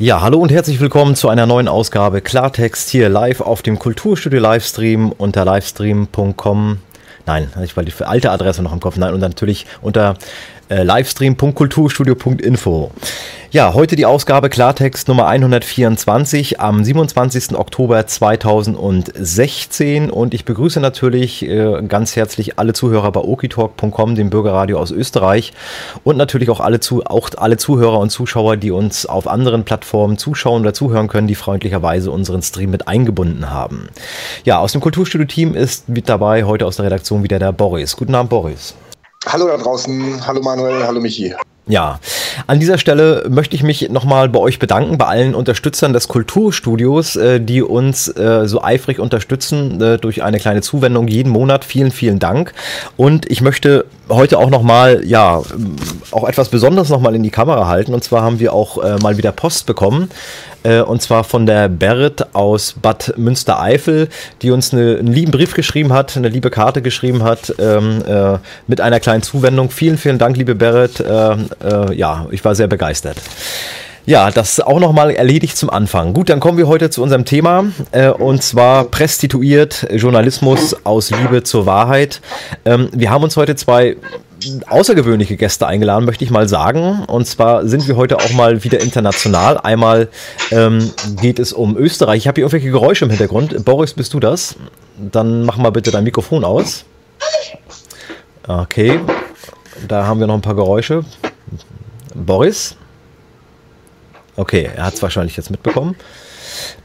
Ja, hallo und herzlich willkommen zu einer neuen Ausgabe Klartext hier live auf dem Kulturstudio Livestream unter livestream.com. Nein, ich war die alte Adresse noch im Kopf. Nein, und natürlich unter äh, livestream.kulturstudio.info. Ja, heute die Ausgabe Klartext Nummer 124 am 27. Oktober 2016 und ich begrüße natürlich äh, ganz herzlich alle Zuhörer bei okitalk.com, dem Bürgerradio aus Österreich und natürlich auch alle, zu, auch alle Zuhörer und Zuschauer, die uns auf anderen Plattformen zuschauen oder zuhören können, die freundlicherweise unseren Stream mit eingebunden haben. Ja, aus dem Kulturstudio-Team ist mit dabei heute aus der Redaktion wieder der Boris. Guten Abend, Boris. Hallo da draußen, hallo Manuel, hallo Michi. Ja, an dieser Stelle möchte ich mich nochmal bei euch bedanken, bei allen Unterstützern des Kulturstudios, äh, die uns äh, so eifrig unterstützen äh, durch eine kleine Zuwendung jeden Monat. Vielen, vielen Dank. Und ich möchte heute auch nochmal, ja, auch etwas Besonderes nochmal in die Kamera halten. Und zwar haben wir auch mal wieder Post bekommen. Äh, und zwar von der Berit aus Bad Münstereifel, die uns eine, einen lieben Brief geschrieben hat, eine liebe Karte geschrieben hat, ähm, äh, mit einer kleinen Zuwendung. Vielen, vielen Dank, liebe Berit. Äh, äh, ja, ich war sehr begeistert. Ja, das auch nochmal erledigt zum Anfang. Gut, dann kommen wir heute zu unserem Thema äh, und zwar Prestituiert Journalismus aus Liebe zur Wahrheit. Ähm, wir haben uns heute zwei außergewöhnliche Gäste eingeladen, möchte ich mal sagen. Und zwar sind wir heute auch mal wieder international. Einmal ähm, geht es um Österreich. Ich habe hier irgendwelche Geräusche im Hintergrund. Boris, bist du das? Dann mach mal bitte dein Mikrofon aus. Okay, da haben wir noch ein paar Geräusche. Boris? Okay, er hat es wahrscheinlich jetzt mitbekommen.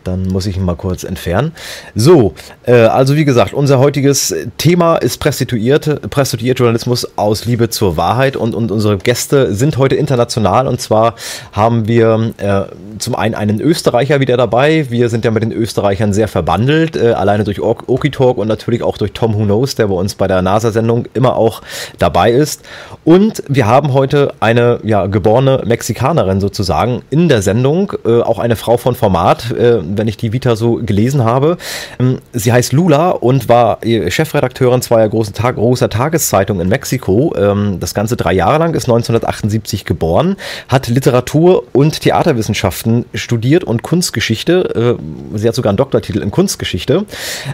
Dann muss ich ihn mal kurz entfernen. So, äh, also wie gesagt, unser heutiges Thema ist Prostituierte, Prostituiertjournalismus aus Liebe zur Wahrheit und, und unsere Gäste sind heute international und zwar haben wir äh, zum einen einen Österreicher wieder dabei. Wir sind ja mit den Österreichern sehr verbandelt, äh, alleine durch Okitalk und natürlich auch durch Tom Who Knows, der bei uns bei der NASA-Sendung immer auch dabei ist. Und wir haben heute eine ja, geborene Mexikanerin sozusagen in der Sendung, äh, auch eine Frau von Format, äh, wenn ich die Vita so gelesen habe. Ähm, sie heißt Lula und war Chefredakteurin zweier großen Tag großer Tageszeitungen in Mexiko. Ähm, das Ganze drei Jahre lang, ist 1978 geboren, hat Literatur und Theaterwissenschaften studiert und Kunstgeschichte. Äh, sie hat sogar einen Doktortitel in Kunstgeschichte.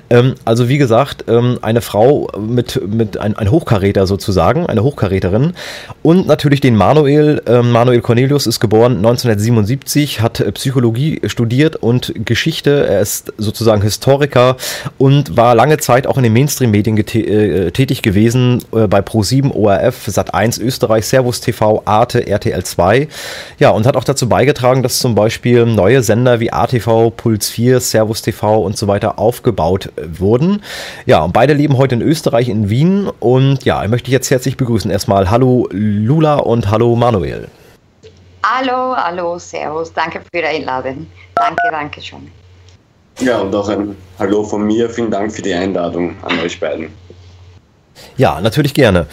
Ähm, also wie gesagt, eine Frau mit, mit ein, ein Hochkaräter sozusagen, eine Hochkaräterin. Und natürlich den Manuel. Manuel Cornelius ist geboren 1977, hat Psychologie studiert und Geschichte. Er ist sozusagen Historiker und war lange Zeit auch in den Mainstream-Medien äh, tätig gewesen, äh, bei Pro7, ORF, Sat1 Österreich, Servus TV, Arte, RTL 2. Ja, und hat auch dazu beigetragen, dass zum Beispiel neue Sender wie ATV, Puls 4, Servus TV und so weiter aufgebaut äh, wurden. Ja, und beide leben heute in Österreich, in Wien. Und ja, ich möchte jetzt herzlich begrüßen. Erstmal Hallo Lula und Hallo Manuel. Hallo, hallo, Servus. Danke für die Einladung. Danke, danke schon. Ja, und auch ein Hallo von mir. Vielen Dank für die Einladung an euch beiden. Ja, natürlich gerne.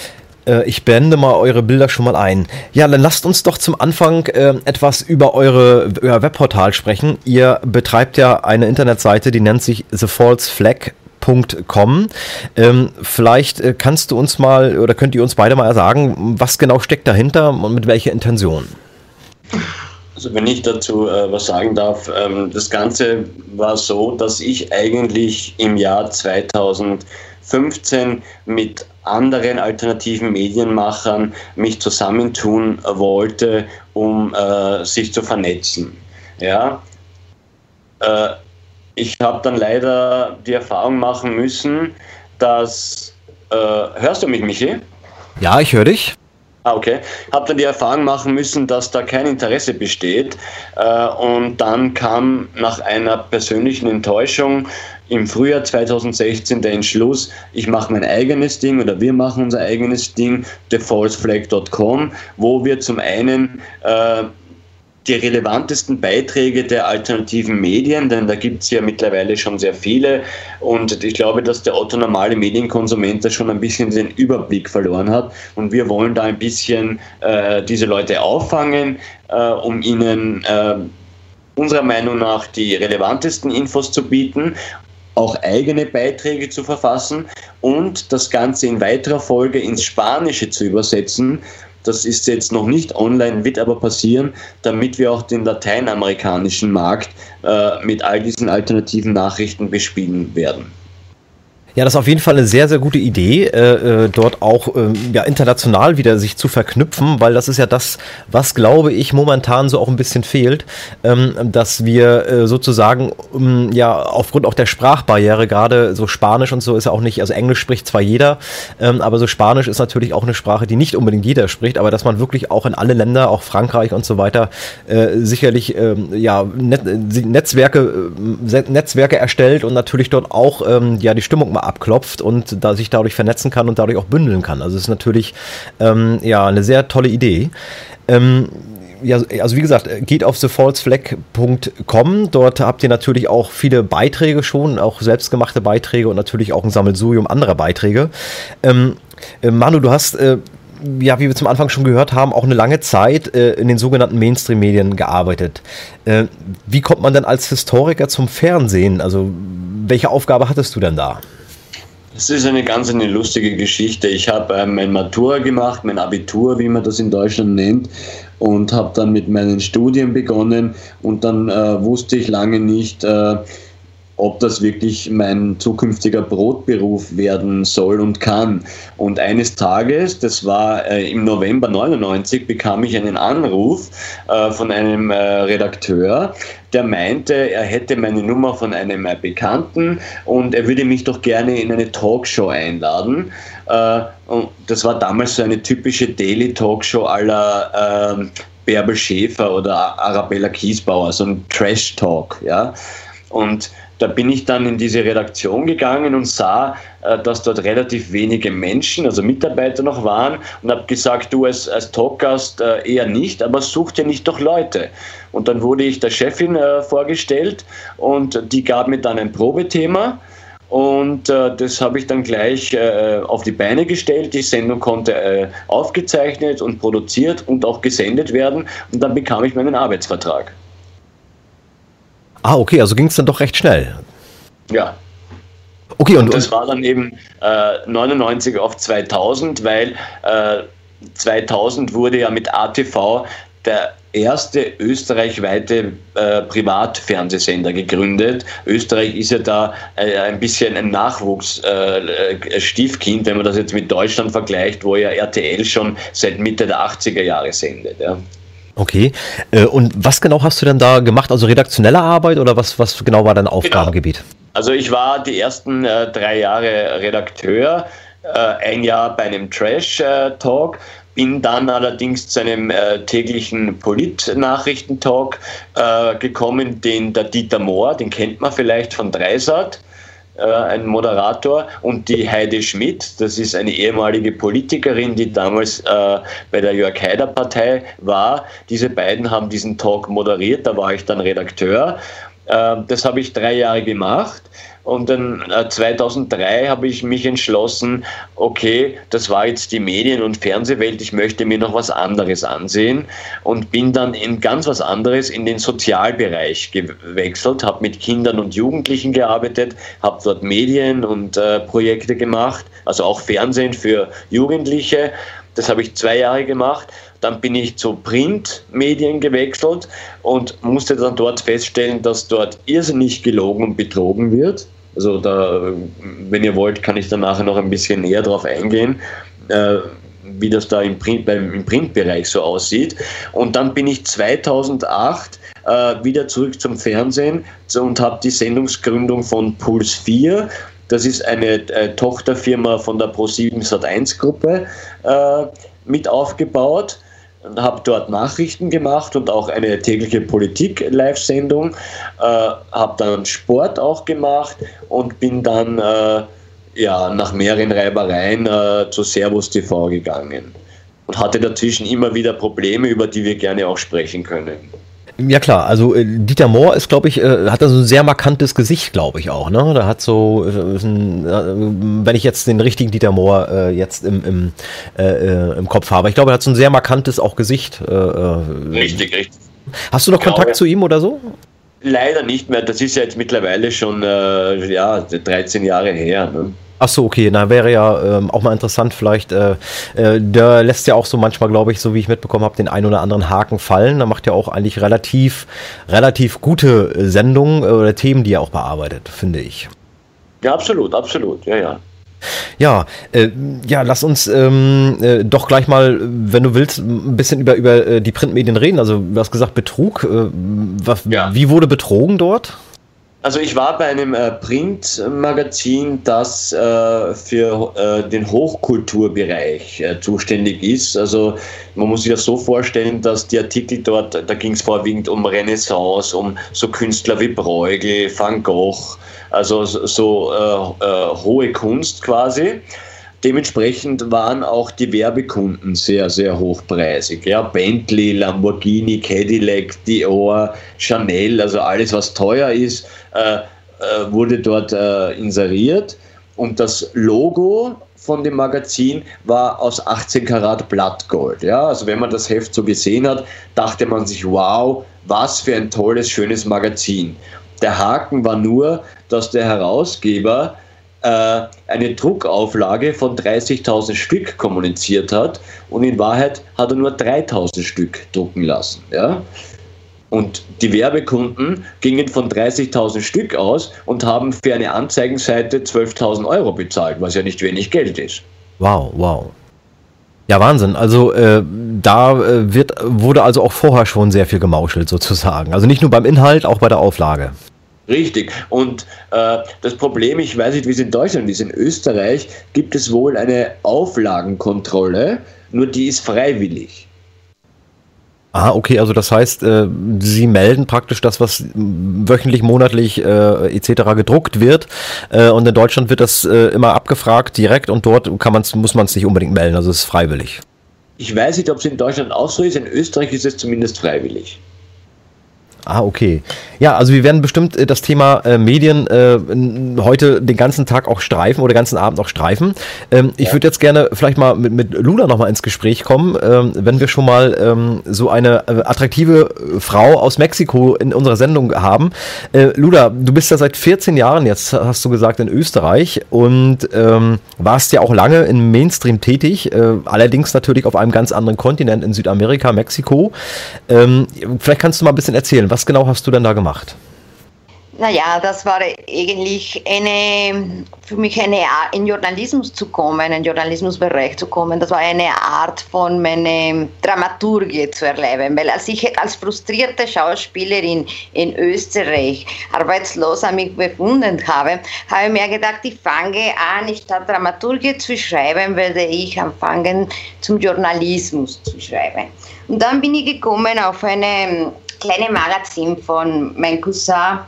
Äh, ich beende mal eure Bilder schon mal ein. Ja, dann lasst uns doch zum Anfang äh, etwas über eure, euer Webportal sprechen. Ihr betreibt ja eine Internetseite, die nennt sich thefalseflag.com. Ähm, vielleicht äh, kannst du uns mal oder könnt ihr uns beide mal sagen, was genau steckt dahinter und mit welcher Intention? Also wenn ich dazu äh, was sagen darf, ähm, das Ganze war so, dass ich eigentlich im Jahr 2015 mit anderen alternativen Medienmachern mich zusammentun wollte, um äh, sich zu vernetzen. Ja, äh, ich habe dann leider die Erfahrung machen müssen, dass äh, hörst du mich, Michi? Ja, ich höre dich. Ah, okay. Habe dann die Erfahrung machen müssen, dass da kein Interesse besteht. Äh, und dann kam nach einer persönlichen Enttäuschung im Frühjahr 2016 der Entschluss, ich mache mein eigenes Ding oder wir machen unser eigenes Ding, thefalseflag.com, wo wir zum einen äh, die relevantesten Beiträge der alternativen Medien, denn da gibt es ja mittlerweile schon sehr viele. Und ich glaube, dass der Otto normale Medienkonsument da schon ein bisschen den Überblick verloren hat. Und wir wollen da ein bisschen äh, diese Leute auffangen, äh, um ihnen äh, unserer Meinung nach die relevantesten Infos zu bieten auch eigene Beiträge zu verfassen und das Ganze in weiterer Folge ins Spanische zu übersetzen, Das ist jetzt noch nicht online, wird aber passieren, damit wir auch den lateinamerikanischen Markt äh, mit all diesen alternativen Nachrichten bespielen werden. Ja, das ist auf jeden Fall eine sehr, sehr gute Idee, äh, äh, dort auch äh, ja, international wieder sich zu verknüpfen, weil das ist ja das, was glaube ich momentan so auch ein bisschen fehlt, ähm, dass wir äh, sozusagen ähm, ja aufgrund auch der Sprachbarriere, gerade so Spanisch und so ist ja auch nicht, also Englisch spricht zwar jeder, ähm, aber so Spanisch ist natürlich auch eine Sprache, die nicht unbedingt jeder spricht, aber dass man wirklich auch in alle Länder, auch Frankreich und so weiter, äh, sicherlich ähm, ja, Net Netzwerke, äh, Netzwerke erstellt und natürlich dort auch ähm, ja die Stimmung mal abklopft und da sich dadurch vernetzen kann und dadurch auch bündeln kann. Also es ist natürlich ähm, ja eine sehr tolle Idee. Ähm, ja, also wie gesagt, geht auf thefalseflag.com. Dort habt ihr natürlich auch viele Beiträge schon, auch selbstgemachte Beiträge und natürlich auch ein Sammelsurium anderer Beiträge. Ähm, äh, Manu, du hast äh, ja, wie wir zum Anfang schon gehört haben, auch eine lange Zeit äh, in den sogenannten Mainstream-Medien gearbeitet. Äh, wie kommt man denn als Historiker zum Fernsehen? Also, welche Aufgabe hattest du denn da? Es ist eine ganz eine lustige Geschichte. Ich habe ähm, mein Matura gemacht, mein Abitur, wie man das in Deutschland nennt, und habe dann mit meinen Studien begonnen und dann äh, wusste ich lange nicht, äh, ob das wirklich mein zukünftiger Brotberuf werden soll und kann. Und eines Tages, das war äh, im November 99, bekam ich einen Anruf äh, von einem äh, Redakteur, der meinte, er hätte meine Nummer von einem äh, Bekannten und er würde mich doch gerne in eine Talkshow einladen. Äh, und das war damals so eine typische Daily Talkshow aller ähm, Bärbel Schäfer oder Arabella Kiesbauer, so ein Trash-Talk, ja. Und da bin ich dann in diese Redaktion gegangen und sah, äh, dass dort relativ wenige Menschen, also Mitarbeiter noch waren und habe gesagt, du als, als Talkgast äh, eher nicht, aber such dir nicht doch Leute. Und dann wurde ich der Chefin äh, vorgestellt und die gab mir dann ein Probethema. Und das habe ich dann gleich auf die Beine gestellt. Die Sendung konnte aufgezeichnet und produziert und auch gesendet werden. Und dann bekam ich meinen Arbeitsvertrag. Ah, okay, also ging es dann doch recht schnell. Ja. Okay, und, und das war dann eben äh, 99 auf 2000, weil äh, 2000 wurde ja mit ATV der erste österreichweite äh, Privatfernsehsender gegründet. Österreich ist ja da äh, ein bisschen ein Nachwuchsstiefkind, äh, wenn man das jetzt mit Deutschland vergleicht, wo ja RTL schon seit Mitte der 80er Jahre sendet. Ja. Okay. Äh, und was genau hast du denn da gemacht? Also redaktionelle Arbeit oder was, was genau war dein genau. Aufgabengebiet? Genau. Also ich war die ersten äh, drei Jahre Redakteur, äh, ein Jahr bei einem Trash-Talk, äh, bin dann allerdings zu einem äh, täglichen Polit-Nachrichtentalk äh, gekommen, den der Dieter Mohr, den kennt man vielleicht von Dreisat äh, ein Moderator, und die Heide Schmidt, das ist eine ehemalige Politikerin, die damals äh, bei der Jörg Haider Partei war. Diese beiden haben diesen Talk moderiert, da war ich dann Redakteur. Äh, das habe ich drei Jahre gemacht. Und dann äh, 2003 habe ich mich entschlossen, okay, das war jetzt die Medien- und Fernsehwelt, ich möchte mir noch was anderes ansehen und bin dann in ganz was anderes in den Sozialbereich gewechselt, habe mit Kindern und Jugendlichen gearbeitet, habe dort Medien und äh, Projekte gemacht, also auch Fernsehen für Jugendliche. Das habe ich zwei Jahre gemacht. Dann bin ich zu Printmedien gewechselt und musste dann dort feststellen, dass dort irrsinnig gelogen und betrogen wird. Also da, wenn ihr wollt, kann ich da nachher noch ein bisschen näher drauf eingehen, äh, wie das da im, Print, beim, im Printbereich so aussieht. Und dann bin ich 2008 äh, wieder zurück zum Fernsehen und habe die Sendungsgründung von Puls 4 das ist eine äh, Tochterfirma von der Pro7 Sat1 Gruppe äh, mit aufgebaut habe dort Nachrichten gemacht und auch eine tägliche Politik-Live-Sendung, äh, habe dann Sport auch gemacht und bin dann äh, ja, nach mehreren Reibereien äh, zu Servus TV gegangen und hatte dazwischen immer wieder Probleme, über die wir gerne auch sprechen können. Ja klar, also äh, Dieter Mohr ist, glaube ich, äh, hat da so ein sehr markantes Gesicht, glaube ich auch. Ne? Da hat so, äh, ein, äh, wenn ich jetzt den richtigen Dieter Mohr äh, jetzt im, im, äh, im Kopf habe, ich glaube, er hat so ein sehr markantes auch Gesicht. richtig, richtig. Hast du noch Kontakt glaube, zu ihm oder so? Leider nicht mehr. Das ist ja jetzt mittlerweile schon ja 13 Jahre her. Ne? Ach so, okay, na wäre ja ähm, auch mal interessant, vielleicht, äh, äh, der lässt ja auch so manchmal, glaube ich, so wie ich mitbekommen habe, den einen oder anderen Haken fallen. Da macht ja auch eigentlich relativ, relativ gute Sendungen äh, oder Themen, die er auch bearbeitet, finde ich. Ja, absolut, absolut, ja, ja. Ja, äh, ja, lass uns ähm, äh, doch gleich mal, wenn du willst, ein bisschen über, über äh, die Printmedien reden. Also du hast gesagt Betrug. Äh, was, ja. Wie wurde betrogen dort? Also ich war bei einem äh, Printmagazin, das äh, für äh, den Hochkulturbereich äh, zuständig ist. Also man muss sich das so vorstellen, dass die Artikel dort, da ging es vorwiegend um Renaissance, um so Künstler wie Bruegel, Van Gogh, also so äh, äh, hohe Kunst quasi. Dementsprechend waren auch die Werbekunden sehr, sehr hochpreisig. Ja, Bentley, Lamborghini, Cadillac, Dior, Chanel, also alles, was teuer ist, wurde dort äh, inseriert. Und das Logo von dem Magazin war aus 18 Karat Blattgold. Ja, also wenn man das Heft so gesehen hat, dachte man sich, wow, was für ein tolles, schönes Magazin. Der Haken war nur, dass der Herausgeber äh, eine Druckauflage von 30.000 Stück kommuniziert hat und in Wahrheit hat er nur 3.000 Stück drucken lassen. Ja? Und die Werbekunden gingen von 30.000 Stück aus und haben für eine Anzeigenseite 12.000 Euro bezahlt, was ja nicht wenig Geld ist. Wow, wow. Ja, Wahnsinn. Also äh, da äh, wird, wurde also auch vorher schon sehr viel gemauschelt sozusagen. Also nicht nur beim Inhalt, auch bei der Auflage. Richtig. Und äh, das Problem, ich weiß nicht, wie es in Deutschland ist, in Österreich gibt es wohl eine Auflagenkontrolle, nur die ist freiwillig. Ah, okay, also das heißt, äh, Sie melden praktisch das, was wöchentlich, monatlich äh, etc. gedruckt wird äh, und in Deutschland wird das äh, immer abgefragt direkt und dort kann man's, muss man es nicht unbedingt melden, also es ist freiwillig. Ich weiß nicht, ob es in Deutschland auch so ist, in Österreich ist es zumindest freiwillig. Ah, okay. Ja, also wir werden bestimmt äh, das Thema äh, Medien äh, heute den ganzen Tag auch streifen oder den ganzen Abend auch streifen. Ähm, ich würde jetzt gerne vielleicht mal mit, mit Luna nochmal ins Gespräch kommen, ähm, wenn wir schon mal ähm, so eine äh, attraktive Frau aus Mexiko in unserer Sendung haben. Äh, Luna, du bist ja seit 14 Jahren jetzt, hast du gesagt, in Österreich und ähm, warst ja auch lange im Mainstream tätig, äh, allerdings natürlich auf einem ganz anderen Kontinent in Südamerika, Mexiko. Ähm, vielleicht kannst du mal ein bisschen erzählen, was was genau hast du denn da gemacht? Naja, das war eigentlich eine, für mich eine Art, in Journalismus zu kommen, in den Journalismusbereich zu kommen. Das war eine Art von meiner Dramaturgie zu erleben, weil als ich als frustrierte Schauspielerin in Österreich arbeitslos an mich befunden habe, habe ich mir gedacht, ich fange an, statt Dramaturgie zu schreiben, werde ich anfangen, zum Journalismus zu schreiben. Und dann bin ich gekommen auf eine kleine Magazin von meinem Cousin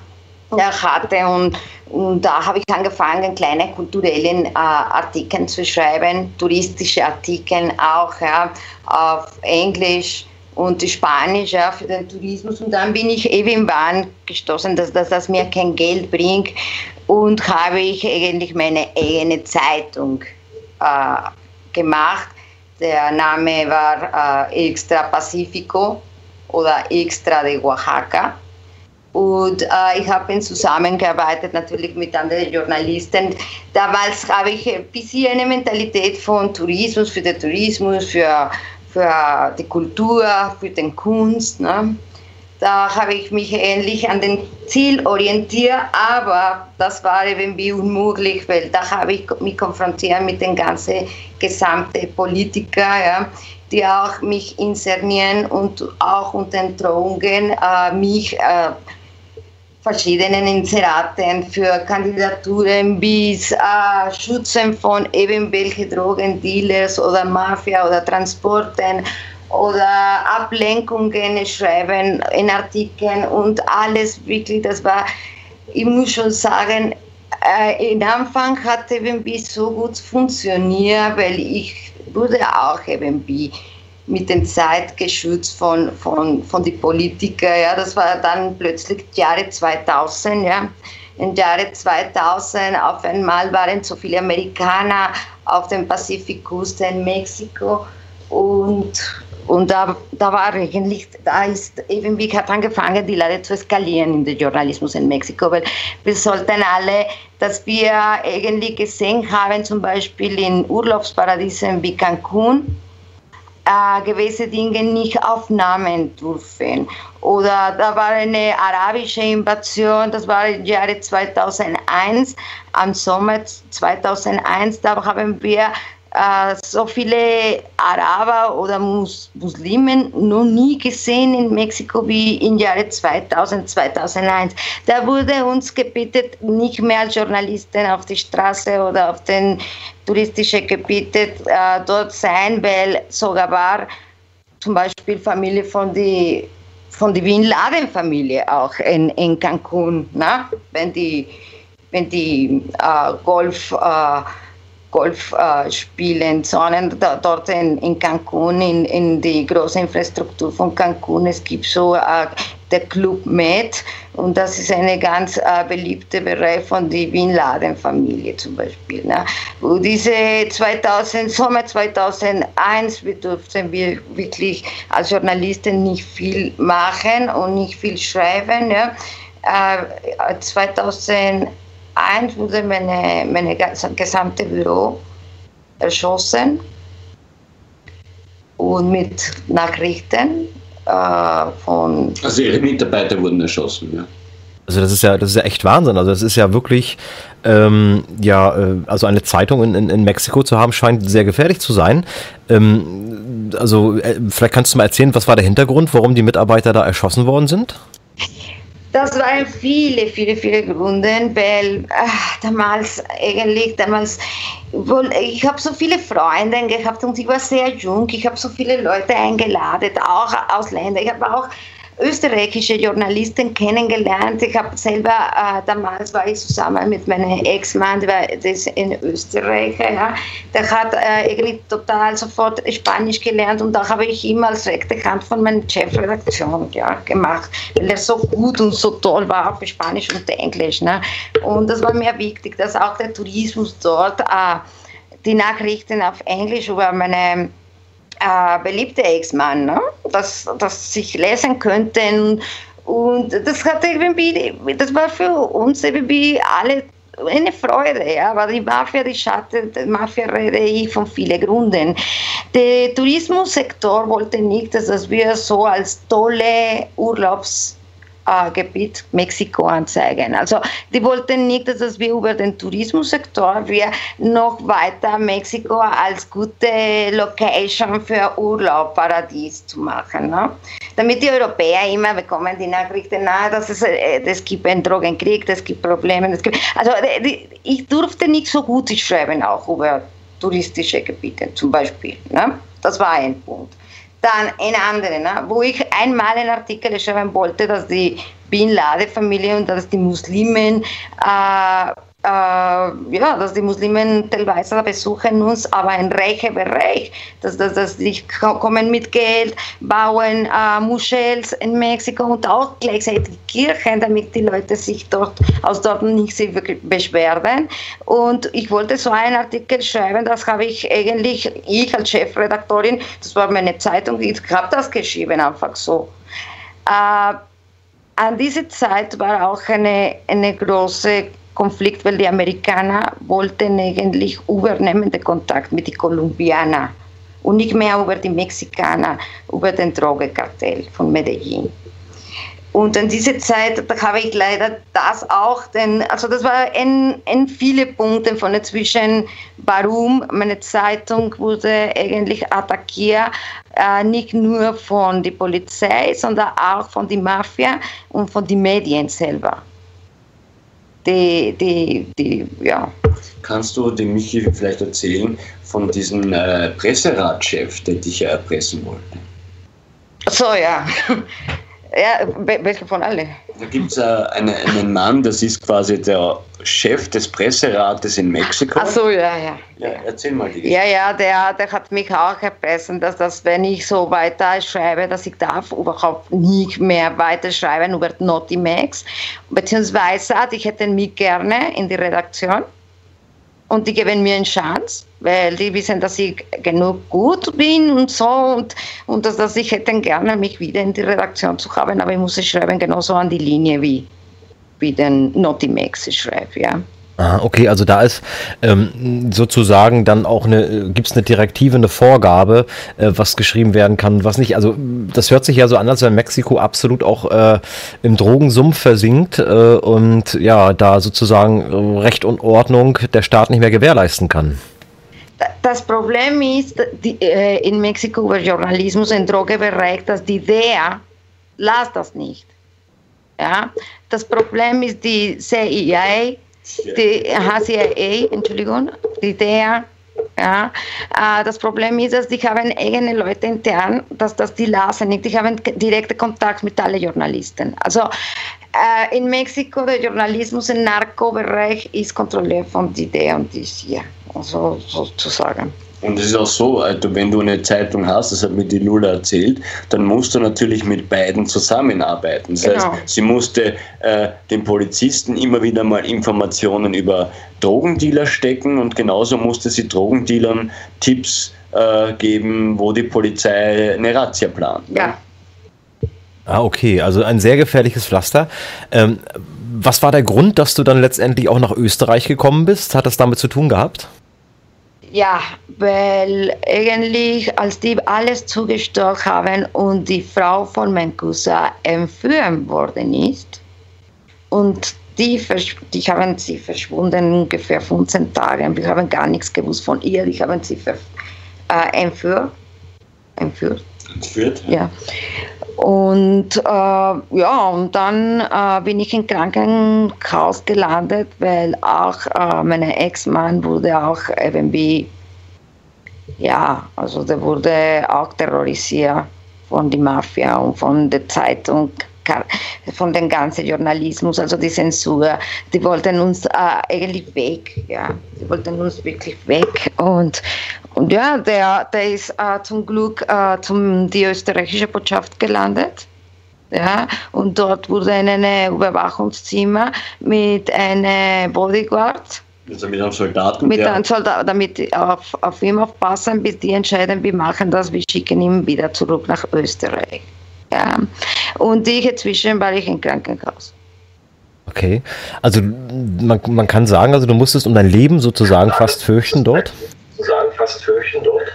hatte und, und da habe ich angefangen, kleine kulturelle äh, Artikel zu schreiben, touristische Artikel auch ja, auf Englisch und Spanisch ja, für den Tourismus. Und dann bin ich irgendwann gestoßen, dass, dass das mir kein Geld bringt und habe ich eigentlich meine eigene Zeitung äh, gemacht. Der Name war äh, Extra Pacifico oder Extra de Oaxaca. Und äh, ich habe zusammengearbeitet natürlich mit anderen Journalisten. Damals habe ich ein bisschen eine Mentalität von Tourismus, für den Tourismus, für, für die Kultur, für die Kunst. Ne? Da habe ich mich ähnlich an den Ziel orientiert, aber das war irgendwie unmöglich, weil da habe ich mich konfrontiert mit den ganzen gesamten Politiker. Ja die auch mich insernieren und auch unter Drohungen äh, mich äh, verschiedenen Inseraten für Kandidaturen bis äh, Schützen von irgendwelchen Drogendealers oder Mafia oder Transporten oder Ablenkungen schreiben in Artikeln und alles wirklich, das war, ich muss schon sagen, äh, in Anfang hat irgendwie so gut funktioniert, weil ich wurde auch irgendwie mit der Zeit geschützt von, von, von den Politikern. Ja. Das war dann plötzlich Jahre 2000. Ja. Im Jahre 2000 auf einmal waren so viele Amerikaner auf dem Pazifikküste in Mexiko und Und da, da war eigentlich, da ist eben, wie hat angefangen, die Leute zu eskalieren in den Journalismus in Mexiko, weil wir sollten alle, dass wir eigentlich gesehen haben, zum Beispiel in Urlaubsparadiesen wie Cancun, äh, gewisse Dinge nicht aufnehmen dürfen. Oder da war eine arabische Invasion, das war im Jahre 2001, am Sommer 2001, da haben wir äh, so viele Araber oder Mus Muslimen noch nie gesehen in Mexiko wie im Jahre 2000, 2001. Da wurde uns gebeten, nicht mehr als Journalisten auf die Straße oder auf den touristischen Gebieten äh, dort sein, weil sogar war zum Beispiel Familie von die von der Bin Laden Familie auch in, in Cancun, ne? wenn die wenn die äh, Golf äh, Golf äh, spielen, sondern da, dort in, in Cancun, in, in die große Infrastruktur von Cancun, es gibt so äh, der Club Med und das ist eine ganz äh, beliebte Bereich von der Bin Laden Familie zum Beispiel. Ne? Wo diese 2000, Sommer 2001 wir durften wir wirklich als Journalisten nicht viel machen und nicht viel schreiben. Ja? Äh, 2001 eins wurde meine, meine gesamte Büro erschossen und mit Nachrichten äh, von. Also Ihre Mitarbeiter wurden erschossen, ja. Also das ist ja, das ist ja echt Wahnsinn. Also das ist ja wirklich, ähm, ja, äh, also eine Zeitung in, in, in, Mexiko zu haben, scheint sehr gefährlich zu sein. Ähm, also äh, vielleicht kannst du mal erzählen, was war der Hintergrund, warum die Mitarbeiter da erschossen worden sind? Das waren viele, viele, viele Gründe, weil ach, damals eigentlich, damals, ich habe so viele Freunde gehabt und ich war sehr jung, ich habe so viele Leute eingeladen, auch Ausländer. Ich habe auch österreichische Journalisten kennengelernt. Ich habe selber, äh, damals war ich zusammen mit meinem Ex-Mann, der ist in Österreich, ja. der hat äh, eigentlich total sofort Spanisch gelernt und da habe ich immer als rechte Hand von meiner Chefredaktion ja, gemacht, weil er so gut und so toll war auf Spanisch und Englisch. Ne. Und das war mir wichtig, dass auch der Tourismus dort äh, die Nachrichten auf Englisch über meine äh, beliebter Ex-Mann, ne? dass, dass sich lesen könnten. Und das hat irgendwie, das war für uns irgendwie alle eine Freude, ja, aber die Mafia, die Schatten, die Mafia rede ich von vielen Gründen. Der Tourismussektor wollte nicht, dass wir so als tolle Urlaubs äh, Gebiet Mexiko anzeigen. Also die wollten nicht, dass wir über den Tourismussektor wir noch weiter Mexiko als gute Location für Urlaub, Paradies zu machen. Ne? Damit die Europäer immer bekommen die Nachrichten, na, dass es, äh, es gibt einen Drogenkrieg, es gibt Probleme. Es gibt, also die, ich durfte nicht so gut schreiben auch über touristische Gebiete zum Beispiel. Ne? Das war ein Punkt. Dann eine andere, ne, wo ich einmal einen Artikel schreiben wollte, dass die Bin Laden-Familie und dass die Muslimen äh, ja, dass die Muslimen teilweise besuchen uns, aber ein reicher Bereich, dass, dass, dass die kommen mit Geld, bauen äh, Moschels in Mexiko und auch gleichzeitig Kirchen, damit die Leute sich dort aus dort nicht beschweren. Und ich wollte so einen Artikel schreiben, das habe ich eigentlich, ich als Chefredaktorin, das war meine Zeitung, ich habe das geschrieben, einfach so. Äh, an dieser Zeit war auch eine, eine große Konflikt, weil die Amerikaner wollten eigentlich übernehmen den Kontakt mit den Kolumbianern und nicht mehr über die Mexikaner, über den Drogenkartell von Medellin. Und in dieser Zeit da habe ich leider das auch, denn, also das war in, in viele Punkte von dazwischen, warum meine Zeitung wurde eigentlich attackiert, äh, nicht nur von der Polizei, sondern auch von der Mafia und von den Medien selber die, die, die, ja. Kannst du dem Michi vielleicht erzählen von diesem äh, Presseratschef, der dich ja erpressen wollte? So, ja. Ja, welcher von alle? Da gibt es äh, eine, einen Mann, das ist quasi der Chef des Presserates in Mexiko. Ach so, ja, ja. Ja, erzähl mal die Ja, ja, der, der hat mich auch erpressen, dass, dass wenn ich so weiter schreibe, dass ich darf überhaupt nicht mehr weiter schreiben über Notimax. Beziehungsweise ich hätte mich gerne in die Redaktion und die geben mir eine Chance, weil die wissen, dass ich genug gut bin und so und, und dass, dass ich hätte gerne mich wieder in die Redaktion zu haben, aber ich muss es schreiben genauso an die Linie wie, wie den Notimex schreibt, ja. Aha, okay, also da ist ähm, sozusagen dann auch eine, gibt es eine Direktive, eine Vorgabe, äh, was geschrieben werden kann, was nicht. Also das hört sich ja so an, als wenn Mexiko absolut auch äh, im Drogensumpf versinkt äh, und ja, da sozusagen Recht und Ordnung der Staat nicht mehr gewährleisten kann. Das Problem ist die, äh, in Mexiko über Journalismus im Drogebereich, dass die DEA las das nicht. Ja? Das Problem ist die CIA, die HCIA, Entschuldigung, die DEA. Ja, äh, das Problem ist, dass die haben eigene Leute intern, dass das die lassen nicht. Die haben direkten Kontakt mit allen Journalisten. Also äh, in Mexiko der Journalismus im Narkobereich ist kontrolliert von die DEA und die CIA, also sozusagen. Und es ist auch so, also wenn du eine Zeitung hast, das hat mir die Lula erzählt, dann musst du natürlich mit beiden zusammenarbeiten. Das genau. heißt, sie musste äh, den Polizisten immer wieder mal Informationen über Drogendealer stecken und genauso musste sie Drogendealern Tipps äh, geben, wo die Polizei eine Razzia plant. Ja. Ah, okay, also ein sehr gefährliches Pflaster. Ähm, was war der Grund, dass du dann letztendlich auch nach Österreich gekommen bist? Hat das damit zu tun gehabt? Ja, weil eigentlich, als die alles zugestellt haben und die Frau von meinem Cousin entführt worden ist, und die, die haben sie verschwunden ungefähr 15 Tage. Wir haben gar nichts gewusst von ihr. Die haben sie äh, entführt. Entführt? Ja. ja. Und äh, ja, und dann äh, bin ich im Krankenhaus gelandet, weil auch äh, mein Ex-Mann wurde auch irgendwie, ja, also der wurde auch terrorisiert von der Mafia und von der Zeitung von dem ganzen Journalismus, also die Zensur, die wollten uns äh, eigentlich weg, ja, die wollten uns wirklich weg und, und ja, der, der ist äh, zum Glück äh, zum die österreichische Botschaft gelandet. Ja, und dort wurde in einem Überwachungszimmer mit einem Bodyguard also mit einem Soldaten? Mit einem Soldaten, damit auf, auf ihn aufpassen, bis die entscheiden, wir machen das, wir schicken ihn wieder zurück nach Österreich. Ja. Und ich inzwischen war ich im Krankenhaus. Okay, also man, man kann sagen, also du musstest um dein Leben sozusagen fast fürchten dort? Sozusagen fast fürchten dort.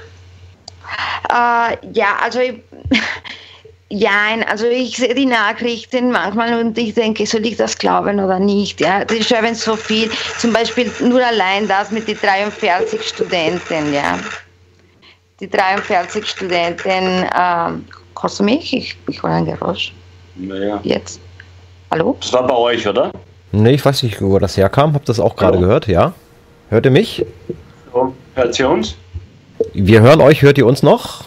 Äh, ja, also ich, ja, also ich sehe die Nachrichten manchmal und ich denke, soll ich das glauben oder nicht? Ja, die schreiben so viel, zum Beispiel nur allein das mit den 43 Studenten, ja. Die 43 Studenten äh, Hörst du mich? Ich, ich höre ein Geräusch. Naja. Jetzt. Hallo? Das war bei euch, oder? Nee, ich weiß nicht, wo das herkam. Hab das auch gerade gehört, ja. Hört ihr mich? Hallo. Hört ihr uns? Wir hören euch, hört ihr uns noch?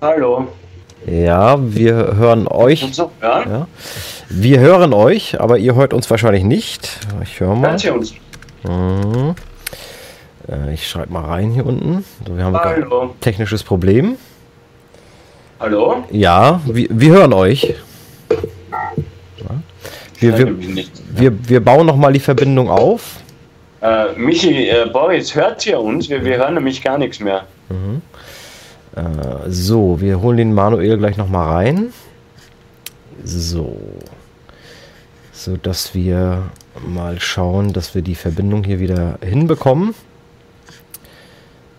Hallo. Ja, wir hören euch. So, ja? ja? Wir hören euch, aber ihr hört uns wahrscheinlich nicht. Ich höre mal. Hört ihr uns? Mhm. Äh, ich schreibe mal rein hier unten. So, wir haben ein technisches Problem. Hallo? Ja, wir, wir hören euch. Wir, wir, wir, wir bauen nochmal die Verbindung auf. Äh, Michi, äh, Boris, hört ihr uns? Wir, wir hören nämlich gar nichts mehr. Mhm. Äh, so, wir holen den Manuel gleich nochmal rein. So. So dass wir mal schauen, dass wir die Verbindung hier wieder hinbekommen.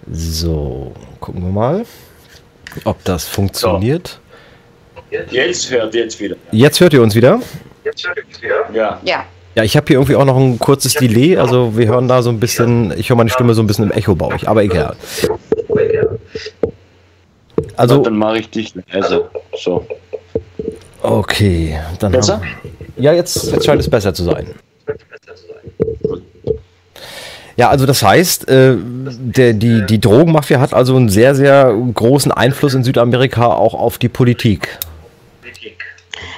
So, gucken wir mal ob das funktioniert. So. Jetzt hört jetzt wieder. Jetzt hört ihr uns wieder? Jetzt hört ihr uns wieder? Ja. Ja. Ja, ich habe hier irgendwie auch noch ein kurzes Delay, also wir hören da so ein bisschen, ich höre meine Stimme so ein bisschen im Echo bei euch, aber egal. Also, dann mache ich dich leise. So. Okay, dann. Besser? Haben, ja, jetzt, jetzt scheint es besser zu sein. Ja, also das heißt, äh, der, die, die Drogenmafia hat also einen sehr, sehr großen Einfluss in Südamerika auch auf die Politik.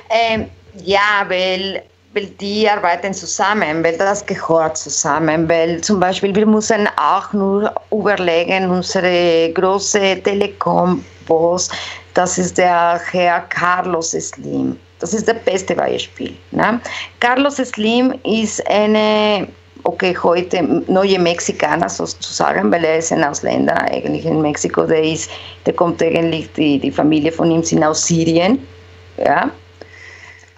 Ähm, ja, weil, weil die arbeiten zusammen, weil das gehört zusammen, weil zum Beispiel wir müssen auch nur überlegen, unsere große Telekom-Boss, das ist der Herr Carlos Slim. Das ist das beste Beispiel. Ne? Carlos Slim ist eine okay, heute neue Mexikaner sozusagen, weil er ist ein Ausländer eigentlich in Mexiko, der ist, der kommt eigentlich, die, die Familie von ihm sind aus Syrien, ja.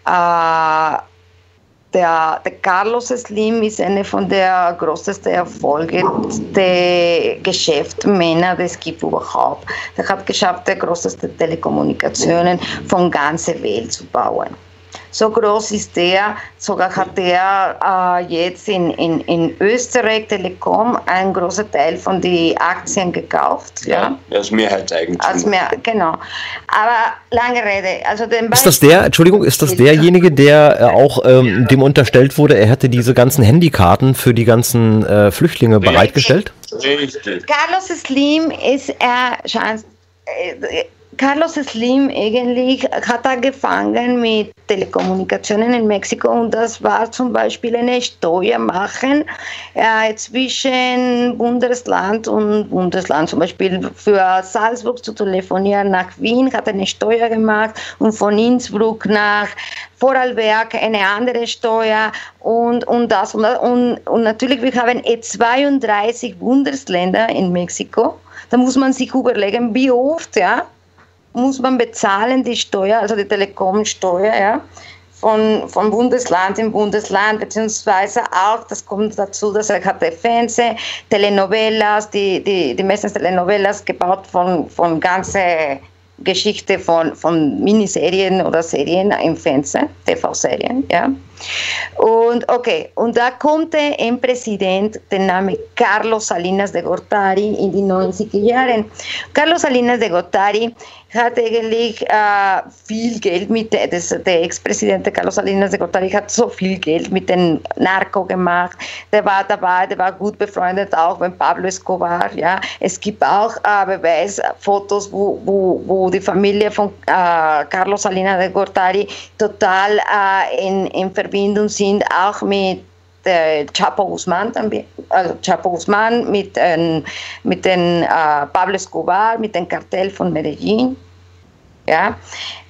Äh, der, der, Carlos Slim ist eine von der größten Erfolge der Geschäftsmänner, die es gibt überhaupt. Er hat geschafft, die größten Telekommunikationen von ganzer Welt zu bauen. So groß ist der, sogar hat der äh, jetzt in, in, in Österreich Telekom einen großen Teil von den Aktien gekauft. Ja, ja als Mehrheitseigentümer. Als mehr, genau. Aber lange Rede. Also den ist das der, Entschuldigung, ist das derjenige, der äh, auch ähm, dem unterstellt wurde, er hätte diese ganzen Handykarten für die ganzen äh, Flüchtlinge bereitgestellt? Richtig. Carlos Slim ist er, äh, Carlos Slim eigentlich hat angefangen mit Telekommunikationen in Mexiko und das war zum Beispiel eine Steuer machen äh, zwischen Bundesland und Bundesland. Zum Beispiel für Salzburg zu telefonieren nach Wien hat eine Steuer gemacht und von Innsbruck nach Vorarlberg eine andere Steuer und, und das und, und, und natürlich wir haben 32 Bundesländer in Mexiko. Da muss man sich überlegen, wie oft, ja, muss man bezahlen die Steuer, also die Telekomsteuer, ja, von, von Bundesland in Bundesland, beziehungsweise auch, das kommt dazu, dass er hatte Fernsehen, Telenovelas, die, die, die meisten Telenovelas gebaut von, von ganze Geschichte von, von Miniserien oder Serien im Fernsehen, TV-Serien, ja. Und okay, und da kommt ein Präsident, der Name Carlos Salinas de Gortari in die 90er Jahren. Carlos Salinas de Gortari hat eigentlich äh, viel Geld mit, das, der Ex-Präsident Carlos Salinas de Gortari hat so viel Geld mit den Narco gemacht. Der war dabei, der war gut befreundet auch mit Pablo Escobar. Ja. Es gibt auch äh, Beweisfotos, wo, die Familie von äh, Carlos Salinas de Gortari total in Verbindung sind, auch mit äh, Chapo también, also Chapo Guzman mit, äh, mit den äh, Pablo Escobar, mit dem Kartell von Medellin. Ja?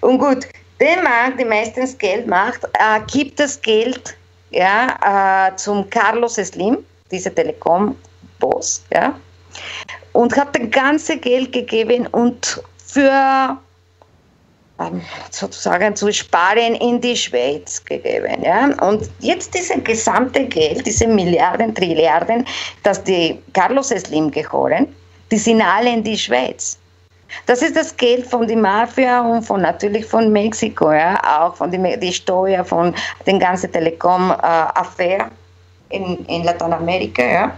Und gut, der Mann, der meistens Geld macht, äh, gibt das Geld ja, äh, zum Carlos Slim, dieser Telekom-Boss, ja, und hat das ganze Geld gegeben und für ähm, sozusagen zu sparen in die Schweiz gegeben. Ja? Und jetzt diese gesamte Geld, diese Milliarden, Trilliarden, dass die Carlos Slim gehören, die sind alle in die Schweiz. Das ist das Geld von der Mafia und von natürlich von Mexiko, ja, auch von die, die Steuer von den ganzen Telekom-Affäre äh, in, in Lateinamerika, ja.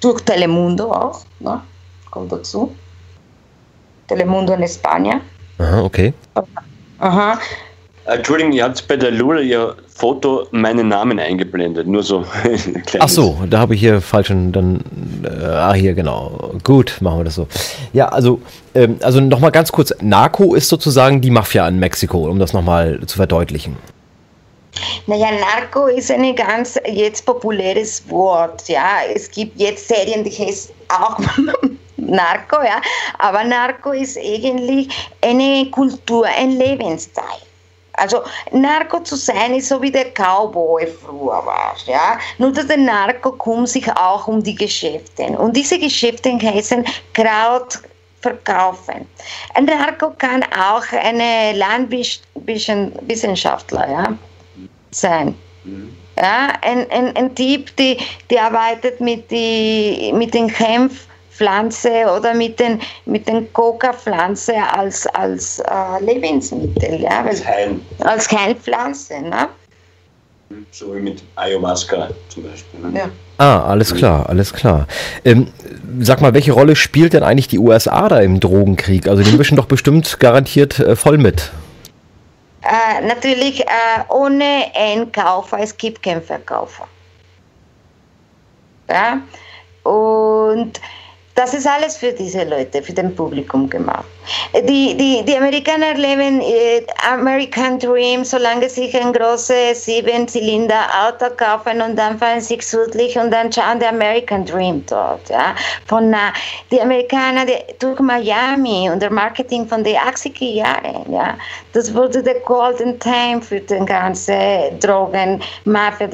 Durch Telemundo auch, ne? kommt dazu. Telemundo in Spanien. Aha, okay. Aha. Entschuldigung, ihr habt bei der Lula ihr Foto meinen Namen eingeblendet, nur so. Ach so, da habe ich hier falschen, dann, äh, ah hier genau. Gut, machen wir das so. Ja, also, ähm, also nochmal ganz kurz, Narco ist sozusagen die Mafia in Mexiko, um das nochmal zu verdeutlichen. Naja, Narco ist ein ganz jetzt populäres Wort, ja. Es gibt jetzt Serien, die heißt auch Narco, ja. Aber Narco ist eigentlich eine Kultur, ein Lebensstil. Also Narco zu sein ist so wie der Cowboy früher war, ja. Nur dass der Narco kommt sich auch um die Geschäfte. Und diese Geschäfte heißen Kraut verkaufen. Ein Narco kann auch eine Landwissenschaftler ja, sein. Ja, ein, ein, ein Typ, die, die arbeitet mit, die, mit den Kämpfen Pflanze oder mit den, mit den Coca-Pflanze als, als äh, Lebensmittel. Ja? Als, Heil. als Heilpflanze. Ne? So wie mit Ayahuasca zum Beispiel. Ne? Ja. Ah, alles klar, alles klar. Ähm, sag mal, welche Rolle spielt denn eigentlich die USA da im Drogenkrieg? Also die mischen doch bestimmt garantiert äh, voll mit. Äh, natürlich, äh, ohne Einkäufer, es gibt keinen Verkäufer. Ja? Und Das ist alles für diese Leute, für den Publikum gemacht. Die, die, die Amerikaner leben äh, American Dream, solange sie ein großes Sieben-Zylinder-Auto kaufen und dann fahren sie südlich und dann schauen die American Dream dort. Ja. Von, äh, die Amerikaner die, durch Miami und der Marketing von den 80er Jahren, ja, das wurde der Golden Time für den ganzen Drogen-Mafia.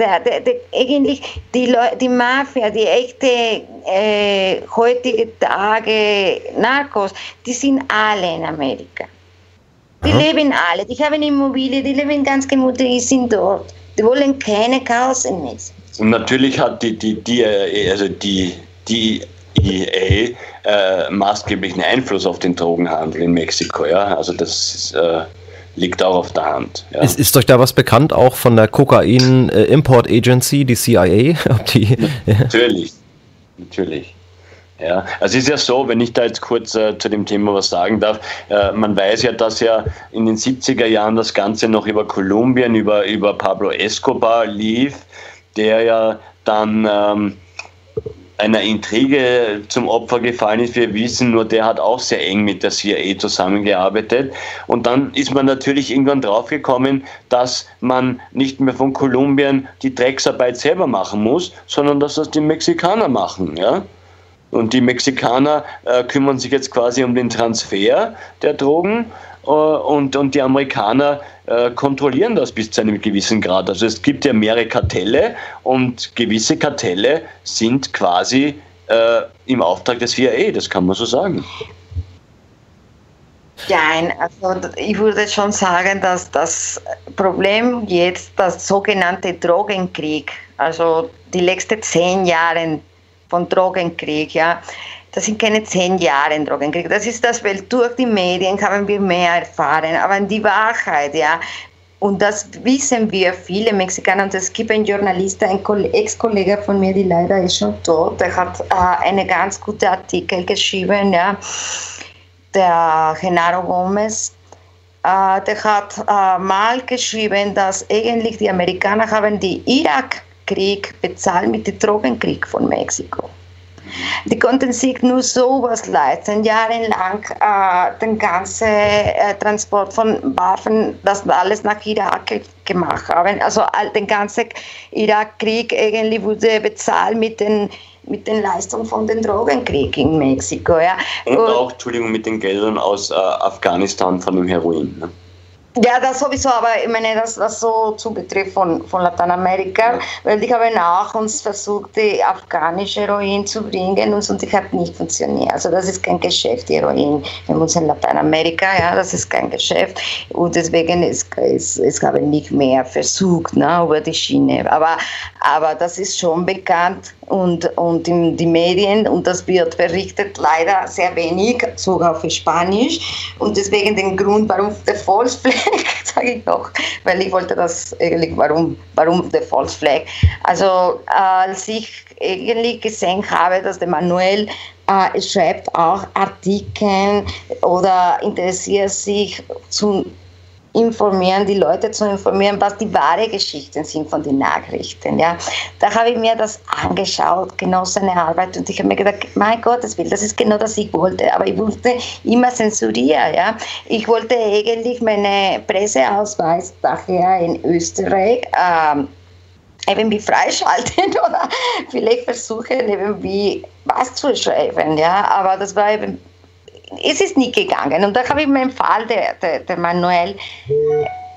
Eigentlich die, die Mafia, die echte äh, heutige Tage Narcos, die sind alle in Amerika. Die Aha. leben alle, die haben Immobilien, die leben ganz gemütlich, die sind dort. Die wollen keine Chaos in Mexiko. Und natürlich hat die, die, die, also die, die EA äh, maßgeblichen Einfluss auf den Drogenhandel in Mexiko. Ja? Also das ist, äh, liegt auch auf der Hand. Ja. Ist, ist euch da was bekannt, auch von der Kokain äh, Import Agency, die CIA? die, natürlich, natürlich. Ja, also es ist ja so, wenn ich da jetzt kurz äh, zu dem Thema was sagen darf, äh, man weiß ja, dass ja in den 70er Jahren das Ganze noch über Kolumbien, über, über Pablo Escobar lief, der ja dann ähm, einer Intrige zum Opfer gefallen ist. Wir wissen nur, der hat auch sehr eng mit der CIA zusammengearbeitet. Und dann ist man natürlich irgendwann draufgekommen, dass man nicht mehr von Kolumbien die Drecksarbeit selber machen muss, sondern dass das die Mexikaner machen. Ja? Und die Mexikaner äh, kümmern sich jetzt quasi um den Transfer der Drogen äh, und, und die Amerikaner äh, kontrollieren das bis zu einem gewissen Grad. Also es gibt ja mehrere Kartelle und gewisse Kartelle sind quasi äh, im Auftrag des CIA, das kann man so sagen. Nein, also ich würde schon sagen, dass das Problem jetzt, das sogenannte Drogenkrieg, also die letzten zehn Jahre von Drogenkrieg, ja, das sind keine zehn Jahre Drogenkrieg. Das ist das, weil durch die Medien haben wir mehr erfahren. Aber die Wahrheit, ja, und das wissen wir viele Mexikaner. Und es gibt einen Journalist, ein Ex-Kollege von mir, die leider ist schon tot, der hat äh, einen ganz guten Artikel geschrieben, ja, der Genaro Gomez. Äh, der hat äh, mal geschrieben, dass eigentlich die Amerikaner haben die Irakkrieg bezahlt mit dem Drogenkrieg von Mexiko. Die konnten sich nur sowas leisten, jahrelang äh, den ganzen äh, Transport von Waffen, das alles nach Irak gemacht haben. Also den ganzen Irakkrieg eigentlich wurde bezahlt mit den mit den Leistungen von den Drogenkrieg in Mexiko. Ja. Und, Und auch, Entschuldigung, mit den Geldern aus äh, Afghanistan von dem Heroin. Ne? Ja, das sowieso, aber ich meine, das, das so zubetrifft von, von Lateinamerika, ja. weil ich habe auch uns versucht, die afghanische Heroin zu bringen und, und die hat nicht funktioniert. Also das ist kein Geschäft, die Heroin wir uns in Lateinamerika, ja, das ist kein Geschäft und deswegen ist es ist, habe ich nicht mehr versucht, ne, über die Schiene. Aber, aber das ist schon bekannt und, und in die Medien und das wird berichtet leider sehr wenig, sogar auf Spanisch und deswegen den Grund, warum der Flag, sage ich noch, weil ich wollte das eigentlich, warum, warum der False Flag. Also als ich eigentlich gesehen habe, dass der Manuel äh, schreibt auch Artikel oder interessiert sich zum informieren, die Leute zu informieren, was die wahre Geschichten sind von den Nachrichten. Ja. Da habe ich mir das angeschaut, genau seine Arbeit und ich habe mir gedacht, mein Gott, das will, das ist genau das ich wollte, aber ich wollte immer zensurieren. Ja. Ich wollte eigentlich meine Presseausweis daher in Österreich ähm, irgendwie freischalten oder vielleicht versuchen, irgendwie was zu schreiben. Ja. Aber das war eben es ist nicht gegangen. Und da habe ich meinen Fall, der, der, der Manuel,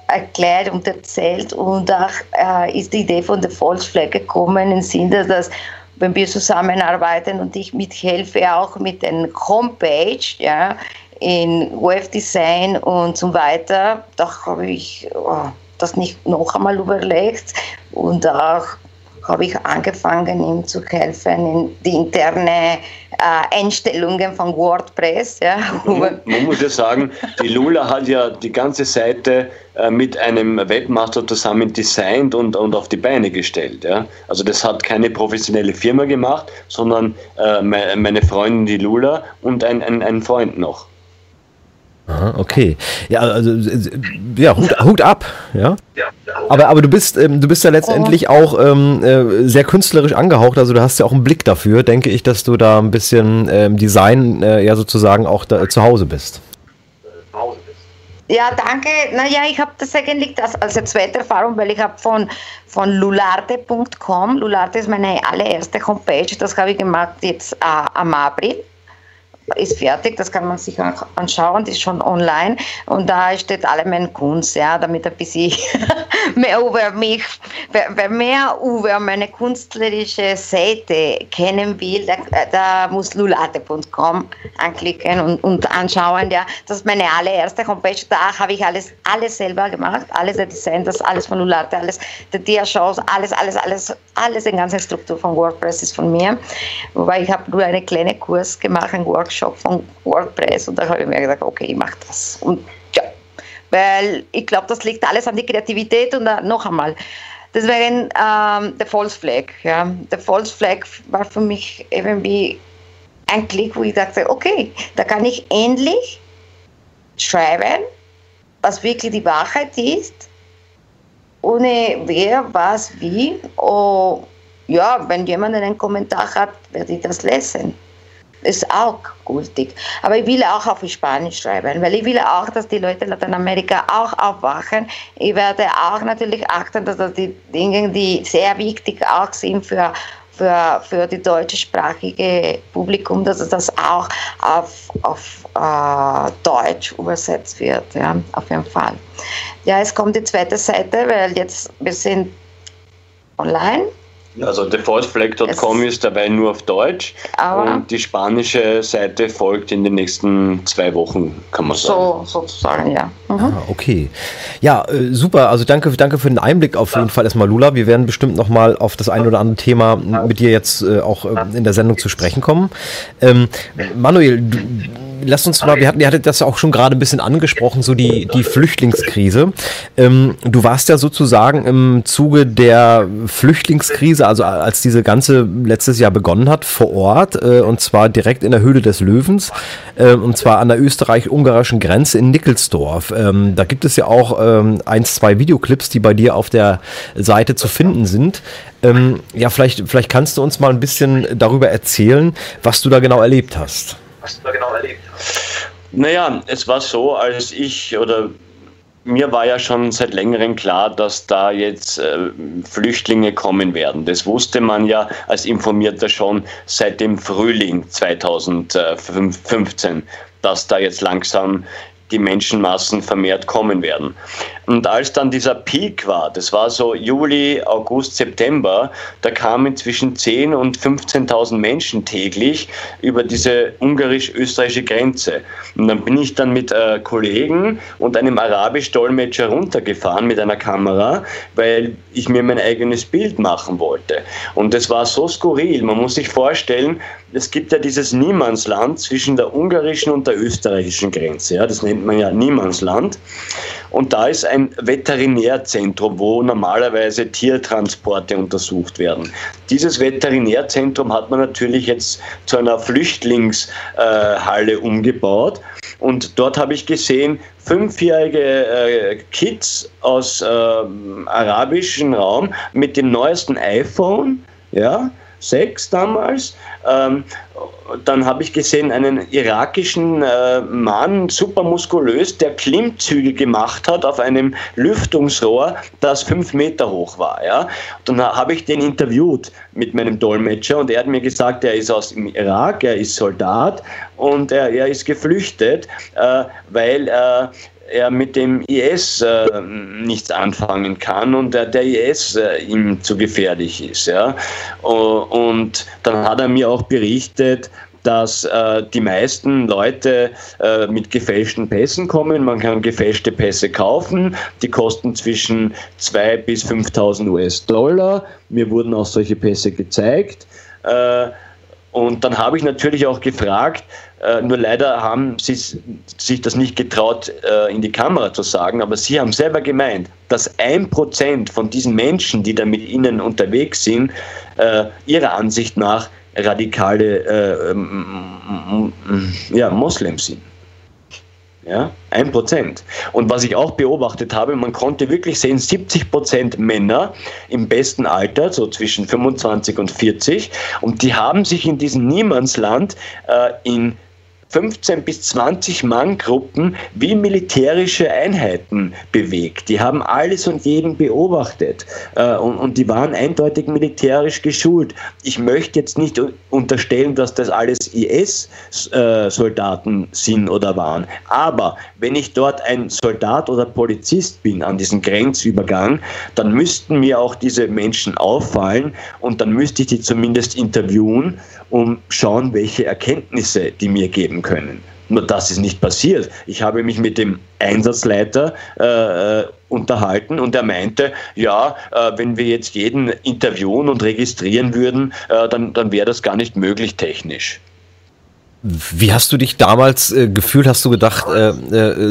erklärt und erzählt. Und da äh, ist die Idee von der Volksflag gekommen, im Sinne, dass wenn wir zusammenarbeiten und ich mithelfe auch mit der Homepage, ja, in Webdesign und so weiter, da habe ich oh, das nicht noch einmal überlegt und auch habe ich angefangen, ihm zu helfen in die interne äh, Einstellungen von WordPress. Ja. Man, man, muss ja sagen, die Lula hat ja die ganze Seite äh, mit einem Webmaster zusammen designt und, und auf die Beine gestellt. Ja. Also das hat keine professionelle Firma gemacht, sondern äh, meine Freundin die Lula und ein, ein, ein Freund noch. Aha, okay. Ja, also ja, Hut, Hut ab, ja. Aber, aber du bist, ähm, du bist ja letztendlich auch ähm, äh, sehr künstlerisch angehaucht, also du hast ja auch einen Blick dafür, denke ich, dass du da ein bisschen ähm, Design äh, ja sozusagen auch da, zu Hause bist. Ja, danke. Naja, ich habe das eigentlich das als zweite Erfahrung, weil ich habe von, von lularte.com, Lularte ist meine allererste Homepage, das habe ich gemacht jetzt äh, am April ist fertig, das kann man sich anschauen, die ist schon online. Und da steht alle meine Kunst, ja, damit ein bisschen mehr über mich, wer mehr über meine künstlerische Seite kennen will, da, da muss lulate.com anklicken und, und anschauen, ja, das ist meine allererste Homepage, da habe ich alles, alles selber gemacht, alles der Design, das alles von Lulate, alles der Dia-Shows, alles, alles, alles, alles, die ganze Struktur von WordPress ist von mir, wobei ich habe nur einen kleinen Kurs gemacht, einen Workshop Workshop von WordPress und da habe ich mir gedacht, okay, ich mache das. Und ja, weil ich glaube, das liegt alles an die Kreativität und uh, noch einmal. Deswegen ähm, der False Flag. Ja. Der False Flag war für mich irgendwie ein Klick, wo ich dachte, okay, da kann ich endlich schreiben, was wirklich die Wahrheit ist, ohne wer, was, wie. Oh, ja, wenn jemand einen Kommentar hat, werde ich das lesen ist auch gültig. Aber ich will auch auf Spanisch schreiben, weil ich will auch, dass die Leute in Lateinamerika auch aufwachen. Ich werde auch natürlich achten, dass das die Dinge, die sehr wichtig auch sind für für, für die deutschsprachige Publikum, dass das auch auf, auf äh, Deutsch übersetzt wird, ja, auf jeden Fall. Ja, es kommt die zweite Seite, weil jetzt wir sind online also defaultflag.com ist dabei nur auf Deutsch und die spanische Seite folgt in den nächsten zwei Wochen, kann man sagen. So, sozusagen, ja. Mhm. Ah, okay. Ja, äh, super. Also danke, danke für den Einblick auf jeden Fall erstmal, Lula. Wir werden bestimmt nochmal auf das ein oder andere Thema mit dir jetzt äh, auch äh, in der Sendung zu sprechen kommen. Ähm, Manuel, du, lass uns mal, wir hatten, ihr hattet das auch schon gerade ein bisschen angesprochen, so die, die Flüchtlingskrise. Ähm, du warst ja sozusagen im Zuge der Flüchtlingskrise, also als diese ganze letztes Jahr begonnen hat, vor Ort, äh, und zwar direkt in der Höhle des Löwens, äh, und zwar an der österreich-ungarischen Grenze in Nickelsdorf. Ähm, da gibt es ja auch ähm, ein, zwei Videoclips, die bei dir auf der Seite zu finden sind. Ähm, ja, vielleicht, vielleicht kannst du uns mal ein bisschen darüber erzählen, was du da genau erlebt hast hast du da genau erlebt? Naja, es war so, als ich oder mir war ja schon seit längerem klar, dass da jetzt äh, Flüchtlinge kommen werden. Das wusste man ja als Informierter schon seit dem Frühling 2015, dass da jetzt langsam die Menschenmassen vermehrt kommen werden. Und als dann dieser Peak war, das war so Juli, August, September, da kamen zwischen 10.000 und 15.000 Menschen täglich über diese ungarisch-österreichische Grenze. Und dann bin ich dann mit äh, Kollegen und einem Arabisch-Dolmetscher runtergefahren mit einer Kamera, weil ich mir mein eigenes Bild machen wollte. Und das war so skurril. Man muss sich vorstellen, es gibt ja dieses Niemandsland zwischen der ungarischen und der österreichischen Grenze. Ja, das nennt man ja Niemandsland. Und da ist ein Veterinärzentrum, wo normalerweise Tiertransporte untersucht werden. Dieses Veterinärzentrum hat man natürlich jetzt zu einer Flüchtlingshalle äh, umgebaut. Und dort habe ich gesehen, fünfjährige äh, Kids aus äh, arabischen Raum mit dem neuesten iPhone, ja, 6 damals. Ähm, dann habe ich gesehen einen irakischen äh, Mann, super muskulös, der Klimmzüge gemacht hat auf einem Lüftungsrohr, das fünf Meter hoch war. Ja? Dann habe ich den interviewt mit meinem Dolmetscher und er hat mir gesagt, er ist aus dem Irak, er ist Soldat und er, er ist geflüchtet, äh, weil äh, er mit dem IS äh, nichts anfangen kann und der, der IS äh, ihm zu gefährlich ist. Ja? Und dann hat er mir auch berichtet, dass äh, die meisten Leute äh, mit gefälschten Pässen kommen. Man kann gefälschte Pässe kaufen. Die kosten zwischen 2.000 bis 5.000 US-Dollar. Mir wurden auch solche Pässe gezeigt. Äh, und dann habe ich natürlich auch gefragt, äh, nur leider haben sie sich das nicht getraut, äh, in die Kamera zu sagen, aber sie haben selber gemeint, dass ein Prozent von diesen Menschen, die da mit ihnen unterwegs sind, äh, ihrer Ansicht nach radikale ja, Moslems sind. Ja, ein Prozent. Und was ich auch beobachtet habe, man konnte wirklich sehen, 70 Prozent Männer im besten Alter, so zwischen 25 und 40, und die haben sich in diesem Niemandsland äh, in 15 bis 20 Mann-Gruppen wie militärische Einheiten bewegt. Die haben alles und jeden beobachtet äh, und, und, die waren eindeutig militärisch geschult. Ich möchte jetzt nicht unterstellen, dass das alles IS-Soldaten äh, sind oder waren, aber wenn ich dort ein Soldat oder Polizist bin an diesem Grenzübergang, dann müssten mir auch diese Menschen auffallen und dann müsste ich die zumindest interviewen, um schauen, welche Erkenntnisse die mir geben geben können. Nur das ist nicht passiert. Ich habe mich mit dem Einsatzleiter äh, äh, unterhalten und er meinte, ja, äh, wenn wir jetzt jeden interviewen und registrieren würden, äh, dann, dann wäre das gar nicht möglich technisch. Wie hast du dich damals äh, gefühlt? Hast du gedacht, äh,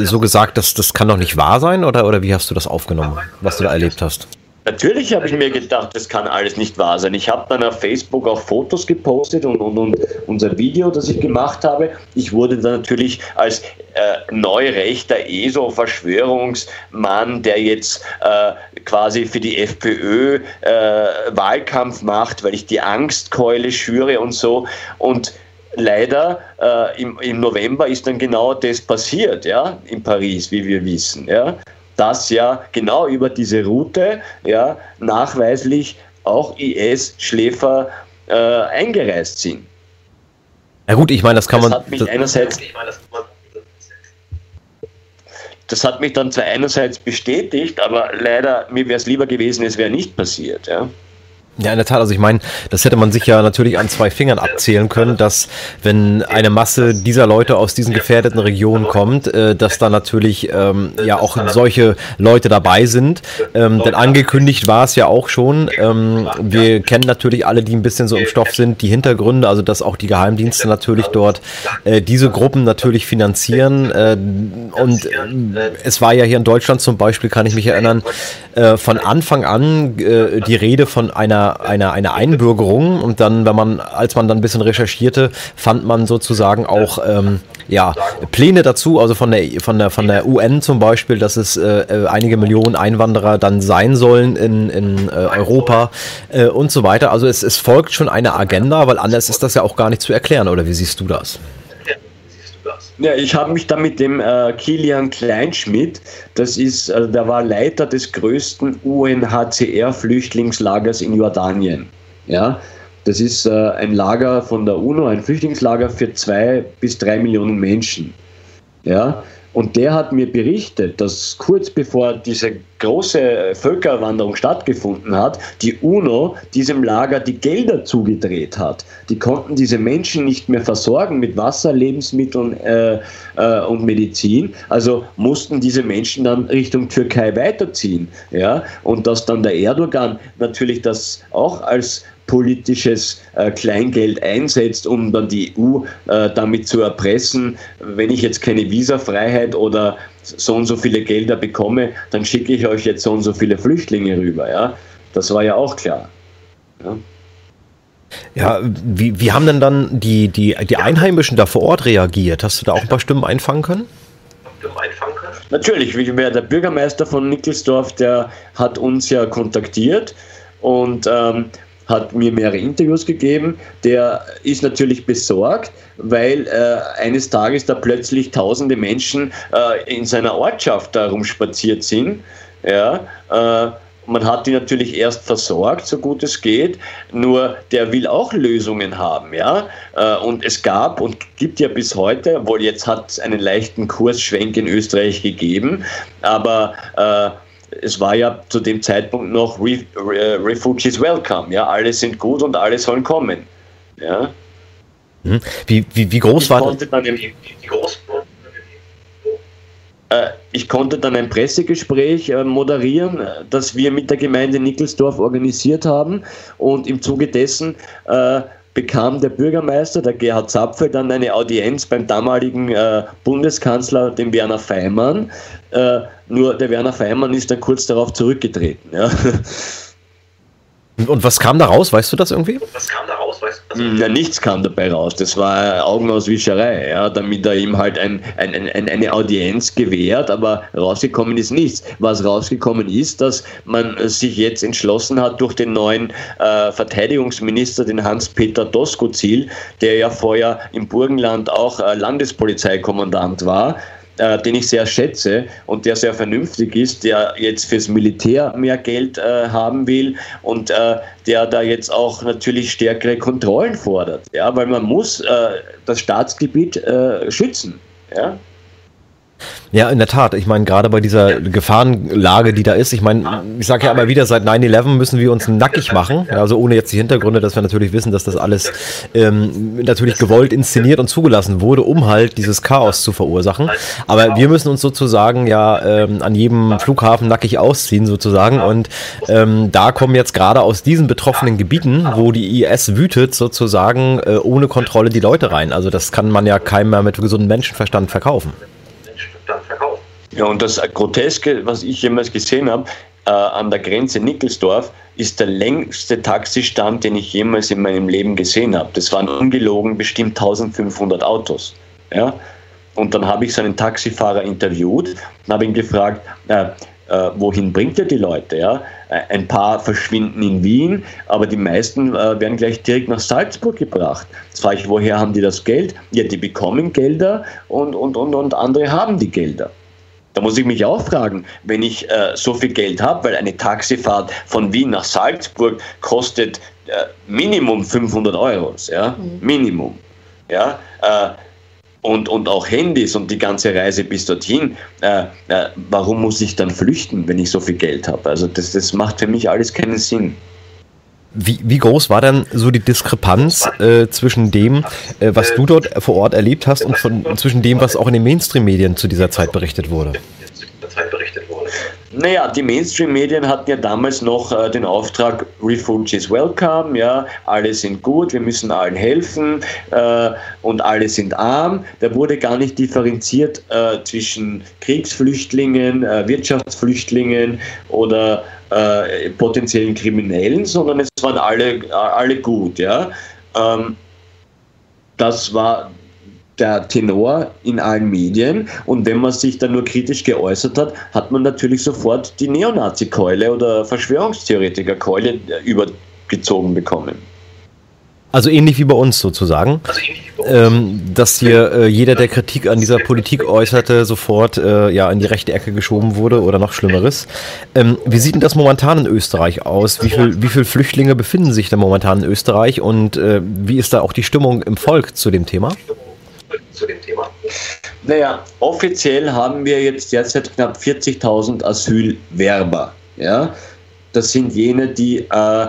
so gesagt, dass das kann doch nicht wahr sein? Oder, oder wie hast du das aufgenommen, was du da erlebt hast? Natürlich habe ich mir gedacht, das kann alles nicht wahr sein. Ich habe dann auf Facebook auch Fotos gepostet und, und, und unser Video, das ich gemacht habe. Ich wurde dann natürlich als äh, neurechter ESO-Verschwörungsmann, der jetzt äh, quasi für die FPÖ äh, Wahlkampf macht, weil ich die Angstkeule schüre und so. Und leider äh, im, im November ist dann genau das passiert, ja, in Paris, wie wir wissen, ja dass ja genau über diese Route ja nachweislich auch IS-Schläfer äh, eingereist sind. Ja gut, ich meine, das kann das man. Hat mich einerseits, das hat mich dann zwar einerseits bestätigt, aber leider, mir wäre es lieber gewesen, es wäre nicht passiert. Ja. Ja, in der Tat. Also ich meine, das hätte man sich ja natürlich an zwei Fingern abzählen können, dass wenn eine Masse dieser Leute aus diesen gefährdeten Regionen kommt, äh, dass da natürlich ähm, ja auch solche Leute dabei sind. Ähm, denn angekündigt war es ja auch schon. Ähm, wir kennen natürlich alle, die ein bisschen so im Stoff sind, die Hintergründe, also dass auch die Geheimdienste natürlich dort äh, diese Gruppen natürlich finanzieren. Äh, und äh, es war ja hier in Deutschland zum Beispiel, kann ich mich erinnern, äh, von Anfang an äh, die Rede von einer einer, einer, Einbürgerung und dann, wenn man, als man dann ein bisschen recherchierte, fand man sozusagen auch ähm, ja, Pläne dazu, also von der, von der, von der UN zum Beispiel, dass es äh, äh, einige Millionen Einwanderer dann sein sollen in, in äh, Europa äh, und so weiter. Also es, es folgt schon eine Agenda, weil anders ist das ja auch gar nicht zu erklären, oder wie siehst du das? Ja, ich habe mich da mit dem äh, Kilian Kleinschmidt, das ist, äh, der war Leiter des größten UNHCR-Flüchtlingslagers in Jordanien. Ja, das ist äh, ein Lager von der UNO, ein Flüchtlingslager für zwei bis drei Millionen Menschen. Ja, und der hat mir berichtet, dass kurz bevor diese große Völkerwanderung stattgefunden hat, die UNO diesem Lager die Gelder zugedreht hat. Die konnten diese Menschen nicht mehr versorgen mit Wasser, Lebensmitteln äh, äh, und Medizin. Also mussten diese Menschen dann Richtung Türkei weiterziehen. Ja? Und dass dann der Erdogan natürlich das auch als politisches äh, Kleingeld einsetzt, um dann die EU äh, damit zu erpressen, wenn ich jetzt keine Visafreiheit oder so und so viele Gelder bekomme, dann schicke ich euch jetzt so und so viele Flüchtlinge rüber. Ja? Das war ja auch klar. Ja? Ja, wie, wie haben denn dann die, die, die Einheimischen da vor Ort reagiert? Hast du da auch ein paar Stimmen einfangen können? Natürlich, der Bürgermeister von Nickelsdorf, der hat uns ja kontaktiert und ähm, hat mir mehrere Interviews gegeben. Der ist natürlich besorgt, weil äh, eines Tages da plötzlich tausende Menschen äh, in seiner Ortschaft da rumspaziert sind. Ja, äh, man hat die natürlich erst versorgt, so gut es geht, nur der will auch Lösungen haben, ja. Äh, und es gab und gibt ja bis heute, wohl jetzt hat es einen leichten Kursschwenk in Österreich gegeben, aber äh, es war ja zu dem Zeitpunkt noch Re Re Refugees Welcome, ja, alle sind gut und alle sollen kommen. Ja. Mhm. Wie, wie, wie groß ich war das? Äh, ich konnte dann ein Pressegespräch äh, moderieren, das wir mit der Gemeinde Nickelsdorf organisiert haben und im Zuge dessen äh, bekam der Bürgermeister, der Gerhard Zapfel, dann eine Audienz beim damaligen äh, Bundeskanzler, dem Werner Feimann. Äh, nur der Werner Feimann ist dann kurz darauf zurückgetreten. Ja. Und was kam da raus? Weißt du das irgendwie? Was kam da raus? Weißt du? Ja, nichts kam dabei raus. Das war Augenauswischerei, ja, damit er ihm halt ein, ein, ein, eine Audienz gewährt, aber rausgekommen ist nichts. Was rausgekommen ist, dass man sich jetzt entschlossen hat durch den neuen äh, Verteidigungsminister, den Hans-Peter Doskozil, der ja vorher im Burgenland auch äh, Landespolizeikommandant war, äh, den ich sehr schätze und der sehr vernünftig ist, der jetzt fürs Militär mehr Geld äh, haben will und äh, der da jetzt auch natürlich stärkere Kontrollen fordert. Ja, weil man muss äh, das Staatsgebiet äh, schützen. Ja. Ja, in der Tat. Ich meine, gerade bei dieser Gefahrenlage, die da ist, ich meine, ich sage ja immer wieder, seit 9-11 müssen wir uns nackig machen. Also ohne jetzt die Hintergründe, dass wir natürlich wissen, dass das alles ähm, natürlich gewollt inszeniert und zugelassen wurde, um halt dieses Chaos zu verursachen. Aber wir müssen uns sozusagen ja ähm, an jedem Flughafen nackig ausziehen, sozusagen. Und ähm, da kommen jetzt gerade aus diesen betroffenen Gebieten, wo die IS wütet, sozusagen äh, ohne Kontrolle die Leute rein. Also das kann man ja keinem mehr mit gesundem Menschenverstand verkaufen. Ja, und das Groteske, was ich jemals gesehen habe, äh, an der Grenze Nickelsdorf, ist der längste Taxistand, den ich jemals in meinem Leben gesehen habe. Das waren ungelogen bestimmt 1500 Autos. Ja? Und dann habe ich so einen Taxifahrer interviewt und habe ihn gefragt, äh, äh, wohin bringt er die Leute? Ja? Äh, ein paar verschwinden in Wien, aber die meisten äh, werden gleich direkt nach Salzburg gebracht. Jetzt frage ich, woher haben die das Geld? Ja, die bekommen Gelder und, und, und, und andere haben die Gelder. Da muss ich mich auch fragen, wenn ich äh, so viel Geld habe, weil eine Taxifahrt von Wien nach Salzburg kostet äh, Minimum 500 Euro, ja, mhm. Minimum, ja, äh, und, und auch Handys und die ganze Reise bis dorthin, äh, äh, warum muss ich dann flüchten, wenn ich so viel Geld habe? Also das, das macht für mich alles keinen Sinn. Wie, wie groß war denn so die Diskrepanz äh, zwischen dem, äh, was du dort vor Ort erlebt hast und von, zwischen dem, was auch in den Mainstream-Medien zu dieser Zeit berichtet wurde? Naja, die Mainstream-Medien hatten ja damals noch äh, den Auftrag, Refugees welcome, ja, alle sind gut, wir müssen allen helfen äh, und alle sind arm. Da wurde gar nicht differenziert äh, zwischen Kriegsflüchtlingen, äh, Wirtschaftsflüchtlingen oder äh, potenziellen Kriminellen, sondern es waren alle, alle gut, ja. Ähm, das war der Tenor in allen Medien. Und wenn man sich dann nur kritisch geäußert hat, hat man natürlich sofort die Neonazi-Keule oder Verschwörungstheoretiker-Keule übergezogen bekommen. Also ähnlich wie bei uns sozusagen, also ähm, dass hier äh, jeder, der Kritik an dieser Politik äußerte, sofort äh, ja in die rechte Ecke geschoben wurde oder noch Schlimmeres. Ähm, wie sieht denn das momentan in Österreich aus? Wie viele wie viel Flüchtlinge befinden sich da momentan in Österreich und äh, wie ist da auch die Stimmung im Volk zu dem Thema? Zu dem Thema? Naja, offiziell haben wir jetzt derzeit knapp 40.000 Asylwerber. Ja? Das sind jene, die äh,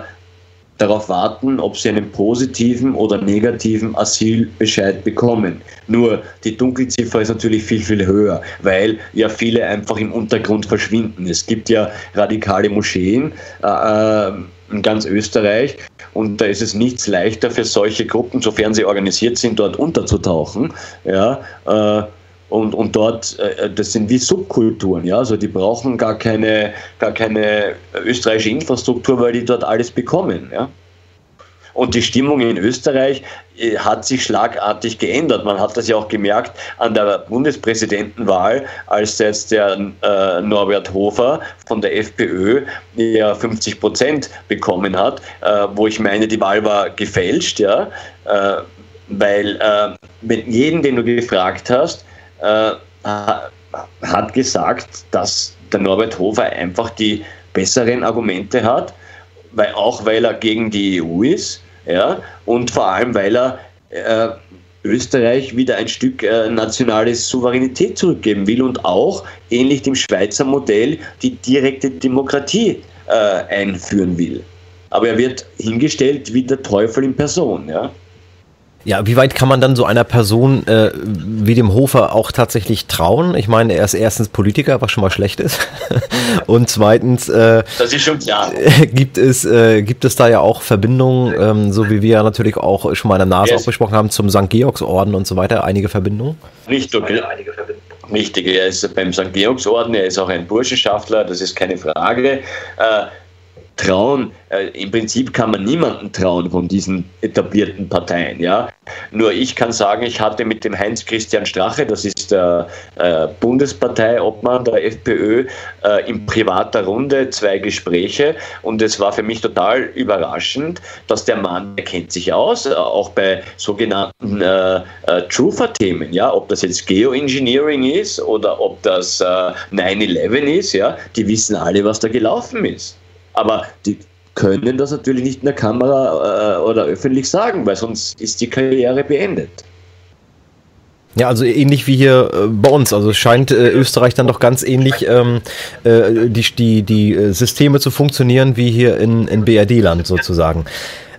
darauf warten, ob sie einen positiven oder negativen Asylbescheid bekommen. Nur die Dunkelziffer ist natürlich viel, viel höher, weil ja viele einfach im Untergrund verschwinden. Es gibt ja radikale Moscheen. Äh, äh in ganz Österreich. Und da ist es nichts leichter für solche Gruppen, sofern sie organisiert sind, dort unterzutauchen. Ja, äh, und, und dort, äh, das sind wie Subkulturen, ja, also die brauchen gar keine, gar keine österreichische Infrastruktur, weil die dort alles bekommen, ja. Und die Stimmung in Österreich äh, hat sich schlagartig geändert. Man hat das ja auch gemerkt an der Bundespräsidentenwahl, als jetzt der äh, Norbert Hofer von der FPÖ ja 50 Prozent bekommen hat, äh, wo ich meine, die Wahl war gefälscht, ja, äh, weil äh, wenn jeden, den du gefragt hast, äh, hat gesagt, dass der Norbert Hofer einfach die besseren Argumente hat, weil auch weil er gegen die EU ist ja, und vor allem, weil er äh, Österreich wieder ein Stück äh, nationale Souveränität zurückgeben will und auch, ähnlich dem Schweizer Modell, die direkte Demokratie äh, einführen will. Aber er wird hingestellt wie der Teufel in Person. Ja? Ja, wie weit kann man dann so einer Person äh, wie dem Hofer auch tatsächlich trauen? Ich meine, er ist erstens Politiker, was schon mal schlecht ist. Und zweitens äh, schon klar. gibt, es, äh, gibt es da ja auch Verbindungen, ähm, so wie wir ja natürlich auch schon mal in der Nase yes. auch besprochen haben, zum St. Georgsorden und so weiter, einige Verbindungen? Nicht okay. Einige Verbindungen. Richtig, er ist beim St. Georgsorden, er ist auch ein Burschenschaftler, das ist keine Frage. Äh, trauen, äh, im Prinzip kann man niemanden trauen von diesen etablierten Parteien. Ja? Nur ich kann sagen, ich hatte mit dem Heinz-Christian Strache, das ist der äh, Bundesparteiobmann der FPÖ, äh, in privater Runde zwei Gespräche und es war für mich total überraschend, dass der Mann, der kennt sich aus, äh, auch bei sogenannten äh, äh, Truther-Themen, ja? ob das jetzt Geoengineering ist oder ob das 9-11 ist, ja? die wissen alle, was da gelaufen ist. Aber die können das natürlich nicht in der Kamera äh, oder öffentlich sagen, weil sonst ist die Karriere beendet. Ja, also ähnlich wie hier äh, bei uns. Also scheint äh, Österreich dann doch ganz ähnlich ähm, äh, die, die, die äh, Systeme zu funktionieren wie hier in, in BRD-Land sozusagen.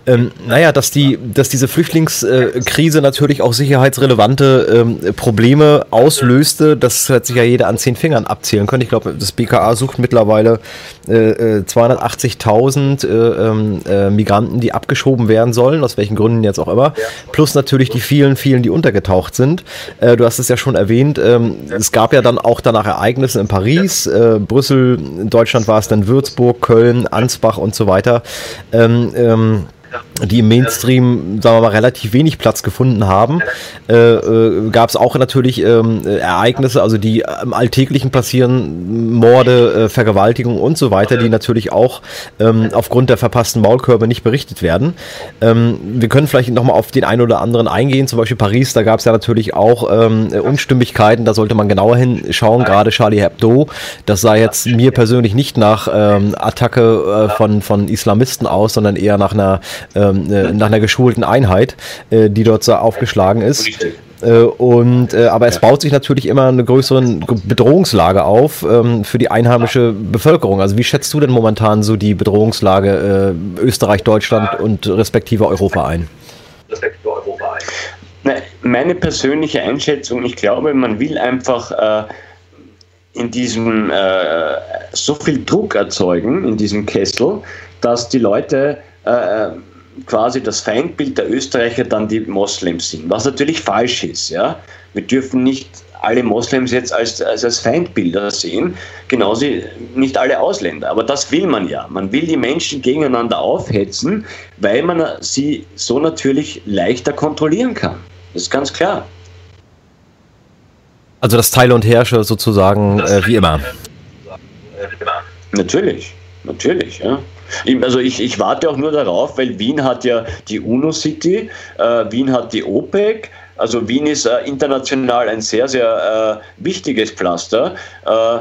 Ähm, naja, dass, die, dass diese Flüchtlingskrise natürlich auch sicherheitsrelevante ähm, Probleme auslöste, das hat sich ja jeder an zehn Fingern abzählen können. Ich glaube, das BKA sucht mittlerweile äh, 280.000 äh, äh, ähm, äh, Migranten, die abgeschoben werden sollen, aus welchen Gründen jetzt auch immer. Plus natürlich die vielen, vielen, die untergetaucht sind. Äh, du hast es ja schon erwähnt, ähm, es gab ja dann auch danach Ereignisse in Paris, äh, Brüssel, in Deutschland war es dann Würzburg, Köln, Ansbach und so weiter. Ähm, ähm, die im Mainstream, sagen wir mal, relativ wenig Platz gefunden haben, äh, äh, gab es auch natürlich ähm, Ereignisse, also die im Alltäglichen passieren, Morde, äh, Vergewaltigung und so weiter, die natürlich auch ähm, aufgrund der verpassten Maulkörbe nicht berichtet werden. Ähm, wir können vielleicht nochmal auf den einen oder anderen eingehen, zum Beispiel Paris, da gab es ja natürlich auch ähm, Unstimmigkeiten, da sollte man genauer hinschauen, gerade Charlie Hebdo, das sah jetzt mir persönlich nicht nach ähm, Attacke äh, von, von Islamisten aus, sondern eher nach einer ähm, äh, nach einer geschulten Einheit, äh, die dort so aufgeschlagen ist. Äh, und, äh, aber es baut sich natürlich immer eine größere Bedrohungslage auf ähm, für die einheimische Bevölkerung. Also wie schätzt du denn momentan so die Bedrohungslage äh, Österreich, Deutschland und respektive Europa ein? Respektive Europa ein. Meine persönliche Einschätzung, ich glaube, man will einfach äh, in diesem äh, so viel Druck erzeugen, in diesem Kessel, dass die Leute äh, quasi das Feindbild der Österreicher dann die Moslems sind, was natürlich falsch ist. Ja? Wir dürfen nicht alle Moslems jetzt als, als, als Feindbilder sehen, genauso nicht alle Ausländer. Aber das will man ja. Man will die Menschen gegeneinander aufhetzen, weil man sie so natürlich leichter kontrollieren kann. Das ist ganz klar. Also das Teile und Herrsche sozusagen äh, wie immer. Natürlich, natürlich, ja. Also ich, ich warte auch nur darauf, weil Wien hat ja die UNO-City, äh, Wien hat die OPEC, also Wien ist äh, international ein sehr, sehr äh, wichtiges Pflaster. Äh,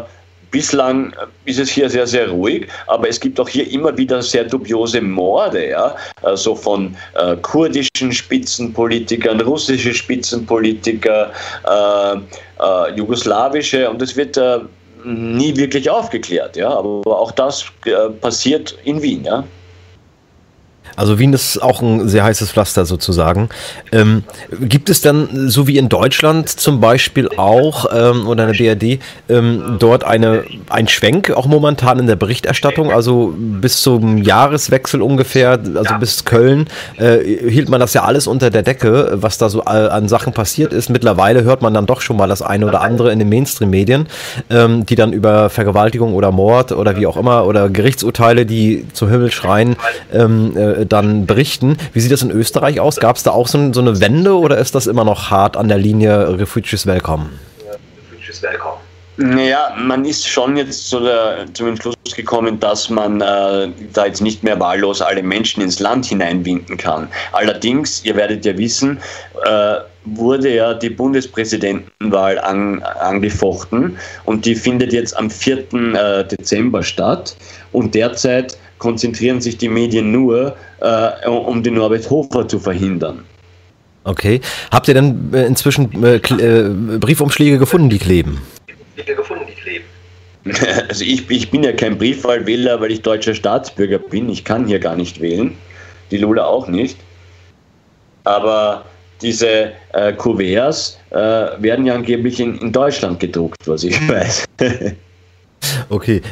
bislang ist es hier sehr, sehr ruhig, aber es gibt auch hier immer wieder sehr dubiose Morde, ja, also von äh, kurdischen Spitzenpolitikern, russische Spitzenpolitiker, äh, äh, jugoslawische. Und es wird nie wirklich aufgeklärt. Ja? Aber auch das äh, passiert in Wien. Ja? Also Wien ist auch ein sehr heißes Pflaster sozusagen. Ähm, gibt es dann, so wie in Deutschland zum Beispiel auch, ähm, oder in der BRD, ähm, dort eine, ein Schwenk auch momentan in der Berichterstattung? Also bis zum Jahreswechsel ungefähr, also bis Köln, äh, hielt man das ja alles unter der Decke, was da so an Sachen passiert ist. Mittlerweile hört man dann doch schon mal das eine oder andere in den Mainstream-Medien, ähm, die dann über Vergewaltigung oder Mord oder wie auch immer oder Gerichtsurteile, die zu Himmel schreien, ähm, äh, dann berichten. Wie sieht das in Österreich aus? Gab es da auch so, so, eine Wende oder ist das immer noch hart an der Linie Refugees Welcome? Naja, man ist schon jetzt zu der, zum Entschluss gekommen, dass man äh, da jetzt nicht mehr wahllos alle Menschen ins Land hineinwinden kann. Allerdings, ihr werdet ja wissen, äh, wurde ja die Bundespräsidentenwahl an, angefochten und die findet jetzt am 4. Äh, Dezember statt. Und derzeit konzentrieren sich die Medien nur, äh, um den Norbert Hofer zu verhindern. Okay. Habt ihr denn äh, inzwischen äh, äh, Briefumschläge gefunden, die kleben? gefunden, die kleben. Also ich, ich bin ja kein Briefwahlwähler, weil ich deutscher Staatsbürger bin. Ich kann hier gar nicht wählen. Die Lula auch nicht. Aber diese äh, Kuverts äh, werden ja angeblich in, in Deutschland gedruckt, was ich weiß. Okay,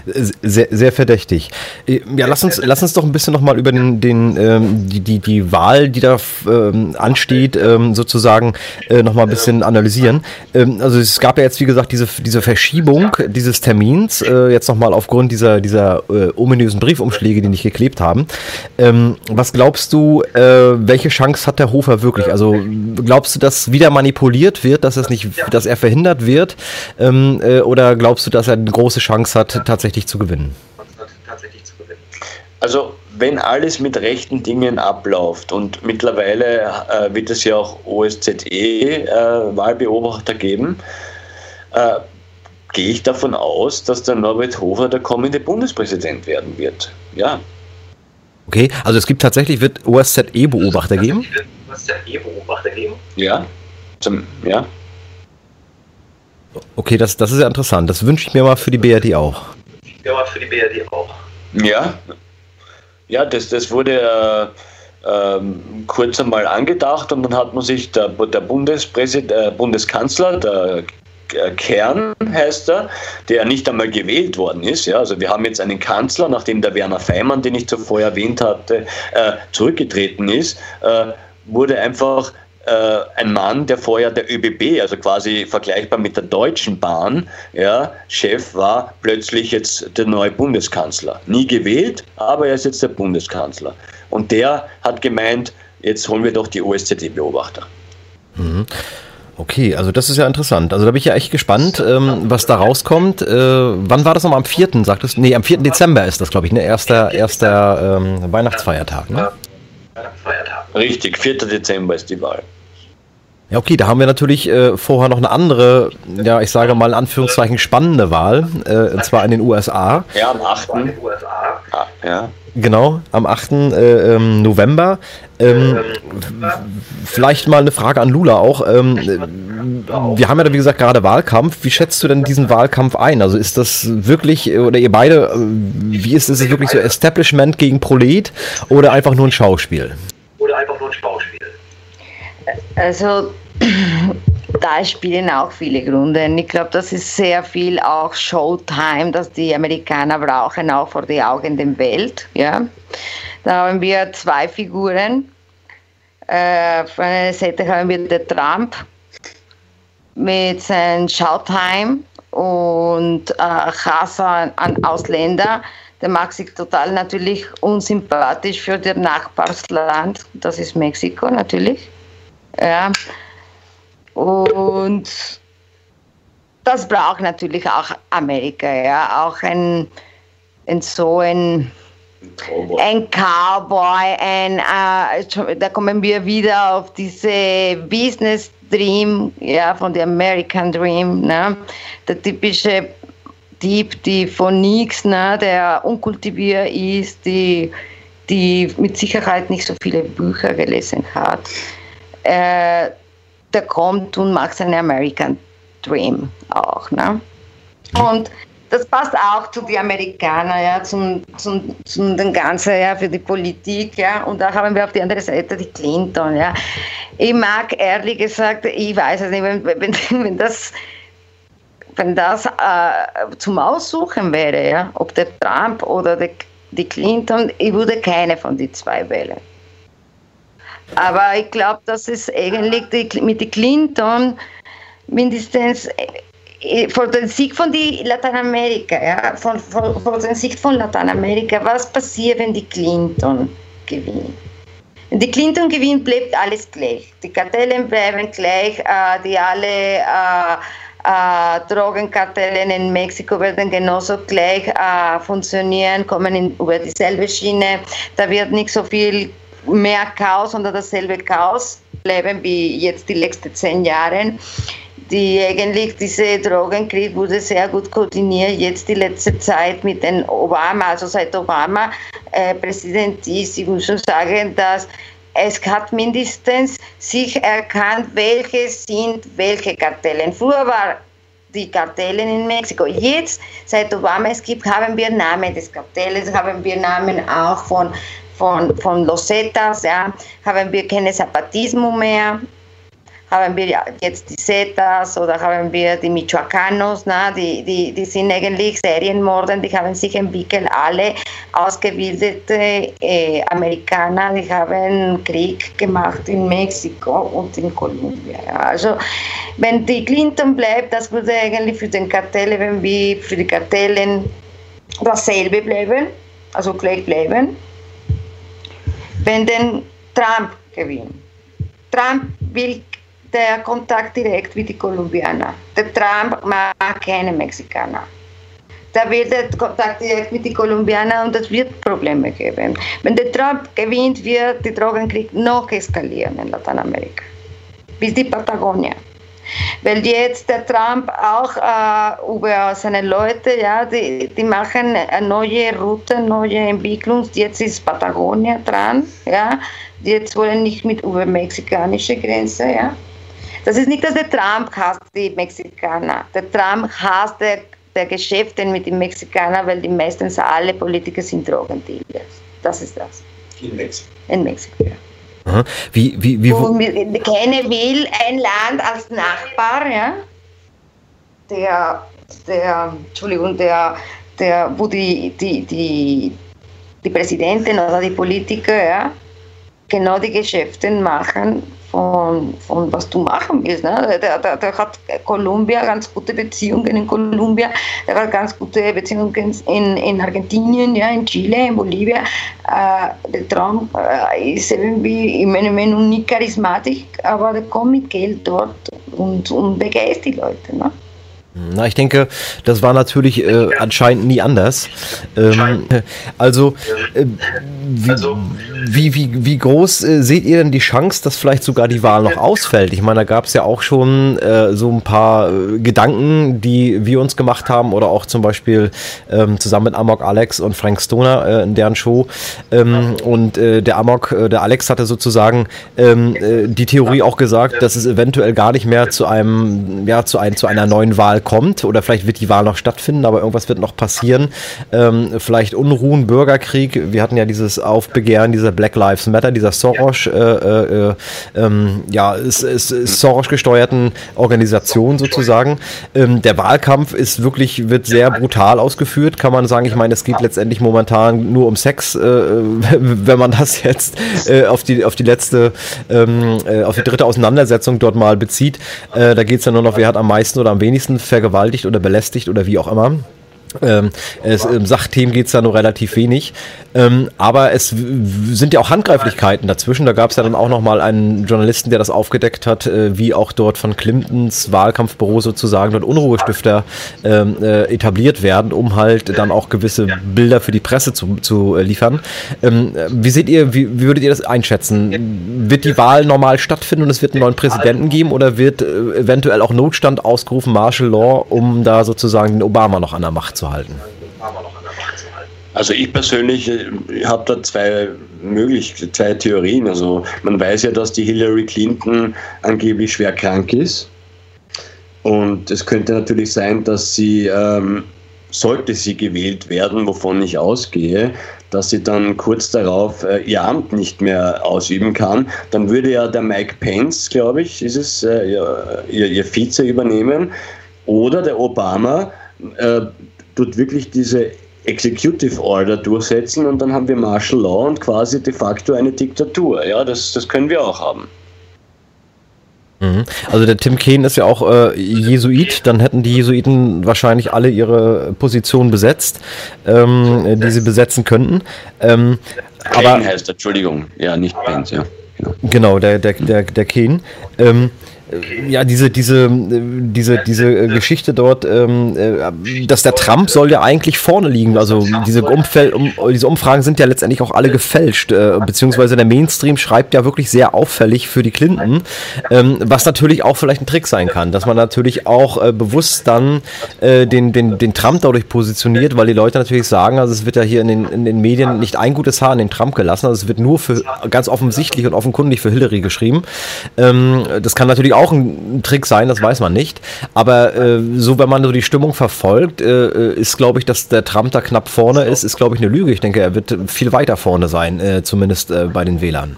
sehr, sehr verdächtig. Ja, lass uns, lass uns doch ein bisschen nochmal über den, den, ähm, die, die, die Wahl, die da ähm, ansteht, ähm, sozusagen äh, nochmal ein bisschen analysieren. Ähm, also es gab ja jetzt, wie gesagt, diese, diese Verschiebung dieses Termins, äh, jetzt nochmal aufgrund dieser, dieser äh, ominösen Briefumschläge, die nicht geklebt haben. Ähm, was glaubst du, äh, welche Chance hat der Hofer wirklich? Also glaubst du, dass wieder manipuliert wird, dass es nicht, dass er verhindert wird? Ähm, äh, oder glaubst du, dass er eine große Chance Chance hat, tatsächlich zu gewinnen? Also wenn alles mit rechten Dingen abläuft und mittlerweile äh, wird es ja auch OSZE-Wahlbeobachter äh, geben, äh, gehe ich davon aus, dass der Norbert Hofer der kommende Bundespräsident werden wird. Ja. Okay, also es gibt tatsächlich, wird OSZE-Beobachter geben? OSZE-Beobachter geben? Ja. Zum, ja. Okay, das, das ist ja interessant. Das wünsche ich mir mal für die BRD auch. Ja, für die BRD auch. Ja, ja das, das wurde äh, äh, kurz einmal angedacht und dann hat man sich der, der Bundespräsident, äh, Bundeskanzler, der äh, Kern heißt er, der nicht einmal gewählt worden ist. Ja, also wir haben jetzt einen Kanzler, nachdem der Werner Feimann, den ich zuvor erwähnt hatte, äh, zurückgetreten ist, äh, wurde einfach äh, ein Mann, der vorher der ÖBB, also quasi vergleichbar mit der Deutschen Bahn, ja, Chef war, plötzlich jetzt der neue Bundeskanzler. Nie gewählt, aber er ist jetzt der Bundeskanzler. Und der hat gemeint, jetzt holen wir doch die OSZE-Beobachter. Mhm. Okay, also das ist ja interessant. Also da bin ich ja echt gespannt, ähm, was da rauskommt. Äh, wann war das nochmal? Am 4. sagtest du? Nee, am 4. Dezember ist das, glaube ich, ne? Erster, erster ähm, Weihnachtsfeiertag, ne? Richtig, 4. Dezember ist die Wahl. Ja, okay, da haben wir natürlich äh, vorher noch eine andere, ja, ich sage mal in Anführungszeichen spannende Wahl, äh, und zwar in den USA. Ja, am 8. Ah, ja. Genau, am 8. Äh, ähm, November. Ähm, vielleicht mal eine Frage an Lula auch. Ähm, wir haben ja, wie gesagt, gerade Wahlkampf. Wie schätzt du denn diesen Wahlkampf ein? Also ist das wirklich, oder ihr beide, äh, wie ist es wirklich so Establishment gegen Prolet oder einfach nur ein Schauspiel? Oder einfach nur ein Schauspiel. Also da spielen auch viele Gründe. Ich glaube, das ist sehr viel auch Showtime, dass die Amerikaner brauchen, auch vor die Augen der Welt. Ja? Da haben wir zwei Figuren. Äh, von einer Seite haben wir den Trump mit seinem Showtime und äh, Hass an, an Ausländer. Der mag sich total natürlich unsympathisch für das Nachbarsland. Das ist Mexiko natürlich. Ja. Und das braucht natürlich auch Amerika, ja, auch ein, ein so ein, ein Cowboy, ein, äh, da kommen wir wieder auf diese Business Dream, ja, von der American Dream, ne? der typische Typ, die von nichts, ne, der unkultiviert ist, die, die mit Sicherheit nicht so viele Bücher gelesen hat äh, der kommt und macht seinen American Dream auch. Ne? Und das passt auch zu den Amerikanern, ja, zum, zum, zum den ganzen, ja, für die Politik, ja. Und da haben wir auf der anderen Seite die Clinton, ja. Ich mag ehrlich gesagt, ich weiß es nicht, wenn, wenn, wenn das, wenn das äh, zum Aussuchen wäre, ja, ob der Trump oder die, die Clinton, ich würde keine von den zwei wählen. Aber ich glaube, dass es eigentlich die, mit den Clinton mindestens äh, vor der Sieg von Lateinamerika, ja, von, von, von der Sicht von Lateinamerika, was passiert, wenn die Clinton gewinnt? Wenn die Clinton gewinnt, bleibt alles gleich. Die Kartelle bleiben gleich, äh, die alle äh, äh, Drogenkartelle in Mexiko werden genauso gleich äh, funktionieren, kommen in, über dieselbe Schiene. Da wird nicht so viel mehr Chaos oder dasselbe Chaos bleiben wie jetzt die letzten zehn Jahre. Die eigentlich diese Drogenkrieg wurde sehr gut koordiniert jetzt die letzte Zeit mit den Obama, also seit Obama äh, Präsident ist. Ich muss schon sagen, dass es hat mindestens sich erkannt, welche sind welche Kartellen. Früher war die Kartellen in Mexiko. Jetzt, seit Obama es gibt, haben wir Namen des Kartelles, haben wir Namen auch von von, von Los Zetas, ja, haben wir kein Zapatismo mehr, haben wir jetzt die Zetas oder haben wir die Michoacanos, na, die, die, die sind eigentlich Serienmorden, die haben sich entwickelt, alle ausgebildete äh, Amerikaner, die haben Krieg gemacht in Mexiko und in Kolumbien. Ja. Also wenn die Clinton bleibt, das würde eigentlich für den Kartell, wenn wir für die Kartellen dasselbe bleiben, also gleich bleiben. Wenn den Trump gewinnt. Trump will der Kontakt direkt mit den Kolumbianern. Der Trump mag keine Mexikaner. Da wird der Kontakt direkt mit den Kolumbianern und es wird Probleme geben. Wenn der Trump gewinnt, wird der Drogenkrieg noch eskalieren in Lateinamerika. Bis die Patagonia. Weil jetzt der Trump auch äh, über seine Leute, ja, die, die machen eine neue Route, neue Entwicklung. Jetzt ist Patagonia dran, ja. Jetzt wollen nicht mit über mexikanische Grenze, ja. Das ist nicht, dass der Trump hasst die Mexikaner. Der Trump hasst der, der Geschäfte mit den Mexikanern, weil die meistens alle Politiker sind Drogendealers. Das ist das. In Mexiko. In Mexiko, ja. Wie, wie, wie, Und keiner will ein Land als Nachbar, ja, der, der, Entschuldigung, der, der, wo die, die, die, die Präsidenten oder die Politiker, ja, genau die Geschäfte machen von, von was du machen willst. Ne? Der, der, der hat Kolumbia ganz gute Beziehungen in Kolumbia, der hat ganz gute Beziehungen in, in Argentinien, ja, in Chile, in Bolivia. Äh, der Trump äh, ist irgendwie in meiner Meinung nicht charismatisch, aber der kommt mit Geld dort und, und begeistert die Leute. Ne? Na, ich denke, das war natürlich äh, anscheinend nie anders. Ähm, also, äh, wie, wie, wie, wie groß äh, seht ihr denn die Chance, dass vielleicht sogar die Wahl noch ausfällt? Ich meine, da gab es ja auch schon äh, so ein paar äh, Gedanken, die wir uns gemacht haben oder auch zum Beispiel ähm, zusammen mit Amok Alex und Frank Stoner äh, in deren Show. Ähm, und der Amok, der Alex hatte sozusagen ähm, die Theorie auch gesagt, dass es eventuell gar nicht mehr zu einem, ja, zu, ein, zu einer neuen Wahl kommt oder vielleicht wird die Wahl noch stattfinden, aber irgendwas wird noch passieren. Ähm, vielleicht Unruhen, Bürgerkrieg. Wir hatten ja dieses Aufbegehren dieser Black Lives Matter, dieser Soros, äh, äh, ähm, ja, ist, ist, ist Soros gesteuerten Organisation sozusagen. Ähm, der Wahlkampf ist wirklich, wird sehr brutal ausgeführt, kann man sagen. Ich meine, es geht letztendlich momentan nur um Sex, äh, wenn man das jetzt äh, auf die auf die letzte, ähm, äh, auf die dritte Auseinandersetzung dort mal bezieht. Äh, da geht es ja nur noch, wer hat am meisten oder am wenigsten vergewaltigt oder belästigt oder wie auch immer. Ähm, es, Im Sachthemen geht es da nur relativ wenig. Ähm, aber es sind ja auch Handgreiflichkeiten dazwischen. Da gab es ja dann auch nochmal einen Journalisten, der das aufgedeckt hat, äh, wie auch dort von Clintons Wahlkampfbüro sozusagen dort Unruhestifter ähm, äh, etabliert werden, um halt dann auch gewisse Bilder für die Presse zu, zu äh, liefern. Ähm, wie seht ihr, wie, wie, würdet ihr das einschätzen? Wird die Wahl normal stattfinden und es wird einen neuen Präsidenten geben oder wird äh, eventuell auch Notstand ausgerufen, Martial Law, um da sozusagen den Obama noch an der Macht zu halten? Also ich persönlich äh, habe da zwei möglich zwei Theorien. Also man weiß ja, dass die Hillary Clinton angeblich schwer krank ist. Und es könnte natürlich sein, dass sie, ähm, sollte sie gewählt werden, wovon ich ausgehe, dass sie dann kurz darauf äh, ihr Amt nicht mehr ausüben kann. Dann würde ja der Mike Pence, glaube ich, ist es, äh, ihr, ihr, Vize übernehmen. Oder der Obama äh, tut wirklich diese Executive Order durchsetzen und dann haben wir Martial Law und quasi de facto eine Diktatur. Ja, das, das können wir auch haben. Mhm. Also der Tim Kane ist ja auch äh, Jesuit, dann hätten die Jesuiten wahrscheinlich alle ihre Positionen besetzt, ähm, die sie besetzen könnten. Ähm, Kane aber, heißt, Entschuldigung, ja, nicht Pence, ja. Genau, genau der, der, der, der Kane. Ähm, ja, diese, diese, diese, diese Geschichte dort, ähm, äh, dass der Trump soll ja eigentlich vorne liegen. Also diese, Umfeld, um, diese Umfragen sind ja letztendlich auch alle gefälscht, äh, beziehungsweise der Mainstream schreibt ja wirklich sehr auffällig für die Clinton, ähm, was natürlich auch vielleicht ein Trick sein kann, dass man natürlich auch äh, bewusst dann den, den, den Trump dadurch positioniert, weil die Leute natürlich sagen, also es wird ja hier in den, in den Medien nicht ein gutes Haar in den Trump gelassen, also es wird nur für ganz offensichtlich und offenkundig für Hillary geschrieben. Ähm, das kann natürlich auch ein Trick sein, das weiß man nicht. Aber äh, so, wenn man so die Stimmung verfolgt, äh, äh ist, glaube ich, dass der Trump da knapp vorne ist, ist, glaube ich, eine Lüge. Ich denke, er wird viel weiter vorne sein, äh, zumindest äh, bei den Wählern.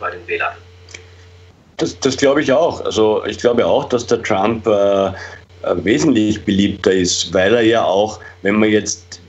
Bei den Wählern. Das, das glaube ich auch. Also ich glaube auch, dass der Trump äh, äh, wesentlich beliebter ist, weil er ja auch, wenn man jetzt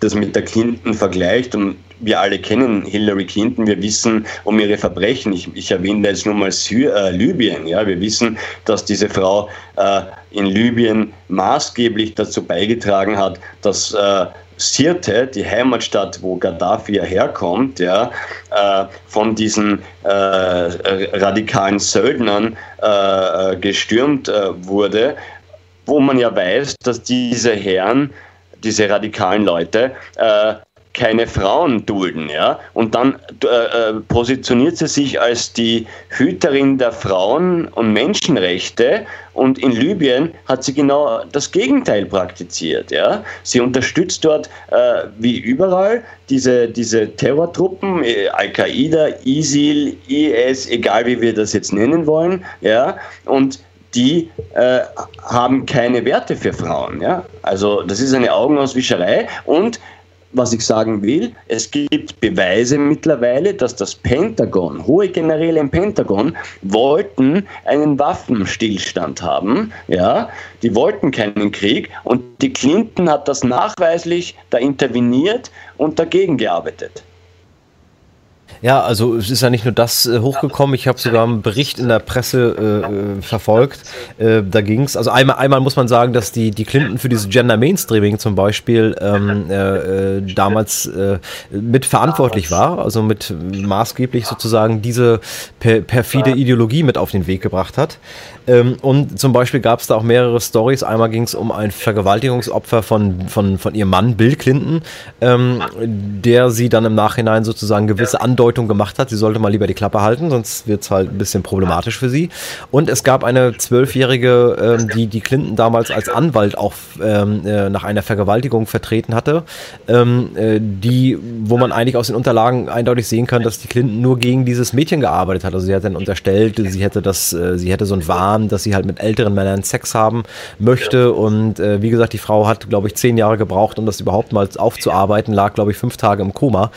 das mit der Clinton vergleicht und wir alle kennen Hillary Clinton, wir wissen um ihre Verbrechen. Ich, ich erwähne jetzt nur mal Sy äh, Libyen. Ja? Wir wissen, dass diese Frau äh, in Libyen maßgeblich dazu beigetragen hat, dass äh, Sirte, die Heimatstadt, wo Gaddafi ja herkommt, ja, äh, von diesen äh, radikalen Söldnern äh, gestürmt äh, wurde, wo man ja weiß, dass diese Herren, diese radikalen Leute, äh, keine Frauen dulden, ja. Und dann äh, äh, positioniert sie sich als die Hüterin der Frauen und Menschenrechte und in Libyen hat sie genau das Gegenteil praktiziert, ja. Sie unterstützt dort äh, wie überall diese, diese Terrortruppen, äh, Al-Qaida, ISIL, IS, egal wie wir das jetzt nennen wollen, ja. Und die äh, haben keine Werte für Frauen. Ja? Also das ist eine Augenauswischerei und was ich sagen will, es gibt Beweise mittlerweile, dass das Pentagon, hohe Generäle im Pentagon, wollten einen Waffenstillstand haben. Ja, die wollten keinen Krieg und die Clinton hat das nachweislich da interveniert und dagegen gearbeitet. Ja, also es ist ja nicht nur das äh, hochgekommen, ich habe sogar einen Bericht in der Presse äh, äh verfolgt. Äh, da ging es, also einmal, einmal muss man sagen, dass die, die Clinton für dieses Gender Mainstreaming zum Beispiel ähm, äh, äh damals mit verantwortlich war, also mit maßgeblich sozusagen diese per, perfide Ideologie mit auf den Weg gebracht hat. Ähm, und zum Beispiel gab es da auch mehrere Stories. Einmal ging es um ein Vergewaltigungsopfer von, von, von ihrem Mann, Bill Clinton, ähm, der sie dann im Nachhinein sozusagen gewisse Andeutungen gemacht hat. Sie sollte mal lieber die Klappe halten, sonst wird es halt ein bisschen problematisch für sie. Und es gab eine Zwölfjährige, ähm, die die Clinton damals als Anwalt auch ähm, äh, nach einer Vergewaltigung vertreten hatte, ähm, äh, die, wo man eigentlich aus den Unterlagen eindeutig sehen kann, dass die Clinton nur gegen dieses Mädchen gearbeitet hat. Also sie hat dann unterstellt, sie hätte das, äh, sie hätte so ein Wahn dass sie halt mit älteren Männern Sex haben möchte. Und äh, wie gesagt, die Frau hat, glaube ich, zehn Jahre gebraucht, um das überhaupt mal aufzuarbeiten, lag, glaube ich, fünf Tage im Koma.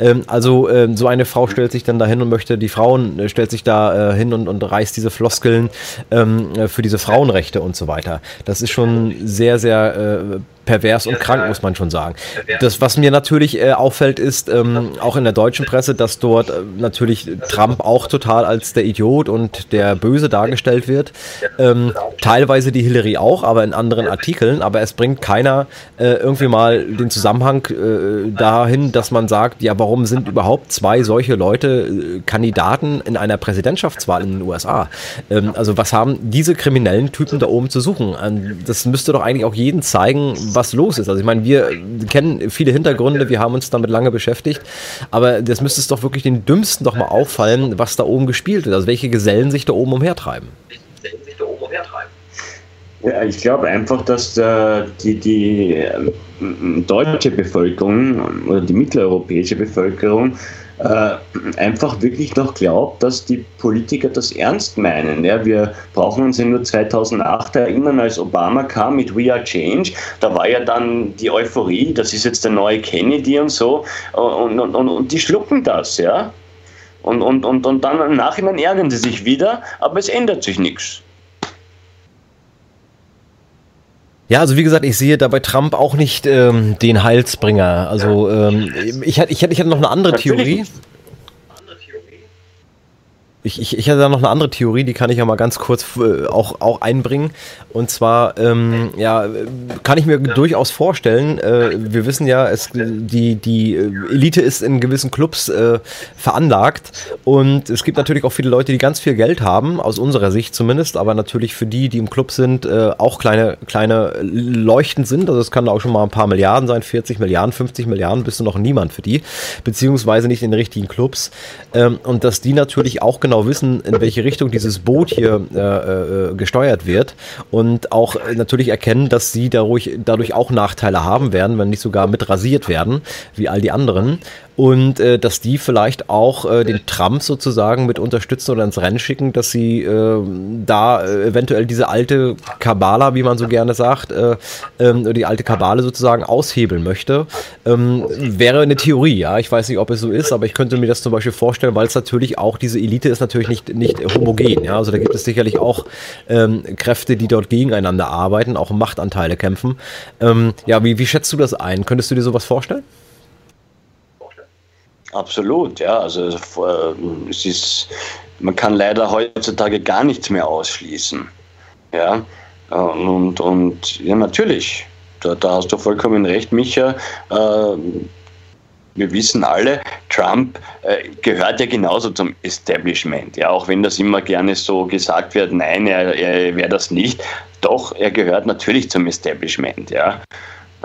Ähm, also ähm, eine Frau stellt sich dann dahin und möchte, die Frauen äh, stellt sich da äh, hin und, und reißt diese Floskeln ähm, äh, für diese Frauenrechte und so weiter. Das ist schon sehr, sehr pervers und krank, muss man schon sagen. Das, was mir natürlich äh, auffällt, ist ähm, auch in der deutschen Presse, dass dort äh, natürlich Trump auch total als der Idiot und der Böse dargestellt wird. Ähm, teilweise die Hillary auch, aber in anderen Artikeln. Aber es bringt keiner äh, irgendwie mal den Zusammenhang äh, dahin, dass man sagt, ja, warum sind überhaupt zwei solche Leute äh, Kandidaten in einer Präsidentschaftswahl in den USA? Ähm, also was haben diese kriminellen Typen da oben zu suchen? Ähm, das müsste doch eigentlich auch jeden zeigen, was los ist. Also ich meine, wir kennen viele Hintergründe, wir haben uns damit lange beschäftigt, aber das müsste es doch wirklich den Dümmsten doch mal auffallen, was da oben gespielt wird. Also welche Gesellen sich da oben umhertreiben. Ja, ich glaube einfach, dass äh, die, die äh, deutsche Bevölkerung oder die mitteleuropäische Bevölkerung äh, einfach wirklich noch glaubt, dass die Politiker das ernst meinen. Ja, wir brauchen uns ja nur 2008 erinnern, als Obama kam mit We Are Change. Da war ja dann die Euphorie, das ist jetzt der neue Kennedy und so. Und, und, und, und die schlucken das, ja. Und, und, und, und dann im Nachhinein ärgern sie sich wieder, aber es ändert sich nichts. Ja, also wie gesagt, ich sehe da bei Trump auch nicht ähm, den Heilsbringer. Also ähm, ich, ich, ich hatte noch eine andere Theorie. Ich, ich, ich hatte da noch eine andere Theorie, die kann ich ja mal ganz kurz äh, auch, auch einbringen. Und zwar, ähm, ja, kann ich mir durchaus vorstellen, äh, wir wissen ja, es, die, die Elite ist in gewissen Clubs äh, veranlagt und es gibt natürlich auch viele Leute, die ganz viel Geld haben, aus unserer Sicht zumindest, aber natürlich für die, die im Club sind, äh, auch kleine, kleine Leuchten sind. Also es kann auch schon mal ein paar Milliarden sein, 40 Milliarden, 50 Milliarden, bist du noch niemand für die, beziehungsweise nicht in den richtigen Clubs. Ähm, und dass die natürlich auch genau genau wissen, in welche Richtung dieses Boot hier äh, äh, gesteuert wird und auch natürlich erkennen, dass sie dadurch, dadurch auch Nachteile haben werden, wenn nicht sogar mit rasiert werden, wie all die anderen. Und äh, dass die vielleicht auch äh, den Trump sozusagen mit unterstützen oder ins Rennen schicken, dass sie äh, da eventuell diese alte Kabala, wie man so gerne sagt, äh, ähm, die alte Kabale sozusagen aushebeln möchte. Ähm, wäre eine Theorie, ja. Ich weiß nicht, ob es so ist, aber ich könnte mir das zum Beispiel vorstellen, weil es natürlich auch, diese Elite ist natürlich nicht, nicht homogen, ja. Also da gibt es sicherlich auch ähm, Kräfte, die dort gegeneinander arbeiten, auch Machtanteile kämpfen. Ähm, ja, wie, wie schätzt du das ein? Könntest du dir sowas vorstellen? Absolut, ja. Also äh, es ist, man kann leider heutzutage gar nichts mehr ausschließen. Ja. Und, und ja, natürlich, da, da hast du vollkommen recht, Micha. Äh, wir wissen alle, Trump äh, gehört ja genauso zum Establishment. Ja, auch wenn das immer gerne so gesagt wird, nein, er, er wäre das nicht. Doch, er gehört natürlich zum Establishment. Ja.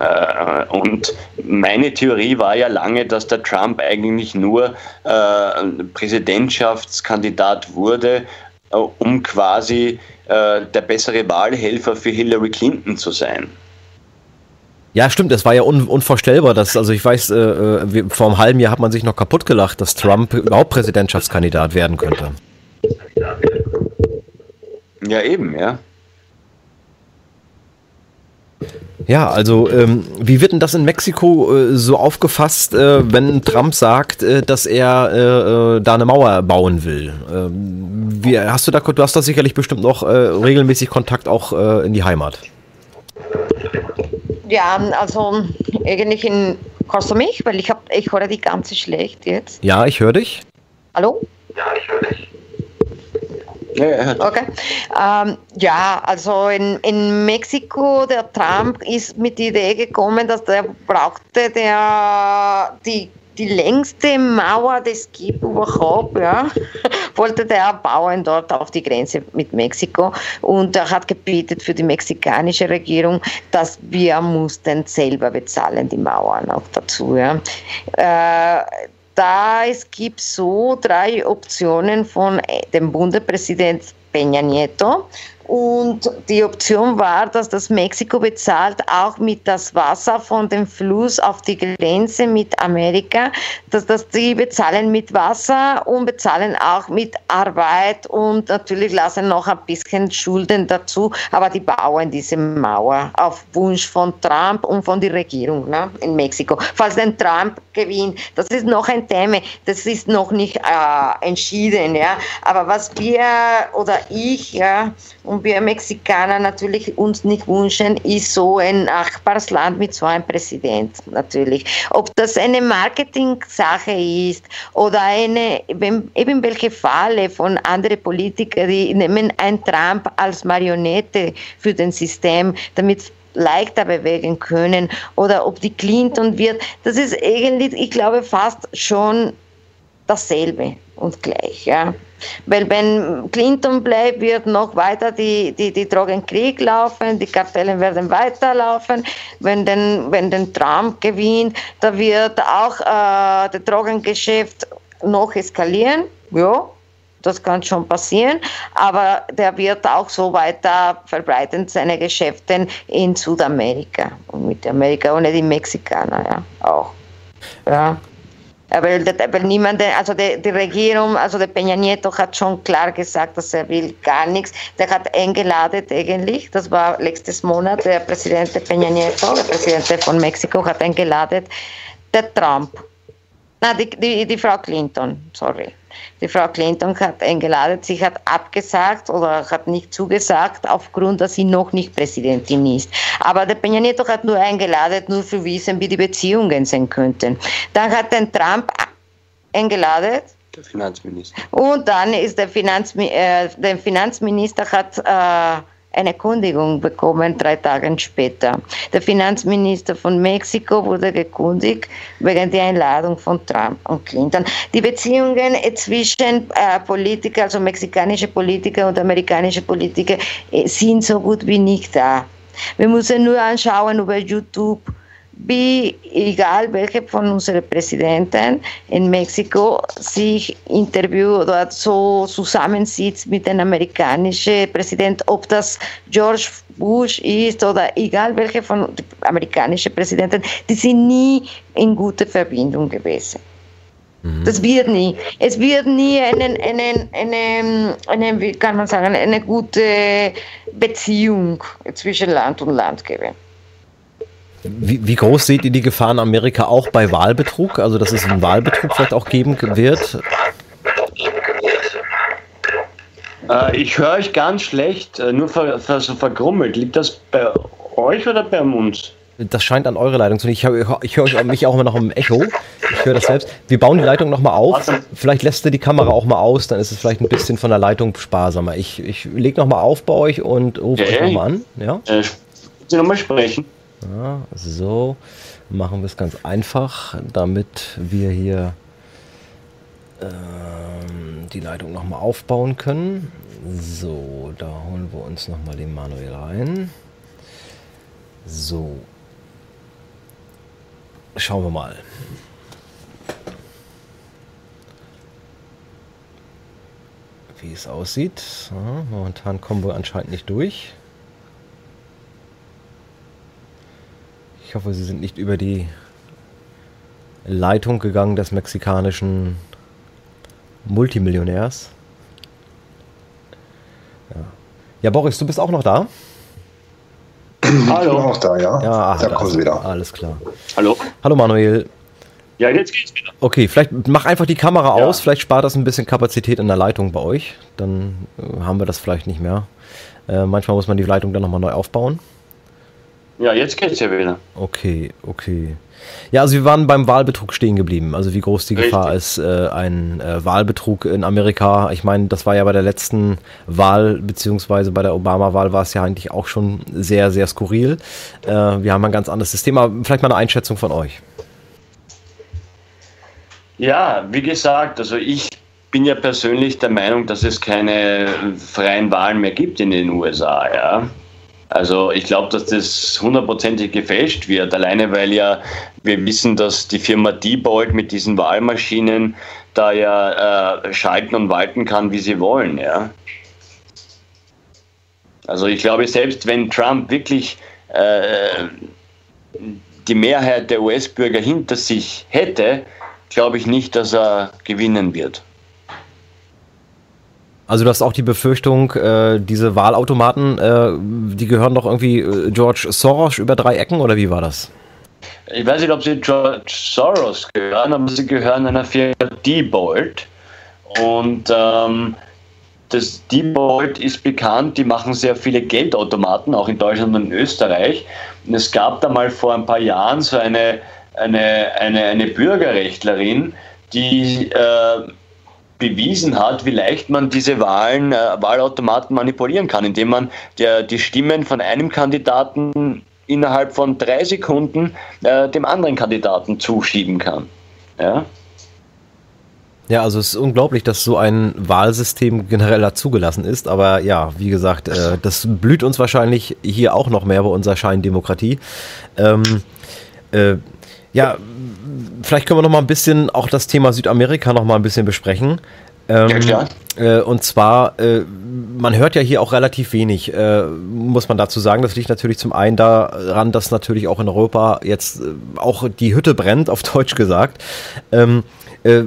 Äh, und meine Theorie war ja lange, dass der Trump eigentlich nur äh, Präsidentschaftskandidat wurde, äh, um quasi der bessere Wahlhelfer für Hillary Clinton zu sein. Ja, stimmt, es war ja un unvorstellbar, dass, also ich weiß, äh, vor einem halben Jahr hat man sich noch kaputt gelacht, dass Trump überhaupt Präsidentschaftskandidat werden könnte. Ja, eben, ja. Ja, also ähm, wie wird denn das in Mexiko äh, so aufgefasst, äh, wenn Trump sagt, äh, dass er äh, äh, da eine Mauer bauen will? Ähm, wie, hast du da, du hast da sicherlich bestimmt noch äh, regelmäßig Kontakt auch in die Heimat. Ja, also eigentlich in Hörst du mich? Weil ich habe, ich höre die ganze schlecht jetzt. Ja, ich höre dich. Hallo? Ja, ich höre dich. Okay. Ähm, ja, also in, in Mexiko, der Trump ist mit der Idee gekommen, dass der brauchte der die die längste Mauer, die es gibt überhaupt, ja, wollte der bauen dort auf die Grenze mit Mexiko und er hat gebetet für die mexikanische Regierung, dass wir mussten selber bezahlen die Mauern auch dazu. Ja. Äh, da es gibt so drei Optionen von äh, dem Bundespräsident Peña Nieto. Und die Option war, dass das Mexiko bezahlt auch mit das Wasser von dem Fluss auf die Grenze mit Amerika, dass das die bezahlen mit Wasser und bezahlen auch mit Arbeit und natürlich lassen noch ein bisschen Schulden dazu, aber die bauen diese Mauer auf Wunsch von Trump und von der Regierung ne, in Mexiko. Falls denn Trump gewinnt, das ist noch ein Thema, das ist noch nicht äh, entschieden, ja. Aber was wir oder ich, ja, und wir Mexikaner natürlich uns nicht wünschen, ist so ein Nachbarsland mit so einem Präsident natürlich. Ob das eine Marketing-Sache ist oder eine, eben welche Falle von anderen Politikern, die nehmen ein Trump als Marionette für das System, damit leichter bewegen können oder ob die Clinton wird, das ist eigentlich, ich glaube, fast schon dasselbe und gleich. Ja. Weil wenn Clinton bleibt, wird noch weiter die, die, die Drogenkrieg laufen, die Kartellen werden weiterlaufen. Wenn den, wenn den Trump gewinnt, da wird auch äh, das Drogengeschäft noch eskalieren. Ja, das kann schon passieren, aber der wird auch so weiter verbreiten, seine Geschäfte in Südamerika und mit Amerika und die Mexikaner ja auch. Ja. Weil, weil niemand, also die, die, Regierung, also der Peña Nieto hat schon klar gesagt, dass er will gar nichts. Der hat eingeladen eigentlich, das war letztes Monat, der Präsident Peña Nieto, der Präsident von Mexiko, hat eingeladen, der Trump. Na, die, die, die Frau Clinton, sorry. Die Frau Clinton hat eingeladen, sie hat abgesagt oder hat nicht zugesagt, aufgrund, dass sie noch nicht Präsidentin ist. Aber der Peña Nieto hat nur eingeladen, nur zu wissen, wie die Beziehungen sein könnten. Dann hat den Trump eingeladen, der Finanzminister. Und dann ist der, Finanz, äh, der Finanzminister hat äh, eine Kündigung bekommen, drei Tage später. Der Finanzminister von Mexiko wurde gekündigt wegen der Einladung von Trump und Clinton. Die Beziehungen zwischen äh, Politikern, also mexikanische Politiker und amerikanische Politiker, äh, sind so gut wie nicht da. Wir müssen nur anschauen über YouTube wie egal welche von unseren Präsidenten in Mexiko sich Interview oder so zusammensitzt mit dem amerikanischen Präsident, ob das George Bush ist oder egal welche von amerikanischen Präsidenten, die sind nie in guter Verbindung gewesen. Mhm. Das wird nie. Es wird nie einen, einen, einen, einen, wie kann man sagen, eine gute Beziehung zwischen Land und Land geben. Wie, wie, groß seht ihr die Gefahr in Amerika auch bei Wahlbetrug? Also, dass es einen Wahlbetrug vielleicht auch geben wird? Äh, ich höre euch ganz schlecht, äh, nur ver, ver, so vergrummelt. Liegt das bei euch oder bei uns? Das scheint an eure Leitung zu liegen. Ich höre hör mich auch immer noch im Echo. Ich höre das selbst. Wir bauen die Leitung nochmal auf. Vielleicht lässt du die Kamera auch mal aus, dann ist es vielleicht ein bisschen von der Leitung sparsamer. Ich, ich lege nochmal auf bei euch und rufe okay. euch nochmal an. Ja? Äh, Sie nochmal sprechen. Ja, so machen wir es ganz einfach, damit wir hier ähm, die Leitung nochmal aufbauen können. So, da holen wir uns nochmal den Manuel rein. So. Schauen wir mal. Wie es aussieht. Ja, momentan kommen wir anscheinend nicht durch. Ich hoffe, Sie sind nicht über die Leitung gegangen des mexikanischen Multimillionärs. Ja. ja, Boris, du bist auch noch da? Hallo. Ich bin auch da, ja. Ja, ach, da kommen Sie wieder. Alles klar. Hallo. Hallo Manuel. Ja, jetzt geht's wieder. Okay, vielleicht mach einfach die Kamera ja. aus, vielleicht spart das ein bisschen Kapazität in der Leitung bei euch. Dann äh, haben wir das vielleicht nicht mehr. Äh, manchmal muss man die Leitung dann nochmal neu aufbauen. Ja, jetzt geht's ja wieder. Okay, okay. Ja, also wir waren beim Wahlbetrug stehen geblieben. Also wie groß die Richtig. Gefahr ist, äh, ein äh, Wahlbetrug in Amerika. Ich meine, das war ja bei der letzten Wahl, beziehungsweise bei der Obama-Wahl war es ja eigentlich auch schon sehr, sehr skurril. Äh, wir haben ein ganz anderes System, aber vielleicht mal eine Einschätzung von euch. Ja, wie gesagt, also ich bin ja persönlich der Meinung, dass es keine freien Wahlen mehr gibt in den USA. Ja. Also ich glaube, dass das hundertprozentig gefälscht wird, alleine weil ja wir wissen, dass die Firma Diebold mit diesen Wahlmaschinen da ja äh, schalten und walten kann, wie sie wollen. Ja. Also ich glaube, selbst wenn Trump wirklich äh, die Mehrheit der US-Bürger hinter sich hätte, glaube ich nicht, dass er gewinnen wird. Also du hast auch die Befürchtung, äh, diese Wahlautomaten, äh, die gehören doch irgendwie äh, George Soros über drei Ecken oder wie war das? Ich weiß nicht, ob sie George Soros gehören, aber sie gehören einer Firma Diebold. Und ähm, das Diebold ist bekannt, die machen sehr viele Geldautomaten, auch in Deutschland und in Österreich. Und es gab da mal vor ein paar Jahren so eine, eine, eine, eine Bürgerrechtlerin, die äh, bewiesen hat, wie leicht man diese Wahlen, äh, Wahlautomaten manipulieren kann, indem man der, die Stimmen von einem Kandidaten innerhalb von drei Sekunden äh, dem anderen Kandidaten zuschieben kann. Ja? Ja, also es ist unglaublich, dass so ein Wahlsystem generell zugelassen ist. Aber ja, wie gesagt, äh, das blüht uns wahrscheinlich hier auch noch mehr bei unserer Scheindemokratie. Ähm, äh, ja, vielleicht können wir noch mal ein bisschen auch das Thema Südamerika noch mal ein bisschen besprechen. Ähm, ja, klar. Äh, und zwar, äh, man hört ja hier auch relativ wenig, äh, muss man dazu sagen. Das liegt natürlich zum einen daran, dass natürlich auch in Europa jetzt äh, auch die Hütte brennt, auf Deutsch gesagt. Ähm, äh,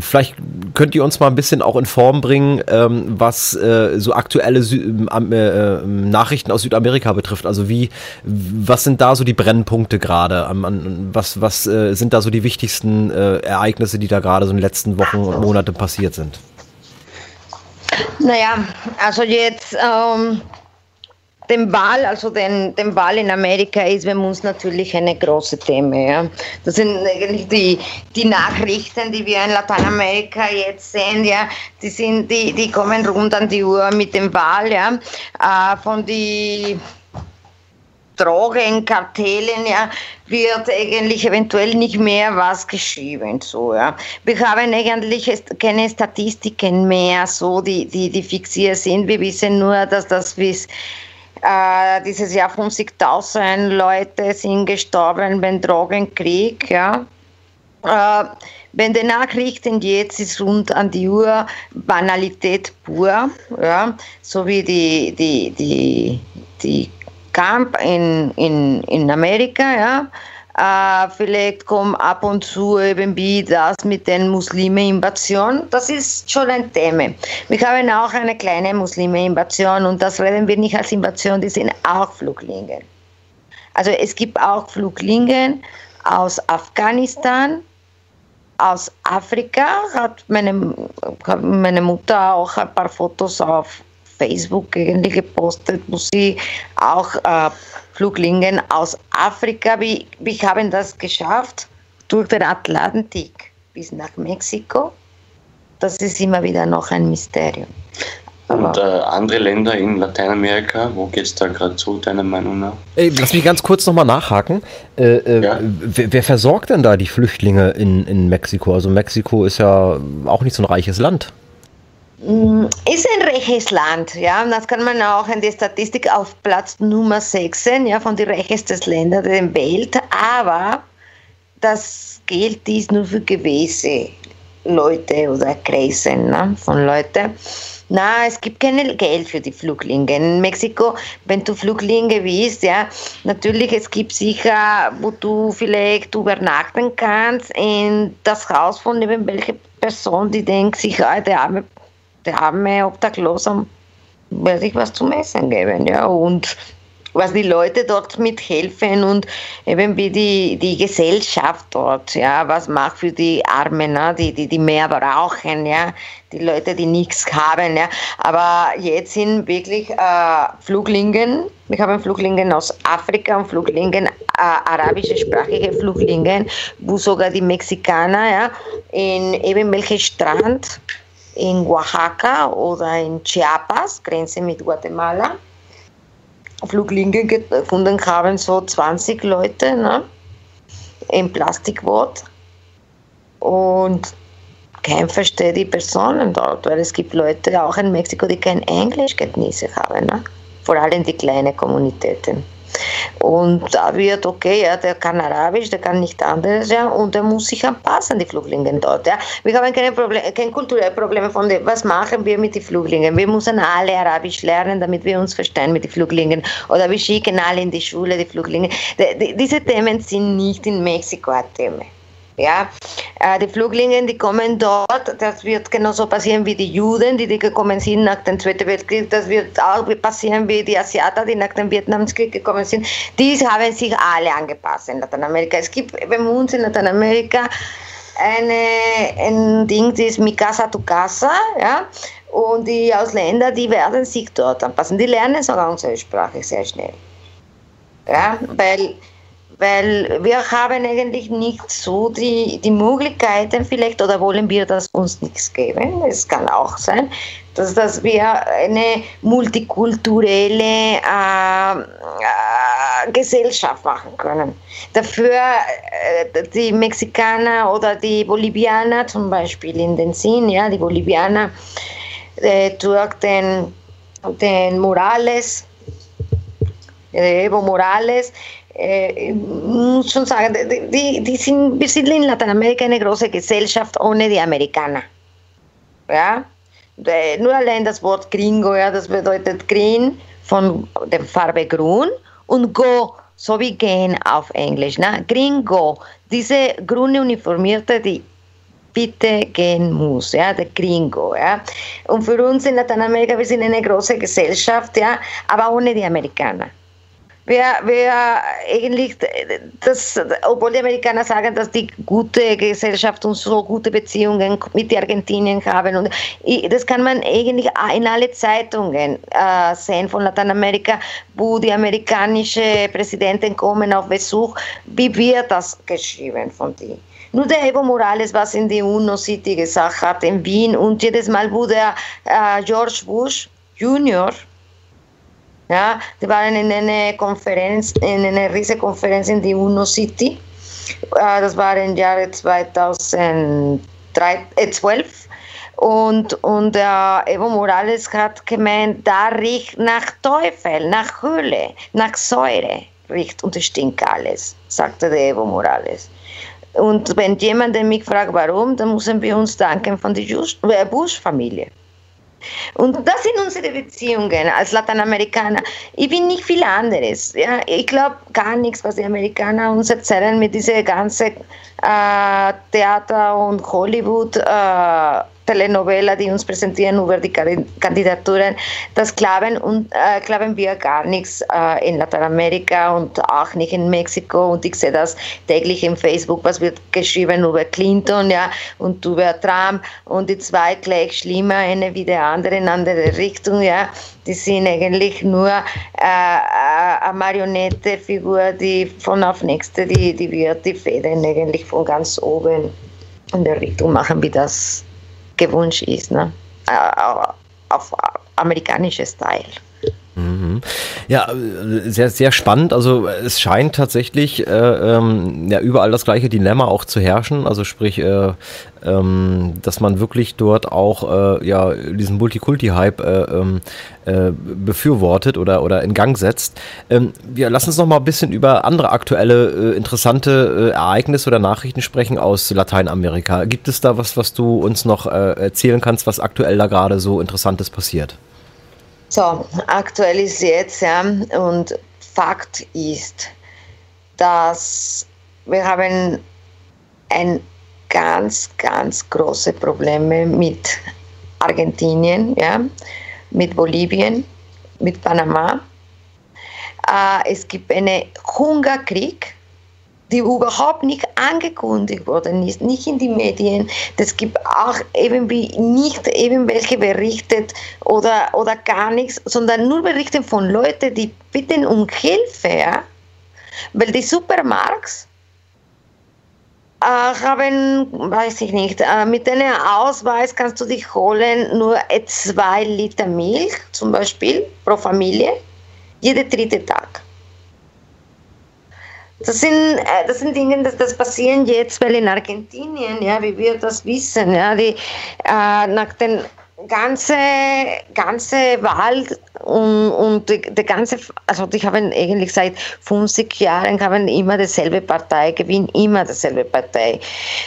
vielleicht könnt ihr uns mal ein bisschen auch in Form bringen, ähm, was äh, so aktuelle Sü äh, ähm, Nachrichten aus Südamerika betrifft. Also wie, was sind da so die Brennpunkte gerade? was was äh, sind da so die wichtigsten äh, Ereignisse, die da gerade so in den letzten Wochen und Monaten passiert sind? Naja, also jetzt ähm, dem Wahl, also den, dem Wahl in Amerika ist bei uns natürlich eine große Thema. Ja. Das sind eigentlich die, die Nachrichten, die wir in Lateinamerika jetzt sehen, ja, die, sind, die, die kommen rund an die Uhr mit dem Wahl, ja, äh, von die Drogenkartellen, ja, wird eigentlich eventuell nicht mehr was geschrieben, so, ja. Wir haben eigentlich keine Statistiken mehr, so, die, die, die fixiert sind. Wir wissen nur, dass das bis äh, dieses Jahr 50.000 Leute sind gestorben beim Drogenkrieg. Ja. Äh, wenn die Nachrichten jetzt ist rund an die Uhr Banalität pur, ja, so wie die, die, die, die Camp in, in, in Amerika, ja, Äh, vielleicht kommt ab und zu eben wie das mit den Muslime-Invasion. Das ist schon ein Thema. Wir haben auch eine kleine Muslime-Invasion und das reden wir nicht als Invasion, die sind auch Fluglinien. Also es gibt auch Fluglinien aus Afghanistan, aus Afrika. Hat meine, hat meine Mutter auch ein paar Fotos auf Facebook gepostet, wo sie auch äh, Fluglinien aus Afrika, wie, wie haben das geschafft, durch den Atlantik bis nach Mexiko. Das ist immer wieder noch ein Mysterium. Und äh, andere Länder in Lateinamerika, wo geht es da gerade zu, deiner Meinung nach? Ey, lass mich ganz kurz nochmal nachhaken. Äh, äh, ja? wer, wer, versorgt denn da die Flüchtlinge in, in Mexiko? Also Mexiko ist ja auch nicht so ein reiches Land. Mm, ist ein reiches Land, ja. Das kann man auch in der Statistik auf Platz Nummer 6 sehen, ja, von den reichsten Ländern der Welt. Aber das Geld ist nur für gewisse Leute oder Kreise ne, von Leuten. Na, es gibt kein Geld für die Fluglinien. In Mexiko, wenn du Fluglinien bist, ja, natürlich, es gibt sicher, wo du vielleicht übernachten kannst in das Haus von irgendwelcher Person, die denkt sich, ah, der arme der arme Obdachloser will sich was zum Essen geben, ja, und was die Leute dort mithelfen und eben wie die, die Gesellschaft dort, ja, was macht für die Armen, ne, die, die, die mehr brauchen, ja, die Leute, die nichts haben, ja, aber jetzt sind wirklich äh, Fluglinien, wir haben Fluglinien aus Afrika und Fluglinien, äh, arabische Fluglinien, wo sogar die Mexikaner, ja, in eben welchen Strand in Oaxaca oder in Chiapas, Grenze mit Guatemala, Fluglinien gefunden haben, so 20 Leute ne, im Plastikboot. Und kein versteht die Personen dort, weil es gibt Leute auch in Mexiko, die kein Englischkenntnisse haben, ne? vor allem die kleinen Kommunitäten. Und da wird, okay, ja, der kann Arabisch, der kann nicht anderes, ja, und der muss sich anpassen, die Flüchtlinge dort. Ja. Wir haben keine, Probleme, keine kulturelle Probleme von dem, was machen wir mit den Flüchtlingen. Wir müssen alle Arabisch lernen, damit wir uns verstehen mit den Flüchtlingen. Oder wir schicken alle in die Schule die Flüchtlinge. diese Themen sind nicht in Mexiko Themen. Ja, äh, die Flüchtlinge, die kommen dort, das wird genauso passieren wie die Juden, die, die gekommen sind nach dem Zweiten Weltkrieg, das wird auch passieren wie die Asiaten, die nach dem Vietnamkrieg gekommen sind. Die haben sich alle angepasst in Lateinamerika. Es gibt bei uns in Lateinamerika eine, ein Ding, das ist Mi Casa Tu Casa, ja, und die Ausländer, die werden sich dort anpassen. Die lernen sogar unsere Sprache sehr schnell. Ja, weil weil wir haben eigentlich nicht so die, die Möglichkeiten vielleicht oder wollen wir das uns nichts geben. Es kann auch sein, dass, dass wir eine multikulturelle äh, äh, Gesellschaft machen können. Dafür äh, die Mexikaner oder die Bolivianer zum Beispiel in den Sinn, ja, die Bolivianer äh, durch den, den Morales, Evo Morales, äh, muss schon sagen, die, die sind, wir sind in Lateinamerika eine große Gesellschaft ohne die Amerikaner. Ja? Nur allein das Wort Gringo, ja, das bedeutet Green von der Farbe Grün und Go, so wie gehen auf Englisch. Ne? Gringo, diese grüne Uniformierte, die bitte gehen muss, ja, der Gringo, ja. Und für uns in Lateinamerika, wir sind eine große Gesellschaft, ja, aber ohne die Amerikaner wer, wer eigentlich, das, obwohl die Amerikaner sagen, dass die gute Gesellschaft und so gute Beziehungen mit Argentinien haben. Und das kann man eigentlich in alle Zeitungen äh, sehen von Lateinamerika, wo die amerikanischen Präsidenten kommen auf Besuch. Wie wird das geschrieben von denen? Nur der Evo Morales, was in die UNO-City gesagt hat, in Wien, und jedes Mal, der äh, George Bush Junior ja, die waren in einer Konferenz, in einer riesigen Konferenz in die UNO City. Das war im Jahre 2012. Und, und äh, Evo Morales hat gemeint, da riecht nach Teufel, nach Höhle, nach Säure riecht und stinkt alles, sagte der Evo Morales. Und wenn jemand mich fragt, warum, dann müssen wir uns danken von der äh, Bush-Familie. Und das sind unsere Beziehungen als Lateinamerikaner. Ich bin nicht viel anderes. Ja? Ich glaube gar nichts, was die Amerikaner uns erzählen mit dieser ganzen äh, Theater und Hollywood. Äh, Telenovela, die uns präsentieren über die Kandidaturen, das glauben, und, äh, glauben wir gar nichts äh, in Lateinamerika und auch nicht in Mexiko. Und ich sehe das täglich im Facebook, was wird geschrieben über Clinton ja, und über Trump und die zwei gleich schlimmer, eine wie der andere in andere Richtung. Ja. Die sind eigentlich nur äh, äh eine Marionettefigur, die von auf nächste, die, die wird die Fäden eigentlich von ganz oben in der Richtung machen, wie das gewünscht ist, ne? auf amerikanisches Style. Mhm. Ja, sehr, sehr spannend. Also es scheint tatsächlich äh, ähm, ja, überall das gleiche Dilemma auch zu herrschen. Also sprich, äh, ähm, dass man wirklich dort auch äh, ja, diesen Multikulti-Hype äh, ähm, äh, befürwortet oder, oder in Gang setzt. Ähm, wir lassen uns noch mal ein bisschen über andere aktuelle äh, interessante Ereignisse oder Nachrichten sprechen aus Lateinamerika. Gibt es da was, was du uns noch erzählen kannst, was aktuell da gerade so Interessantes passiert? So, aktuell ist jetzt, ja, und Fakt ist, dass wir haben ein ganz, ganz große Probleme mit Argentinien, ja, mit Bolivien, mit Panama. Äh, es gibt einen Hungerkrieg die überhaupt nicht angekündigt worden ist, nicht in die Medien. Es gibt auch irgendwie nicht irgendwelche berichtet oder, oder gar nichts, sondern nur Berichte von Leuten, die bitten um Hilfe, ja? weil die Supermarkts äh, haben, weiß ich nicht, äh, mit einem Ausweis kannst du dich holen nur zwei Liter Milch zum Beispiel pro Familie, jeden dritten Tag. Das sind, äh, das sind Dinge, das, das passieren jetzt, weil in Argentinien, ja, wie wir das wissen, ja, die, äh, nach den ganze, ganze Wahl und, und die, die, ganze, also die haben eigentlich seit 50 Jahren haben immer dieselbe Partei, gewinnen immer dieselbe Partei.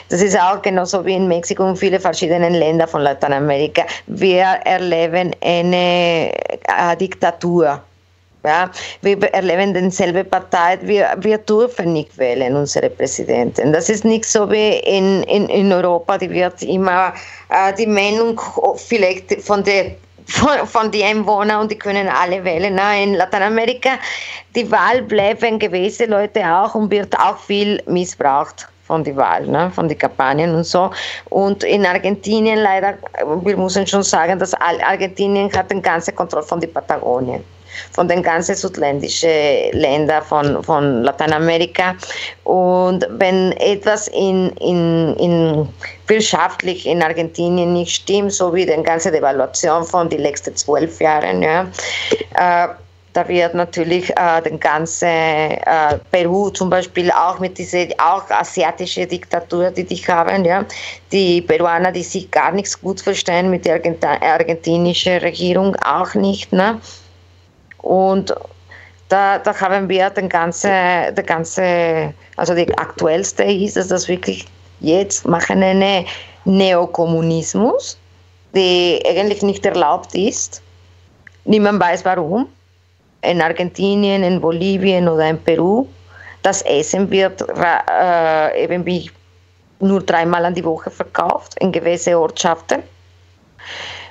Das ist auch genauso wie in Mexiko und viele verschiedene Länder von Lateinamerika. Wir erleben eine äh, Diktatur. Ja, wir erleben dieselbe Partei, wir, wir dürfen nicht wählen, unsere Präsidenten. Das ist nicht so wie in, in, in Europa, die wird immer äh, die Meinung vielleicht von der von, von den Einwohnern und die können alle wählen. Na, in Lateinamerika, die Wahl bleiben gewisse Leute auch und wird auch viel missbraucht von der Wahl, ne, von den Kampagnen und so. Und in Argentinien leider, wir müssen schon sagen, dass Argentinien hat den ganzen Kontrolle von der Patagonien von den ganzen südländischen Ländern von, von Lateinamerika. Und wenn etwas in, in, in wirtschaftlich in Argentinien nicht stimmt, so wie die ganze Devaluation von den letzten zwölf Jahren, ja, äh, da wird natürlich äh, den ganzen äh, Peru zum Beispiel auch mit dieser auch asiatische Diktatur, die die haben, ja, die Peruaner, die sich gar nichts gut verstehen mit der Argent argentinischen Regierung auch nicht, ne? Und da, da haben wir den ganze, der ganze, also die aktuellste ist, dass das wirklich jetzt machen einen Neokommunismus, der eigentlich nicht erlaubt ist. Niemand weiß warum. In Argentinien, in Bolivien oder in Peru. Das Essen wird äh, eben wie nur dreimal an die Woche verkauft in gewisse Ortschaften.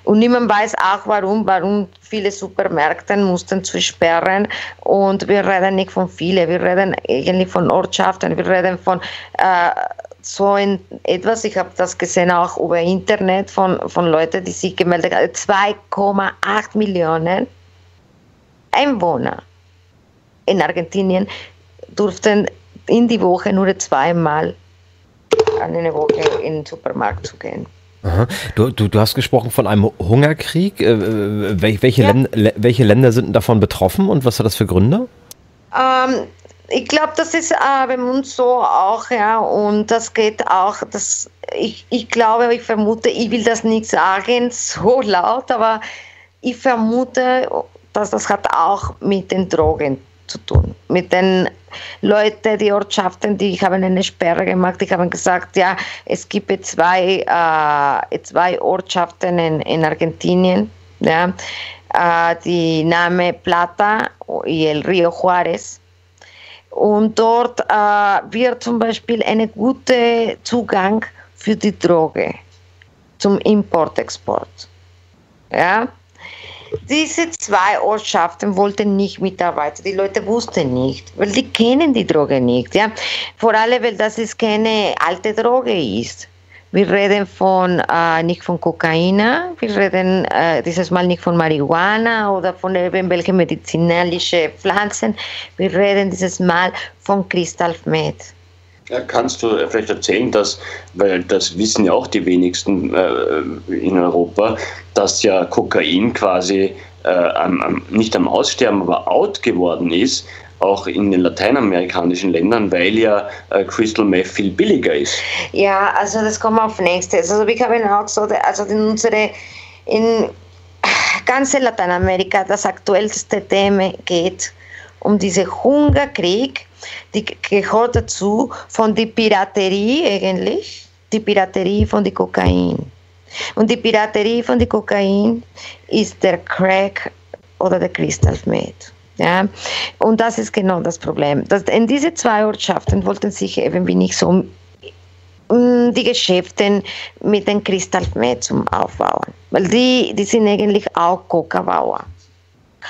Und niemand weiß auch, warum, warum viele Supermärkte mussten zu sperren. Und wir reden nicht von vielen, wir reden eigentlich von Ortschaften, wir reden von äh, so in etwas, ich habe das gesehen auch über Internet von, von Leuten, die sich gemeldet haben, 2,8 Millionen Einwohner in Argentinien durften in die Woche nur zweimal an eine Woche in den Supermarkt zu gehen. Du, du, du, hast gesprochen von einem Hungerkrieg. Äh, welche, ja. Länder, welche Länder sind davon betroffen und was hat das für Gründe? Ähm, ich glaube, das ist äh, bei uns so auch, ja, und das geht auch, das, ich, ich glaube, ich vermute, ich will das nicht sagen so laut, aber ich vermute, dass das hat auch mit den Drogen zu tun. mit den Leuten, die Ortschaften, die ich habe eine Sperre gemacht. Ich habe gesagt, ja, es gibt zwei, äh, zwei Ortschaften in, in Argentinien, ja, äh, die Name Plata y el Río Juárez. Und dort äh, wird zum Beispiel ein guter Zugang für die Droge zum Import-Export. Ja? Diese zwei Ortschaften wollten nicht mitarbeiten. Die Leute wussten nicht, weil die kennen die Droge nicht. Ja? Vor allem, weil das ist keine alte Droge ist. Wir reden von, äh, nicht von Kokain, wir reden äh, dieses Mal nicht von Marihuana oder von irgendwelchen medizinalischen Pflanzen. Wir reden dieses Mal von Kristallmet. Ja, kannst du vielleicht erzählen, dass, weil das wissen ja auch die wenigsten äh, in Europa, dass ja Kokain quasi äh, am, am, nicht am Aussterben, aber out geworden ist, auch in den lateinamerikanischen Ländern, weil ja äh, Crystal Meth viel billiger ist. Ja, also das kommt auf nächstes. Also wir haben auch so, also in unsere, in ganze Lateinamerika das aktuellste Thema geht um diesen Hungerkrieg, die gehört dazu von der Piraterie eigentlich, die Piraterie von der Kokain. Und die Piraterie von der Kokain ist der Crack oder der Kristallmet. Ja, und das ist genau das Problem. Das, in diese zwei Ortschaften wollten sich eben wie nicht so mm, die Geschäfte mit dem Kristallmet zum Aufbauen. Weil die, die sind eigentlich auch Coca-Bauer.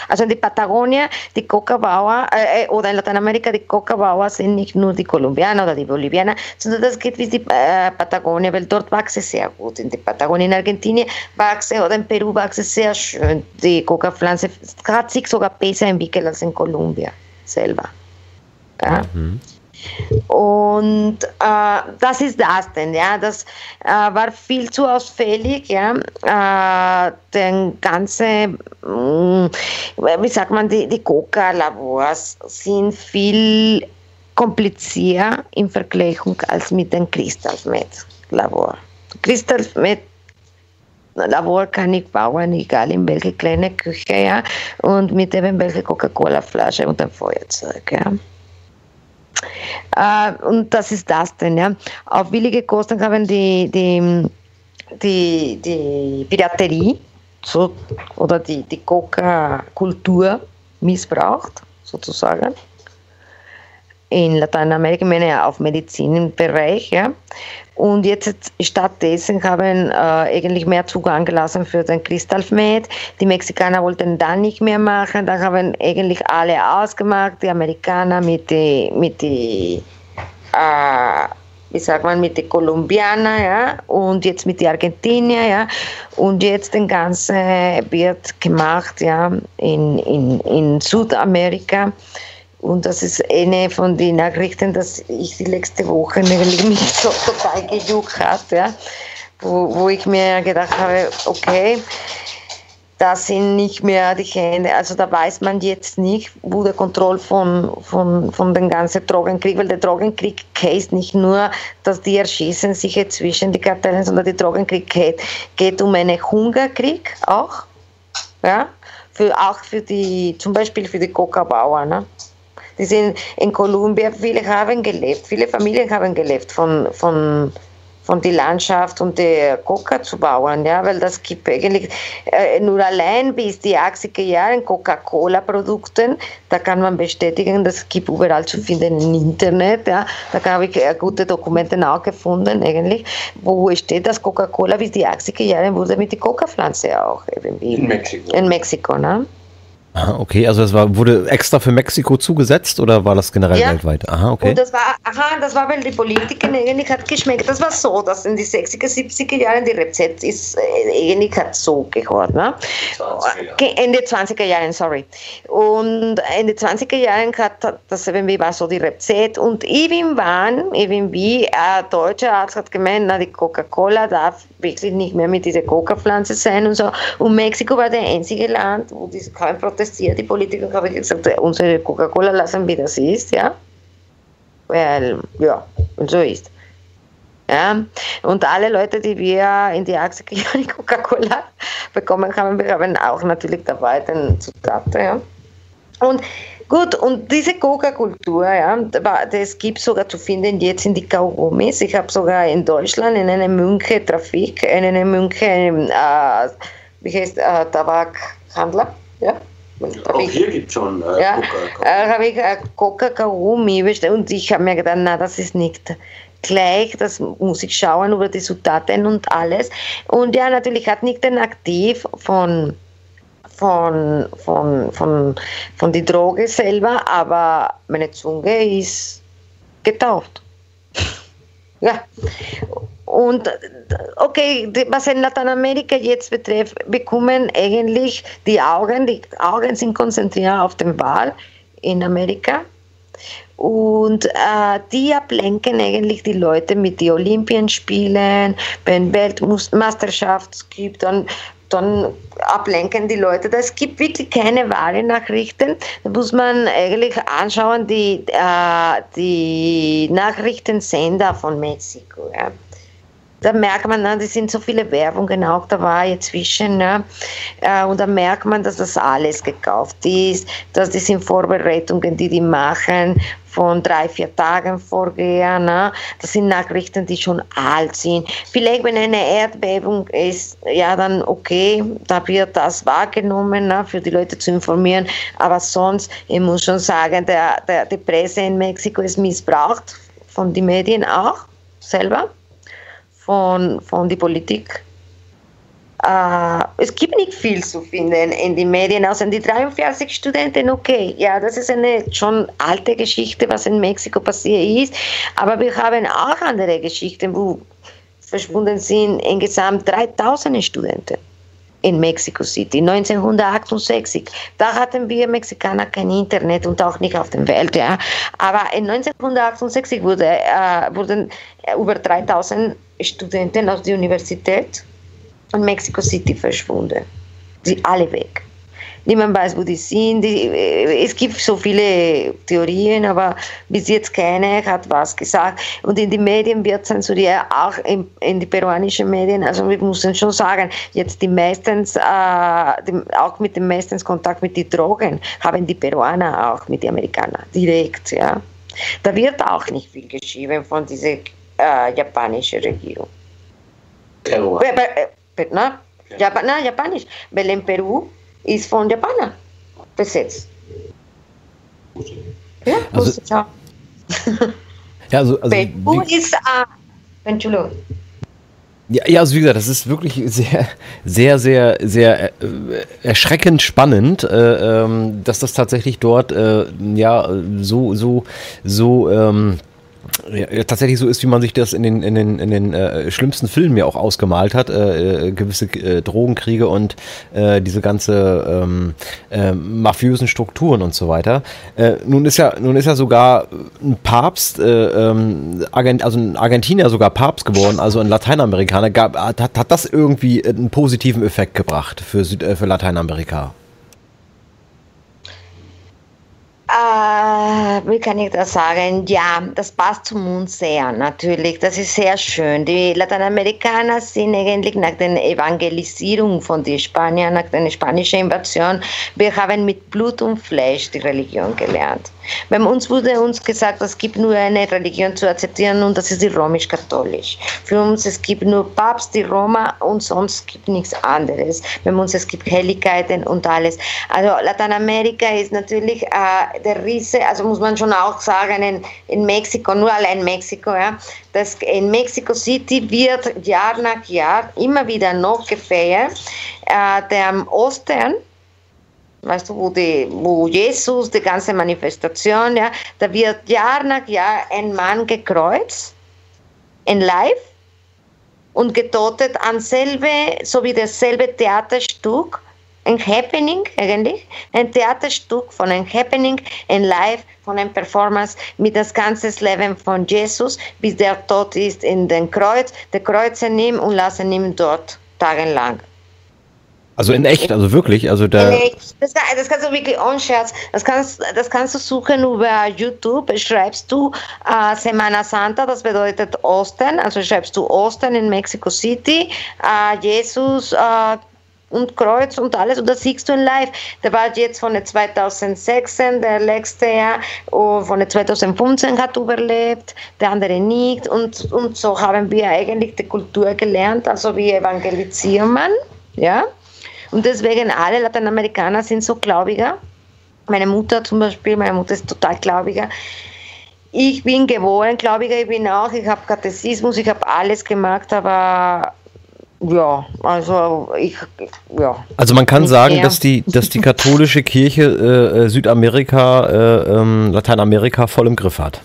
Also in die Patagonia, die Coca-Bauer, äh, äh, oder in Lateinamerika, die Coca-Bauer sind nicht nur die Kolumbianer oder die Bolivianer, sondern das geht wie die äh, Patagonia, weil dort wächst es sehr gut. In die Patagonia, in Argentinien wächst oder in Peru wächst es sehr schön. Die Coca-Pflanze hat sich sogar besser entwickelt als in Kolumbien selber. Ja? Mhm. Und äh, das ist das denn, ja, das äh, war viel zu ausfällig, ja, äh, den ganze, mh, mm, wie sagt man, die, die Coca-Labors sind viel komplizierter in Vergleichung als mit dem Crystalmet-Labor. Crystalmet Labor kann ich bauen, egal in welche kleine Küche, ja, und mit eben welche Coca-Cola-Flasche und ein Feuerzeug, ja. Äh, und das ist das denn, ja. Auf billige Kosten haben die, die, die, die Piraterie so, oder die, die Coca-Kultur missbraucht, sozusagen in Lateinamerika, ich meine auf Medizinbereich, ja. Und jetzt stattdessen haben äh, eigentlich mehr Zugang gelassen für den Kristallmet. Die Mexikaner wollten da nicht mehr machen. Da haben eigentlich alle ausgemacht, die Amerikaner mit den, mit die, äh, wie sagt man, mit den Kolumbianer, ja, und jetzt mit den Argentinier, ja, und jetzt den ganzen wird gemacht, ja, in, in, in Südamerika. Und das ist eine von den Nachrichten, dass ich die letzte Woche nämlich so total gejuckt hat, ja? wo, wo ich mir gedacht habe, okay, das sind nicht mehr die Hände, also da weiß man jetzt nicht, wo der Kontrolle von, von, von dem ganzen Drogenkrieg, weil der Drogenkrieg heißt nicht nur, dass die erschießen sich jetzt zwischen die Kartellen, sondern der Drogenkrieg geht, geht um einen Hungerkrieg auch, ja, für, auch für die, zum Beispiel für die Coca-Bauern, ne? Die sind in Kolumbien, viele haben gelebt, viele Familien haben gelebt von, von, von der Landschaft und der Coca zu bauen, ja, weil das gibt eigentlich äh, nur allein bis die 80er Jahre Coca-Cola-Produkten, da kann man bestätigen, das gibt überall zu finden im Internet, ja, da habe ich äh, gute Dokumente auch gefunden eigentlich, wo steht, dass Coca-Cola bis die 80er Jahre wurde mit der Coca-Pflanze auch irgendwie. In Mexiko. In Mexiko, ne? Aha, okay, also das war, wurde extra für Mexiko zugesetzt oder war das generell ja. weltweit? Aha, okay. Und das war, aha, das war, weil die Politiker eigentlich hat geschmeckt. Das war so, dass in die 60er, 70er Jahren die Rezept ist, äh, eigentlich hat so gehört, ne? 20er Ende 20er Jahren, sorry. Und in den 20er Jahren hat das irgendwie war so die Rezept und irgendwann, irgendwie, ein deutscher Arzt hat gemeint, na, die Coca-Cola darf wirklich nicht mehr mit dieser Coca-Pflanze sein und so. Und Mexiko war der einzige Land, wo kein Protest protestiert, die Politiker haben gesagt, unsere Coca-Cola lassen, wie das ist, ja. Weil, ja, und so ist. Ja, und alle Leute, die wir in die 80er Jahre Coca-Cola bekommen haben, wir haben auch natürlich dabei den Zutaten, ja. Und Gut, und diese Coca-Kultur, ja, das gibt sogar zu finden jetzt in die Kaugumis. Ich habe sogar in Deutschland in einer Münche Trafik, in einer Münche, äh, wie heißt äh, Tabakhandler, ja. Auch hier gibt es schon äh, ja, Coca-Cola. Äh, habe ich äh, Coca-Cola bestellt und ich habe mir gedacht, na, das ist nicht gleich, das muss ich schauen über die Zutaten und alles. Und ja, natürlich hat nicht den Aktiv von von, von, von, von die Droge selber, aber meine Zunge ist getaucht. ja. Und okay, was in Lateinamerika jetzt betrifft, bekommen eigentlich die Augen, die Augen sind konzentriert auf den Ball in Amerika. Und äh, die ablenken eigentlich die Leute mit den Olympienspielen, wenn Weltmeisterschaft gibt, dann dann ablenken die Leute. Es gibt wirklich keine wahre Nachrichten. Da muss man eigentlich anschauen, die, äh, die Nachrichtensender von Mexiko. Ja. Da merkt man, das sind so viele Werbungen auch dabei zwischen. Ne? Äh, und da merkt man, dass das alles gekauft ist, dass das sind Vorbereitungen, die die machen von drei, vier Tagen vorher. Ne? Das sind Nachrichten, die schon alt sind. Vielleicht, wenn eine Erdbebung ist, ja, dann okay, da wird das wahrgenommen, ne, für die Leute zu informieren. Aber sonst, ich muss schon sagen, der, der, die Presse in Mexiko ist missbraucht von den Medien auch selber, von, von der Politik. Uh, es gibt nicht viel zu finden in den Medien, außer die 43 Studenten, okay, ja, das ist eine schon alte Geschichte, was in Mexiko passiert ist, aber wir haben auch andere Geschichten, wo verschwunden sind insgesamt 3000 Studenten in Mexico City 1968. Da hatten wir Mexikaner kein Internet und auch nicht auf der Welt. Ja. Aber in 1968 wurde, äh, wurden über 3000 Studenten aus der Universität von Mexico City verschwunden. Sie alle weg. Niemand weiß, wo die sind. Die, äh, es gibt so viele Theorien, aber bis jetzt keine hat was gesagt. Und in den Medien wird zensuriert, auch in, in die peruanischen Medien. Also wir müssen schon sagen, jetzt die meistens, äh, die, auch mit dem meistens Kontakt mit den Drogen haben die Peruaner auch mit den Amerikanern direkt. Ja. Da wird auch nicht viel geschrieben von dieser äh, japanischen Regierung. Peru. ¿no? Japan, no, Japanisch. Weil in Peru ist von Japaner besetzt. Ja, also, ja. ja, also, also Peru wie, ist, uh, Entschuldigung. Ja, ja, also wie gesagt, das ist wirklich sehr, sehr, sehr, sehr äh, erschreckend spannend, äh, ähm, dass das tatsächlich dort äh, ja so, so, so ähm, ja, tatsächlich so ist, wie man sich das in den, in den, in den äh, schlimmsten Filmen ja auch ausgemalt hat, äh, äh gewisse äh, Drogenkriege und äh, diese ganze ähm, äh, mafiösen Strukturen und so weiter. Nun ist ja, nun ist ja sogar ein Papst, äh, ähm, Argent, also ein Argentinier sogar Papst geworden, also ein Lateinamerikaner. Gab, hat, hat das irgendwie einen positiven Effekt gebracht für, Süd, für Lateinamerika? Äh, wie kann ich das sagen? Ja, das passt zum Mund sehr, natürlich. Das ist sehr schön. Die Lateinamerikaner sind eigentlich nach der Evangelisierung von den Spaniern, nach der spanischen Invasion, wir haben mit Blut und Fleisch die Religion gelernt. Bei uns wurde uns gesagt, es gibt nur eine Religion zu akzeptieren und das ist die römisch-katholisch. Für uns es gibt nur Papst, die Roma und sonst gibt nichts anderes. Bei uns es gibt Helligkeiten und alles. Also Lateinamerika ist natürlich äh, der Riese, also muss man schon auch sagen, in, in Mexiko, nur allein Mexiko, ja, dass in Mexico City wird Jahr nach Jahr immer wieder noch gefeiert. Äh, der Ostern, weißt du, wo, die, wo Jesus, die ganze Manifestation, ja, da wird Jahr nach Jahr ein Mann gekreuzt, in live und getotet an so wie dasselbe Theaterstück ein Happening eigentlich, ein Theaterstück von einem Happening, ein Live von einem Performance mit das ganze Leben von Jesus, bis der tot ist in den Kreuz. Der Kreuze nehmen und lassen ihn dort tagelang. Also in echt, also wirklich, also da. Das, das kannst du wirklich unscherz. Das kannst, das kannst du suchen über YouTube. Schreibst du äh, Semana Santa, das bedeutet Ostern. Also schreibst du Ostern in Mexico City. Äh, Jesus äh, und Kreuz und alles und das siehst du in live. Der war jetzt von 2016, der letzte Jahr, und von 2015 hat überlebt, der andere nicht und, und so haben wir eigentlich die Kultur gelernt, also wie evangelisiert man, ja. Und deswegen alle Lateinamerikaner sind so Gläubiger. Meine Mutter zum Beispiel, meine Mutter ist total Gläubiger. Ich bin geboren Gläubiger, ich bin auch, ich habe Katechismus, ich habe alles gemacht, aber ja, also ich, ja. Also man kann sagen, dass die, dass die katholische Kirche äh, äh, Südamerika, äh, ähm, Lateinamerika voll im Griff hat.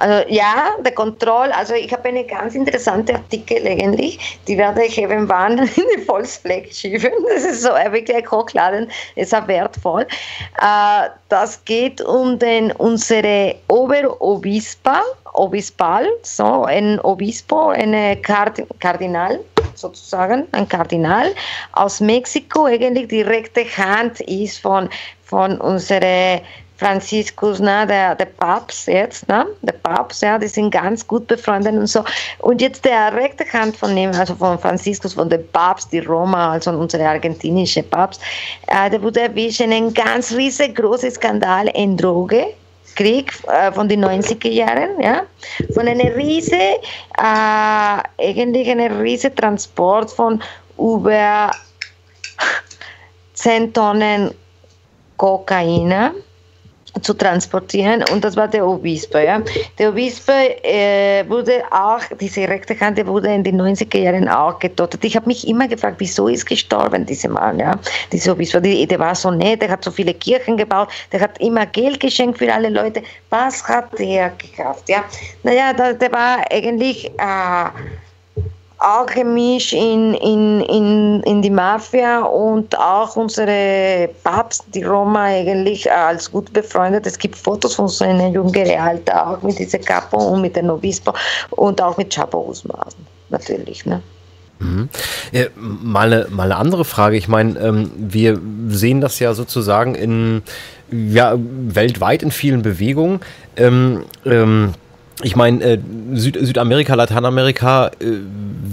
Also ja, der Kontroll, also ich habe eine ganz interessante Artikel eigentlich, die werde ich eben wann in die Volksfläche schieben. Das ist so wirklich hochladen, ist auch wertvoll. Äh, das geht um den, unsere Oberobispa, Obispal, so ein Obispo, eine Kardinal sozusagen, ein Kardinal aus Mexiko, eigentlich die rechte Hand ist von, von unserer Franziskus, ne, der, der Papst jetzt, ne, der Papst, ja, die sind ganz gut befreundet und so. Und jetzt der rechte Hand von ihm, also von Franziskus, von dem Papst, die Roma, also unsere argentinische Papst, äh, der wurde erwischt in einem ganz riesengroßen Skandal in Droge. Krieg äh, von den 90er Jahren, ja, von einer riese, äh, eigentlich einer riese Transport von über 10 Tonnen Kokain zu transportieren und das war der Obispo. Ja. Der Obispo äh, wurde auch, diese rechte Hand wurde in den 90er Jahren auch getötet. Ich habe mich immer gefragt, wieso ist gestorben dieser Mann, ja, dieser Obispo. Die, der war so nett, der hat so viele Kirchen gebaut, der hat immer Geld geschenkt für alle Leute. Was hat der gekauft? Ja? Naja, der, der war eigentlich... Äh, auch gemischt in, in, in, in die Mafia und auch unsere Papst, die Roma eigentlich als gut befreundet. Es gibt Fotos von so einem jüngeren Alter, auch mit dieser Capo und mit dem Obispo und auch mit Chapo Guzman, natürlich. Ne? Mhm. Mal, eine, mal eine andere Frage. Ich meine, ähm, wir sehen das ja sozusagen in ja, weltweit in vielen Bewegungen. Ähm, ähm, ich meine, äh, Süd Südamerika, Lateinamerika, äh,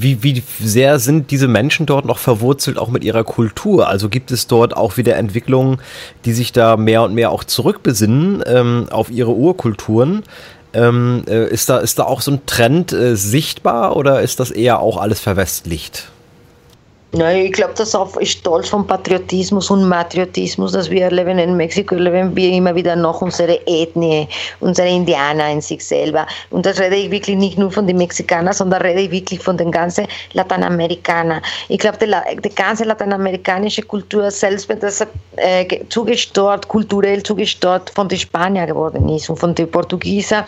wie, wie sehr sind diese Menschen dort noch verwurzelt, auch mit ihrer Kultur? Also gibt es dort auch wieder Entwicklungen, die sich da mehr und mehr auch zurückbesinnen ähm, auf ihre Urkulturen? Ähm, äh, ist, da, ist da auch so ein Trend äh, sichtbar oder ist das eher auch alles verwestlicht? Nein, ich glaube, das ist stolz vom Patriotismus und Matriotismus, dass wir erleben in Mexiko, erleben wir immer wieder noch unsere Ethnie, unsere Indianer in sich selber. Und das rede ich wirklich nicht nur von den Mexikanern, sondern rede ich wirklich von den ganzen Lateinamerikanern. Ich glaube, die, die, ganze lateinamerikanische Kultur, selbst wenn das äh, zugestört, kulturell zugestört von den Spaniern geworden ist und von den Portugiesen,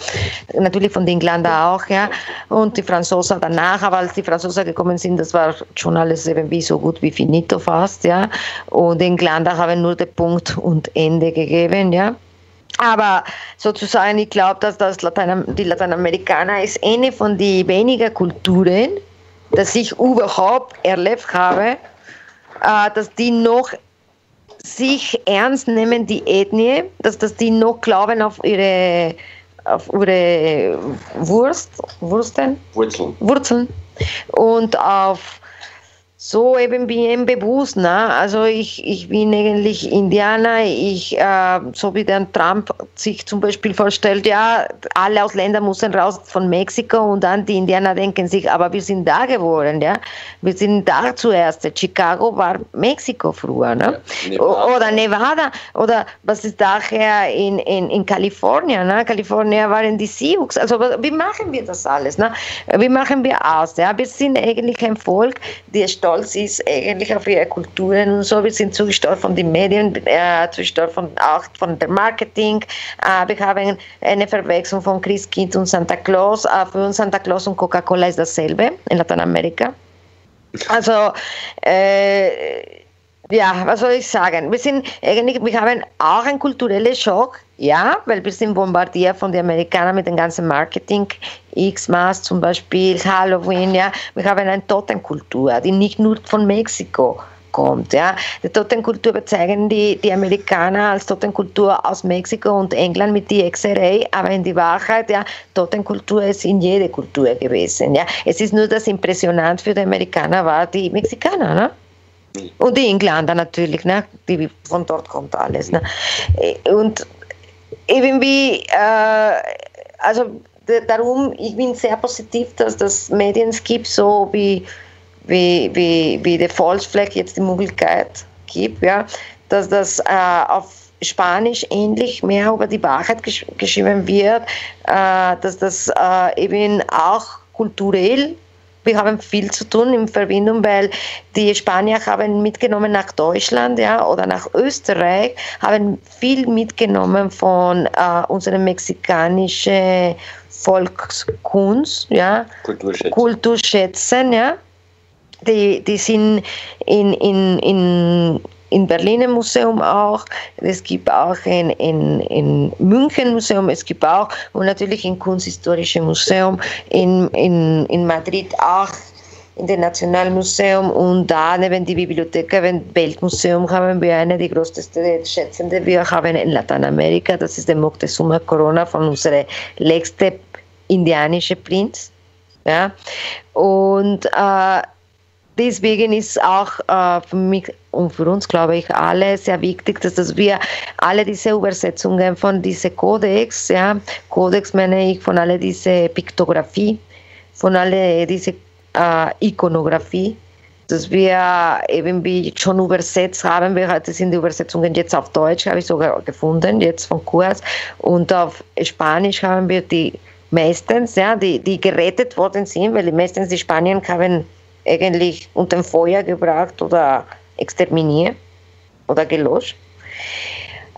natürlich von den Engländern auch, ja, und die Franzosen danach, aber als die Franzosen gekommen sind, das war schon alles irgendwie wie so gut wie finito fast, ja. Und Engländer haben nur den Punkt und Ende gegeben, ja. Aber sozusagen, ich glaube, dass das Latein, die Lateinamerikaner ist eine von den wenigen Kulturen, dass ich überhaupt erlebt habe, äh, dass die noch sich ernst nehmen, die Ethnie, dass, dass die noch glauben auf ihre, auf ihre Wurst, Wursten? Wurzeln. Wurzeln. Und auf so eben bin ich bewusst. Ne? Also ich, ich bin eigentlich Indianer. Ich, äh, so wie der Trump sich zum Beispiel vorstellt, ja, alle Ausländer müssen raus von Mexiko und dann die Indianer denken sich, aber wir sind da geboren, ja. Wir sind da zuerst. Chicago war Mexiko früher, ne? Ja, Nevada. Oder Nevada. Oder was ist daher in, in, in Kalifornien, ne? Kalifornien waren die Sioux. Also wie machen wir das alles, ne? Wie machen wir aus, ja? Wir sind eigentlich ein Volk, der stolz ist eigentlich auf ihre Kulturen und so. Wir sind zugesteuert von den Medien, äh, zugesteuert von, auch von der Marketing. Äh, wir haben eine Verwechslung von Christkind und Santa Claus. Äh, für uns Santa Claus und Coca-Cola ist dasselbe in Lateinamerika. Also, äh, ja, was soll ich sagen? Wir sind eigentlich, wir haben auch einen kulturellen Schock, ja, weil wir sind bombardiert von den Amerikanern mit dem ganzen Marketing, X-Mass zum Beispiel, Halloween, ja. Wir haben eine Totenkultur, die nicht nur von Mexiko kommt, ja. Die Totenkultur bezeichnen die, die Amerikaner als Totenkultur aus Mexiko und England mit die Hexerei, aber in die Wahrheit, ja, Totenkultur ist in jede Kultur gewesen, ja. Es ist nur das impressionant für die Amerikaner war die Mexikaner, ne? Und die Engländer natürlich, ne? Die, von dort kommt alles. Ne? Und irgendwie, äh, also darum, ich bin sehr positiv, dass das Medien gibt, so wie, wie, wie, wie der Volksfleck jetzt die Möglichkeit gibt, ja, dass das äh, auf Spanisch ähnlich mehr über die Wahrheit gesch geschrieben wird, äh, dass das äh, eben auch kulturell wir haben viel zu tun in Verbindung, weil die Spanier haben mitgenommen nach Deutschland ja, oder nach Österreich, haben viel mitgenommen von äh, unserer mexikanischen Volkskunst, ja, Kulturschätzen. Kulturschätzen ja. Die, die sind in, in, in in Berlin im Museum auch, es gibt auch in, in, in München Museum, es gibt auch und natürlich im Kunsthistorischen Museum, in, in, in Madrid auch in dem Nationalmuseum und da neben die Bibliothek, im Weltmuseum haben wir eine der größten Schätzende. Wir haben in Lateinamerika, das ist der Moctezuma Corona von unserem letzten indianischen Prinz. Ja? Und äh, deswegen ist auch äh, für mich und für uns, glaube ich, alle sehr wichtig, dass, dass wir alle diese Übersetzungen von diesen Codex, ja, Codex meine ich von alle diese Piktografie, von alle diese äh, Ikonografie, dass wir eben wie schon übersetzt haben, wir hatten sind die Übersetzungen jetzt auf Deutsch, habe ich sogar gefunden, jetzt von Kurs, und auf Spanisch haben wir die meistens, ja, die, die gerettet worden sind, weil meistens die Spanier haben eigentlich unter Feuer gebracht oder exterminiert oder gelöscht.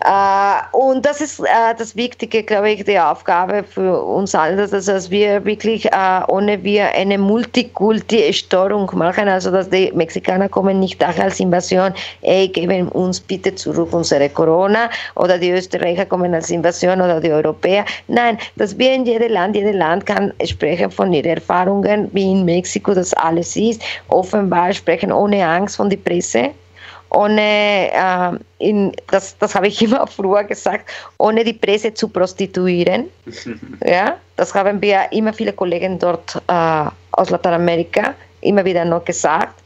Äh, und das ist äh, das Wichtige, glaube ich, die Aufgabe für uns alle, dass, wir wirklich, äh, ohne wir eine Multikulti-Störung machen, also dass die Mexikaner kommen nicht auch als Invasion, ey, geben uns bitte zurück unsere Corona, oder die Österreicher kommen als Invasion oder die Europäer. Nein, dass wir in jedem Land, jedes Land kann sprechen von ihren Erfahrungen, wie in Mexiko das alles ist, offenbar sprechen ohne Angst von der Presse ohne, äh, in, das, das habe ich immer früher gesagt, ohne die Presse zu prostituieren. ja, das haben wir immer viele Kollegen dort äh, aus Lateinamerika immer wieder noch gesagt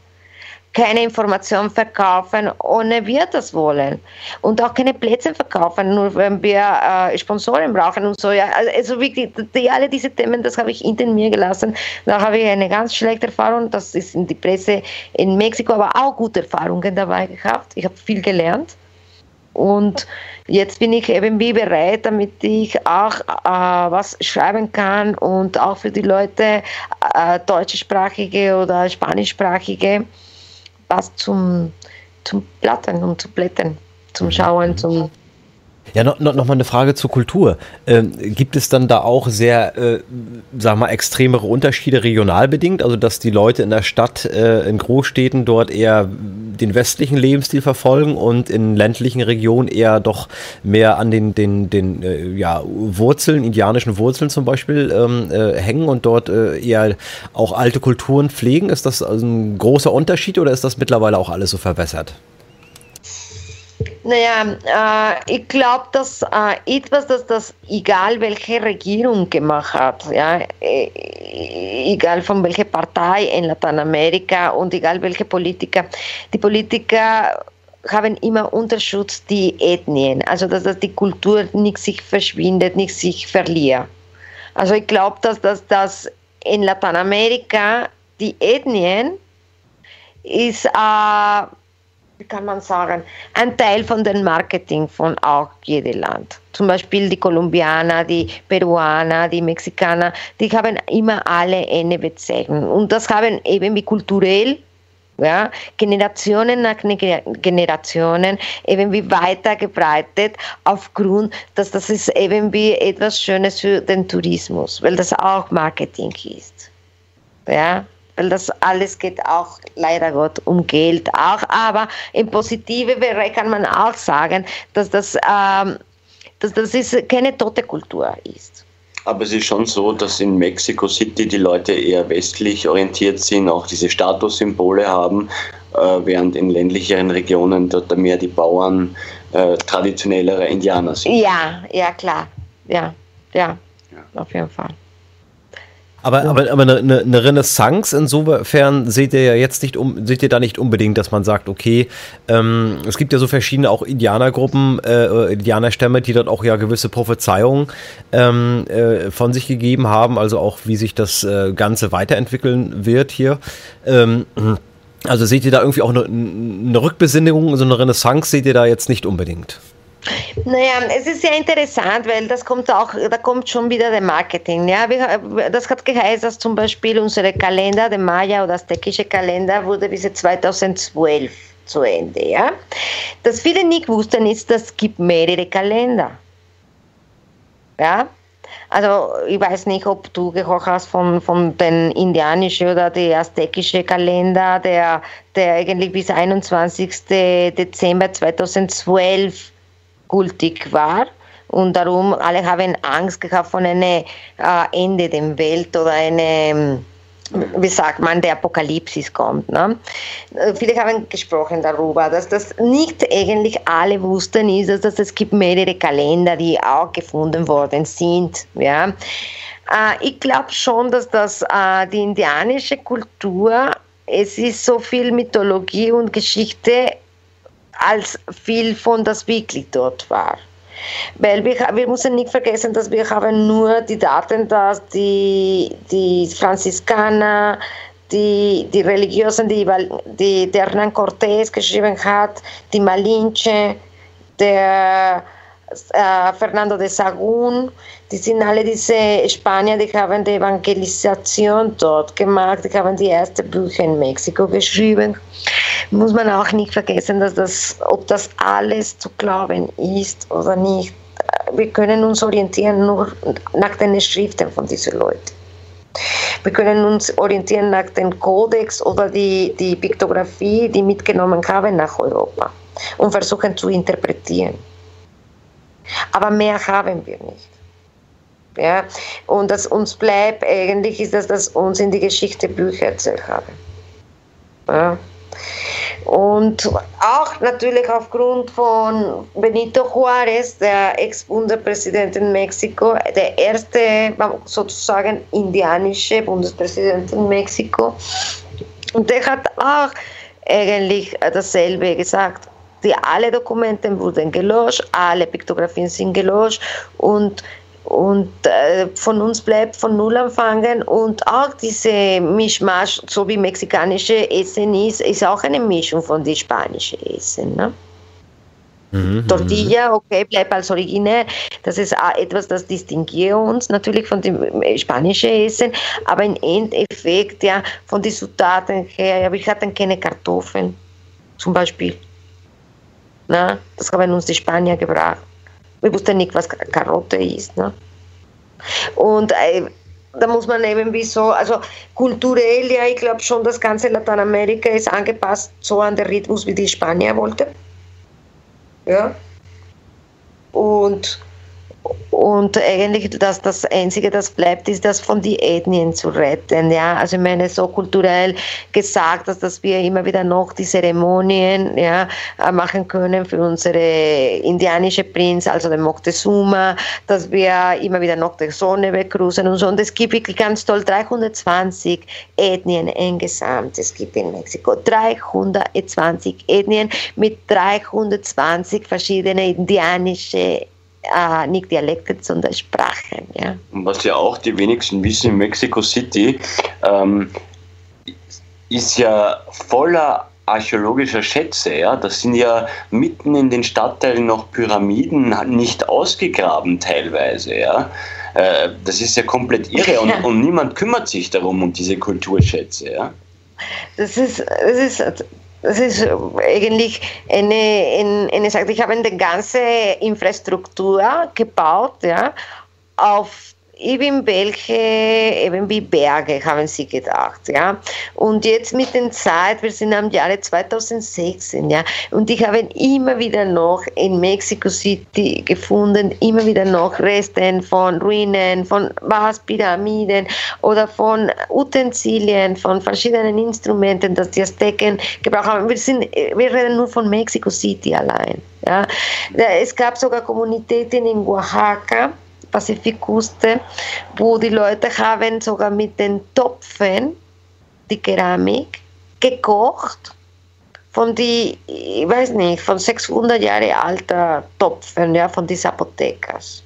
keine Information verkaufen, ohne wir das wollen. Und auch keine Plätze verkaufen, nur wenn wir äh, Sponsoren brauchen und so. Ja. Also, also wirklich, die, alle diese Themen, das habe ich hinter mir gelassen. Da habe ich eine ganz schlechte Erfahrung. Das ist in die Presse in Mexiko, aber auch gute Erfahrungen dabei gehabt. Ich habe viel gelernt. Und jetzt bin ich eben wie bereit, damit ich auch äh, was schreiben kann und auch für die Leute äh, deutschsprachige oder spanischsprachige was zum, zum Plattern und zu blättern, zum Schauen, zum ja, noch, noch, noch mal eine Frage zur Kultur. Ähm, gibt es dann da auch sehr, äh, sag mal, extremere Unterschiede regional bedingt? Also, dass die Leute in der Stadt, äh, in Großstädten dort eher den westlichen Lebensstil verfolgen und in ländlichen Regionen eher doch mehr an den, den, den äh, ja, Wurzeln, indianischen Wurzeln zum Beispiel ähm, äh, hängen und dort äh, eher auch alte Kulturen pflegen? Ist das also ein großer Unterschied oder ist das mittlerweile auch alles so verwässert? Naja, äh, ich glaube, dass äh, etwas, dass das, egal welche Regierung gemacht hat, ja, äh, egal von welcher Partei in Lateinamerika und egal welche Politiker, die Politiker haben immer unterstützt die Ethnien, also dass, dass die Kultur nicht sich verschwindet, nicht sich verliert. Also ich glaube, dass, dass, dass in Lateinamerika die Ethnien ist äh, wie kann man sagen, ein Teil von dem Marketing von auch jedem Land. Zum Beispiel die Kolumbianer, die Peruaner, die Mexikaner, die haben immer alle eine Bezeichnung. Und das haben eben wie kulturell ja, Generationen nach Generationen eben wie weiter aufgrund, dass das ist eben wie etwas Schönes für den Tourismus, weil das auch Marketing ist. Ja, weil das alles geht auch leider Gott um Geld auch, aber im positiven Bereich kann man auch sagen, dass das, ähm, dass das ist keine tote Kultur ist. Aber es ist schon so, dass in Mexico City die Leute eher westlich orientiert sind, auch diese Statussymbole haben, äh, während in ländlicheren Regionen dort mehr die Bauern äh, traditionellere Indianer sind. Ja, ja, klar. Ja, ja, ja. auf jeden Fall. Aber, ja. aber, aber eine, eine, Renaissance insofern seht ihr ja jetzt nicht um, seht ihr da nicht unbedingt, dass man sagt, okay, ähm, es gibt ja so verschiedene auch Indianergruppen, äh, Indianerstämme, die dort auch ja gewisse Prophezeiungen ähm, äh, von sich gegeben haben, also auch wie sich das äh, Ganze weiterentwickeln wird hier. Ähm, also seht ihr da irgendwie auch eine, eine Rückbesinnung, so eine Renaissance seht ihr da jetzt nicht unbedingt? Naja, es ist sehr interessant, weil das kommt auch, da kommt schon wieder der Marketing. Ja, das hat geheißen, dass zum Beispiel unsere Kalender, der Maya oder aztekische Kalender, wurde bis 2012 zu Ende. Ja, das viele nicht wussten ist, dass es gibt mehrere Kalender. Ja, also ich weiß nicht, ob du gehört hast von, von den indianischen oder der aztekischen Kalender, der, der eigentlich bis 21. Dezember 2012 gültig war. Und darum, alle haben Angst gehabt von einem äh, Ende der Welt oder einem, wie sagt man, der Apokalypsis kommt. Ne? Viele haben gesprochen darüber, dass das nicht eigentlich alle wussten, ist, dass, dass es gibt mehrere Kalender, die auch gefunden worden sind. Ja? Äh, ich glaube schon, dass das äh, die indianische Kultur, es ist so viel Mythologie und Geschichte als viel von das wirklich dort war. Weil wir, wir müssen nicht vergessen, dass wir haben nur die Daten, dass die, die Franziskaner, die, die Religiösen, die, die der Hernán Cortés geschrieben hat, die Malinche, der äh, Fernando de Sagún, die sind alle diese Spanier, die haben die Evangelisation dort gemacht, die haben die ersten Bücher in Mexiko geschrieben. Muss man auch nicht vergessen, dass das, ob das alles zu glauben ist oder nicht, wir können uns orientieren nur nach den Schriften von diesen Leuten. Wir können uns orientieren nach dem Kodex oder die, die Piktographie, die mitgenommen haben nach Europa und versuchen zu interpretieren. Aber mehr haben wir nicht. Ja? Und das uns bleibt eigentlich, ist das, dass uns in die Geschichte Bücher erzählt haben. Ja? Und auch natürlich aufgrund von Benito Juárez, der Ex-Bundespräsident in Mexiko, der erste sozusagen indianische Bundespräsident in Mexiko. Und der hat auch eigentlich dasselbe gesagt die alle Dokumente wurden gelöscht, alle Piktografien sind gelöscht und und äh, von uns bleibt von Null anfangen und auch diese Mischmasch, so wie mexikanische Essen ist, ist auch eine Mischung von dem spanischen Essen. Ne? Mhm, Tortilla, okay, bleibt als originär. Das ist auch etwas, das distinguiert uns natürlich von dem äh, spanischen Essen, aber im Endeffekt ja von den Zutaten her, wir hatten keine Kartoffeln zum Beispiel. Ne? Das haben uns die Spanier gebracht. Wir wussten nicht, was Karotte ist. Ne? Und äh, da muss man eben wie so, also kulturell, ja, ich glaube schon, das ganze Lateinamerika ist angepasst so an den Rhythmus, wie die Spanier wollten. Ja. Und und eigentlich das, das Einzige, das bleibt, ist das von den Ethnien zu retten. Ja? Also ich meine, so kulturell gesagt, dass, dass wir immer wieder noch die Zeremonien ja, machen können für unsere indianische Prinz, also den Moctezuma, dass wir immer wieder noch die Sonne begrüßen und so. Und es gibt wirklich ganz toll 320 Ethnien insgesamt. Es gibt in Mexiko 320 Ethnien mit 320 verschiedenen indianischen äh, nicht Dialekte, sondern Sprachen. Ja. Was ja auch die wenigsten wissen, in Mexico City ähm, ist ja voller archäologischer Schätze. Ja? Das sind ja mitten in den Stadtteilen noch Pyramiden nicht ausgegraben teilweise. Ja? Äh, das ist ja komplett irre und, und niemand kümmert sich darum, um diese Kulturschätze. Ja? Das ist, das ist das ist eigentlich eine, eine Sache. Ich habe eine ganze Infrastruktur gebaut, ja, auf eben welche, eben wie Berge haben sie gedacht, ja. Und jetzt mit der Zeit, wir sind am Jahre 2016, ja, und ich habe immer wieder noch in Mexico City gefunden, immer wieder noch Resten von Ruinen, von was, Pyramiden oder von Utensilien, von verschiedenen Instrumenten, das die Azteken gebraucht haben. Wir, sind, wir reden nur von Mexico City allein, ja. Es gab sogar Kommunitäten in Oaxaca, Pazifikküste, wo die Leute haben sogar mit den Topfen die Keramik gekocht von die, ich weiß nicht, von 600 Jahre alter Topfen, ja, von den Zapotecas.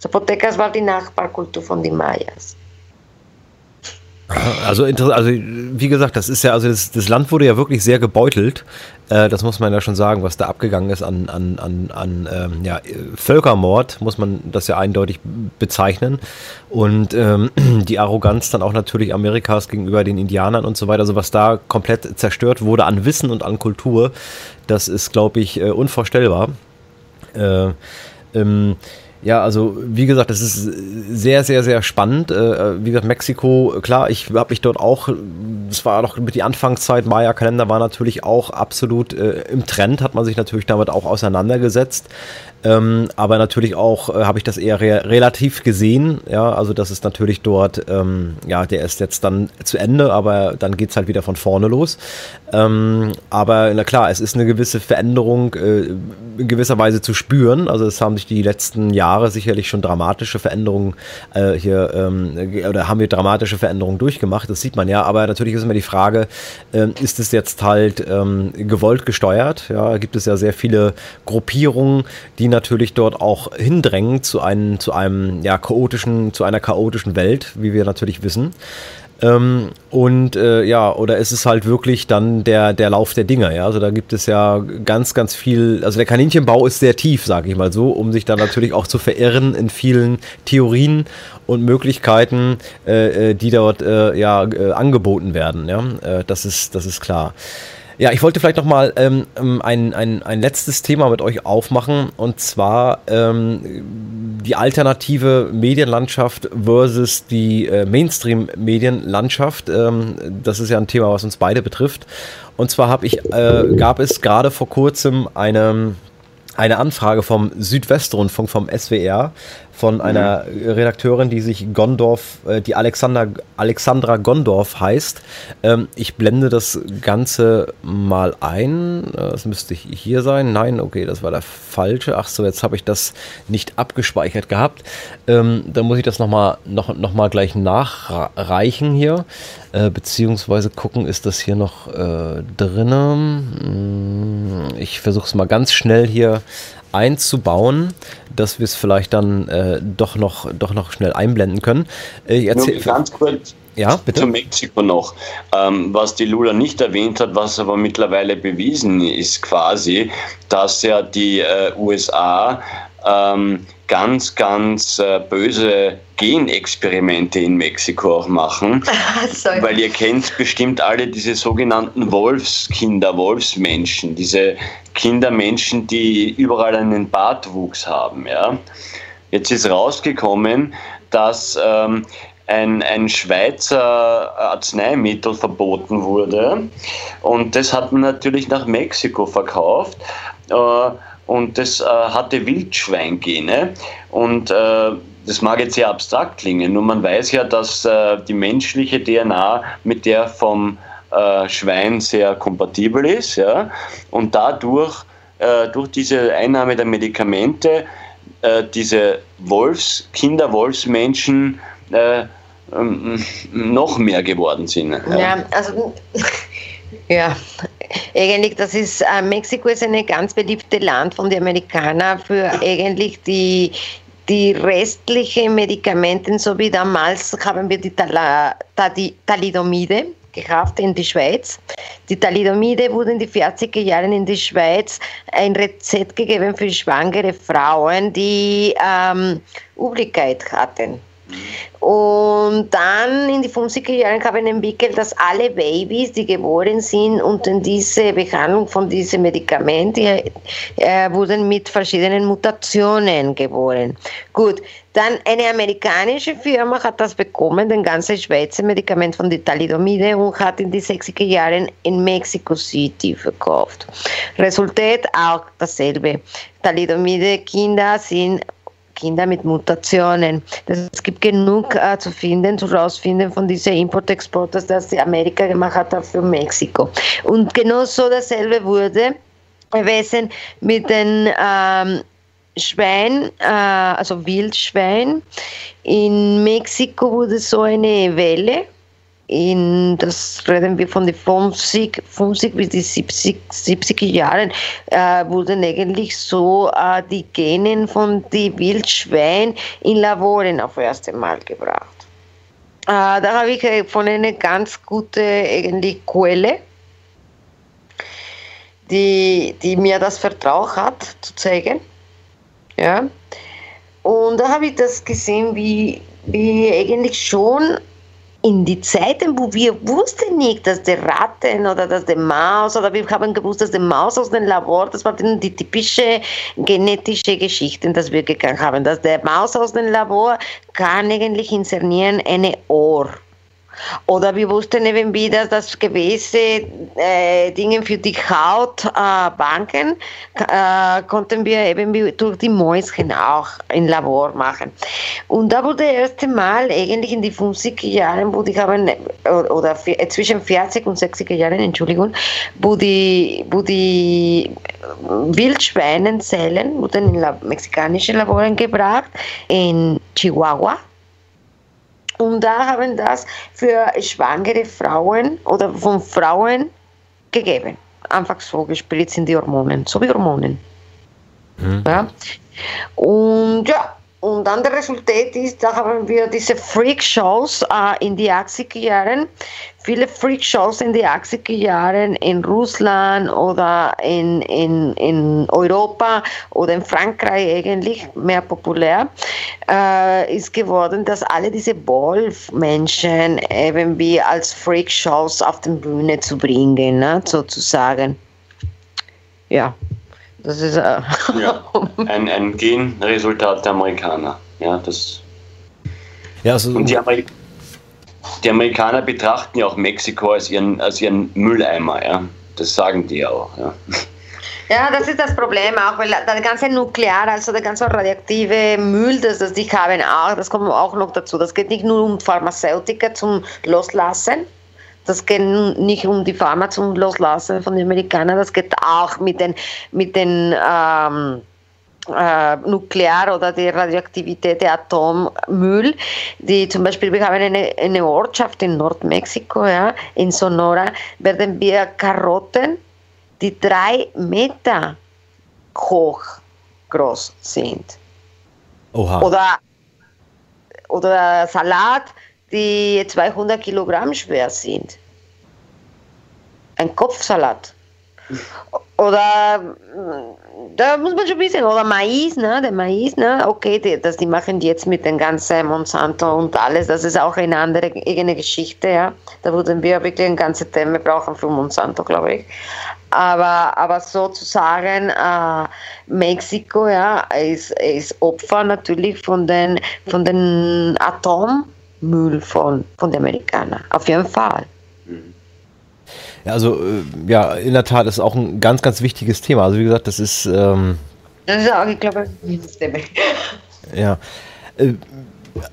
Zapotecas war die Nachbarkultur von den Mayas. Also, also wie gesagt, das ist ja, also das, das Land wurde ja wirklich sehr gebeutelt. Äh, das muss man ja schon sagen, was da abgegangen ist an, an, an, an ähm, ja, Völkermord, muss man das ja eindeutig bezeichnen. Und ähm, die Arroganz dann auch natürlich Amerikas gegenüber den Indianern und so weiter, also was da komplett zerstört wurde an Wissen und an Kultur, das ist, glaube ich, äh, unvorstellbar. Äh, ähm, ja, also wie gesagt, das ist sehr, sehr, sehr spannend. Äh, wie gesagt, Mexiko, klar, ich habe mich dort auch, das war noch mit die Anfangszeit, Maya-Kalender war natürlich auch absolut äh, im Trend, hat man sich natürlich damit auch auseinandergesetzt. Ähm, aber natürlich auch äh, habe ich das eher re relativ gesehen. Ja, also das ist natürlich dort, ähm, ja, der ist jetzt dann zu Ende, aber dann geht's halt wieder von vorne los. Ähm, aber na klar, es ist eine gewisse Veränderung äh, in gewisser Weise zu spüren. Also es haben sich die letzten Jahre sicherlich schon dramatische Veränderungen äh, hier ähm, oder haben wir dramatische Veränderungen durchgemacht. Das sieht man ja. Aber natürlich ist immer die Frage, äh, ist es jetzt halt ähm, gewollt gesteuert? Ja, gibt es ja sehr viele Gruppierungen, die natürlich dort auch hindrängen zu einem, zu einem ja, chaotischen, zu einer chaotischen Welt, wie wir natürlich wissen. Ähm, und äh, ja, oder ist es halt wirklich dann der, der Lauf der Dinge, ja? Also da gibt es ja ganz, ganz viel, also der Kaninchenbau ist sehr tief, sage ich mal so, um sich dann natürlich auch zu verirren in vielen Theorien und Möglichkeiten, äh, äh die dort äh, ja äh, angeboten werden, ja. Äh, das ist, das ist klar. Ja, ich wollte vielleicht noch mal ähm, ähm, ein, ein, ein letztes Thema mit euch aufmachen und zwar ähm, die alternative Medienlandschaft versus die äh, Mainstream-Medienlandschaft. Ähm, das ist ja ein Thema, was uns beide betrifft. Und zwar habe ich, äh, gab es gerade vor kurzem eine eine Anfrage vom Südwestrundfunk, vom SWR, von einer mhm. Redakteurin, die sich Gondorf, äh, die Alexander, Alexandra Gondorf heißt. Ähm, ich blende das Ganze mal ein. Äh, das müsste hier sein. Nein, okay, das war der falsche. Ach so, jetzt habe ich das nicht abgespeichert gehabt. Ähm, dann muss ich das nochmal noch, noch mal gleich nachreichen hier. Äh, beziehungsweise gucken, ist das hier noch äh, drinnen. Hm, ich versuche es mal ganz schnell hier einzubauen, dass wir es vielleicht dann äh, doch, noch, doch noch schnell einblenden können. Äh, ich erzähl, Nur ganz kurz ja, bitte? zu Mexiko noch. Ähm, was die Lula nicht erwähnt hat, was aber mittlerweile bewiesen ist quasi, dass ja die äh, USA ähm, ganz, ganz äh, böse Genexperimente in Mexiko auch machen. weil ihr kennt bestimmt alle diese sogenannten Wolfskinder, Wolfsmenschen, diese Kindermenschen, die überall einen Bartwuchs haben. Ja? Jetzt ist rausgekommen, dass ähm, ein, ein Schweizer Arzneimittel verboten wurde und das hat man natürlich nach Mexiko verkauft. Äh, und das äh, hatte Wildschweingene und äh, das mag jetzt sehr abstrakt klingen, nur man weiß ja, dass äh, die menschliche DNA mit der vom äh, Schwein sehr kompatibel ist ja? und dadurch äh, durch diese Einnahme der Medikamente äh, diese Wolfs, Kinder-Wolfsmenschen ähm, noch mehr geworden sind. Ja, ja also ja, eigentlich, das ist, äh, Mexiko ist ein ganz beliebtes Land von den Amerikanern für eigentlich die, die restlichen Medikamente, so wie damals haben wir die Tala, Thalidomide gekauft in die Schweiz. Die Thalidomide wurden in den 40er Jahren in die Schweiz ein Rezept gegeben für schwangere Frauen, die ähm, Übelkeit hatten. Und dann in die 50er Jahren haben entwickelt, dass alle Babys, die geboren sind unter diese Behandlung von diesem Medikament, die, äh, wurden mit verschiedenen Mutationen geboren. Gut, dann eine amerikanische Firma hat das bekommen, den ganzen Schweizer Medikament von Thalidomide und hat in die 60er Jahren in Mexico City verkauft. Resultat auch dasselbe. Thalidomide Kinder sind Kinder mit Mutationen. Es gibt genug äh, zu finden, zu rausfinden von diesen Import-Exporters, das die Amerika gemacht hat für Mexiko. Und genau so dasselbe wurde gewesen mit den ähm, Schwein, äh, also Wildschwein. In Mexiko wurde so eine Welle in, das reden wir von den 50, 50 bis die 70, 70er Jahren, äh, wurden eigentlich so äh, die Genen von den Wildschweinen in Laboren auf erste Mal gebracht. Äh, da habe ich äh, von einer ganz guten eigentlich Quelle, die, die mir das Vertrauen hat, zu zeigen. Ja. Und da habe ich das gesehen, wie, wie eigentlich schon in die Zeiten, wo wir wussten nicht, dass die Ratten oder dass die Maus oder wir haben gewusst, dass die Maus aus dem Labor, das war die typische genetische Geschichte, dass wir gegangen haben, dass der Maus aus dem Labor kann eigentlich inszenieren eine Ohr. Oder wir wussten eben wieder, dass gewisse äh, Dinge für die Haut äh, banken, äh, konnten wir eben durch die Mäuschen auch im Labor machen. Und da wurde das erste Mal eigentlich in die 50er Jahren, wo die haben, oder äh, zwischen 40 und 60er Jahren, Entschuldigung, wo die, wo die Wildschweinenzellen wurden in mexikanische Laboren gebracht, in Chihuahua und da haben das für schwangere Frauen oder von Frauen gegeben. Einfach so gespritzt in die Hormonen, so wie Hormonen. Mhm. Ja. Und ja, und dann der Resultat ist, da haben wir diese Freak-Shows äh, in die 80er Jahren, viele Freak-Shows in die 80er Jahren in Russland oder in, in, in Europa oder in Frankreich eigentlich mehr populär, äh, ist geworden, dass alle diese Wolf-Menschen eben wie als Freak-Shows auf die Bühne zu bringen, ne, sozusagen. Ja, das ist äh ja, ein, ein Genresultat der Amerikaner. Ja, das ja, also und die, Ameri die, Amerikaner betrachten ja auch Mexiko als ihren, als ihren Mülleimer. Ja? Das sagen die auch. Ja. Ja, das ist das Problem auch, weil das ganze Nuklear, also der ganze radioaktive Müll, das, das die haben auch, das kommt auch noch dazu. Das geht nicht nur um Pharmazeutika zum Loslassen, das geht nicht um die Pharma zum Loslassen von den Amerikanern, das geht auch mit den, mit den ähm, äh, Nuklear- oder die Radioaktivität der Atommüll. Die zum Beispiel, wir haben eine, eine Ortschaft in Nordmexiko, ja, in Sonora, werden wir Karotten, die drei Meter hoch groß sind. Oha. Oder, oder Salat, die 200 Kilogramm schwer sind. Ein Kopfsalat. Oder da muss man schon wissen, oder Mais, ne? Der Mais, ne? Okay, die, das, die machen jetzt mit den ganzen Monsanto und alles, das ist auch eine andere eigene Geschichte, ja. Da würden wir wirklich ein ganzes Thema brauchen für Monsanto, glaube ich. Aber, aber sozusagen äh, Mexiko, ja, ist, ist Opfer natürlich von den, von den Atom Müll von, von den Amerikanern. Auf jeden Fall. Ja, also äh, ja, in der Tat ist auch ein ganz, ganz wichtiges Thema. Also wie gesagt, das ist. Ähm, das ist auch, ich glaube, ein Thema. Ja. Äh,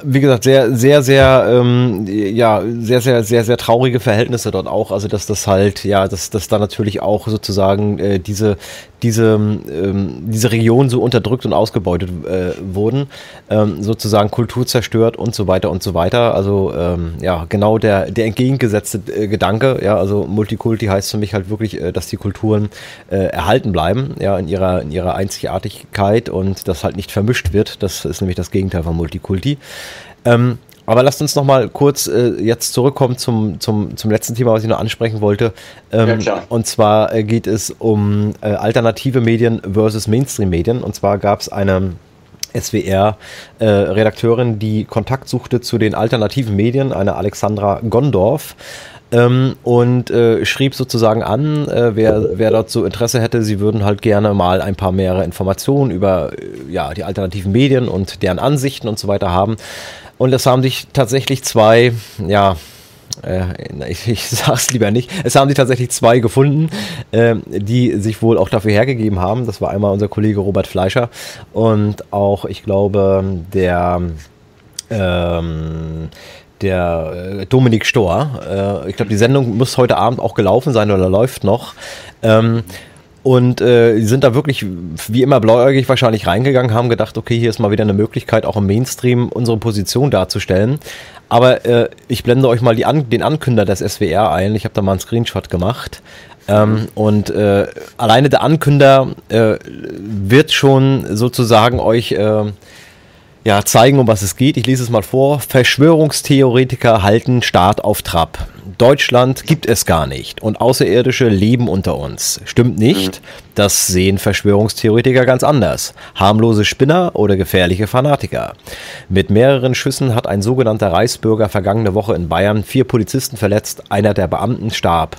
wie gesagt, sehr, sehr, sehr, ähm, ja, sehr, sehr, sehr, sehr traurige Verhältnisse dort auch. Also dass das halt, ja, dass, dass da natürlich auch sozusagen äh, diese, diese, ähm, diese Region so unterdrückt und ausgebeutet äh, wurden, ähm, sozusagen Kultur zerstört und so weiter und so weiter. Also ähm, ja, genau der, der entgegengesetzte äh, Gedanke, ja, also Multikulti heißt für mich halt wirklich, äh, dass die Kulturen äh, erhalten bleiben, ja, in ihrer, in ihrer Einzigartigkeit und das halt nicht vermischt wird. Das ist nämlich das Gegenteil von Multikulti. Ähm, aber lasst uns noch mal kurz äh, jetzt zurückkommen zum, zum, zum letzten Thema, was ich noch ansprechen wollte. Ähm, ja, und zwar äh, geht es um äh, alternative Medien versus Mainstream-Medien. Und zwar gab es eine SWR-Redakteurin, äh, die Kontakt suchte zu den alternativen Medien, eine Alexandra Gondorf. Ähm, und äh, schrieb sozusagen an, äh, wer, wer so Interesse hätte, sie würden halt gerne mal ein paar mehrere Informationen über äh, ja, die alternativen Medien und deren Ansichten und so weiter haben. Und es haben sich tatsächlich zwei, ja, äh, ich, ich sag's lieber nicht, es haben sich tatsächlich zwei gefunden, äh, die sich wohl auch dafür hergegeben haben. Das war einmal unser Kollege Robert Fleischer und auch, ich glaube, der ähm, der äh, Dominik Stohr. Äh, ich glaube, die Sendung muss heute Abend auch gelaufen sein oder läuft noch. Ähm, und äh, sind da wirklich wie immer blauäugig wahrscheinlich reingegangen, haben gedacht, okay, hier ist mal wieder eine Möglichkeit, auch im Mainstream unsere Position darzustellen. Aber ich blende euch mal An den Ankünder des SWR ein. Ich habe da mal einen Screenshot gemacht. Ähm, und äh, alleine der Ankünder äh, wird schon sozusagen euch äh, ja, zeigen, um was es geht. Ich lese es mal vor. Verschwörungstheoretiker halten Staat auf Trab. Deutschland gibt es gar nicht und Außerirdische leben unter uns. Stimmt nicht. Das sehen Verschwörungstheoretiker ganz anders. Harmlose Spinner oder gefährliche Fanatiker. Mit mehreren Schüssen hat ein sogenannter Reichsbürger vergangene Woche in Bayern vier Polizisten verletzt. Einer der Beamten starb.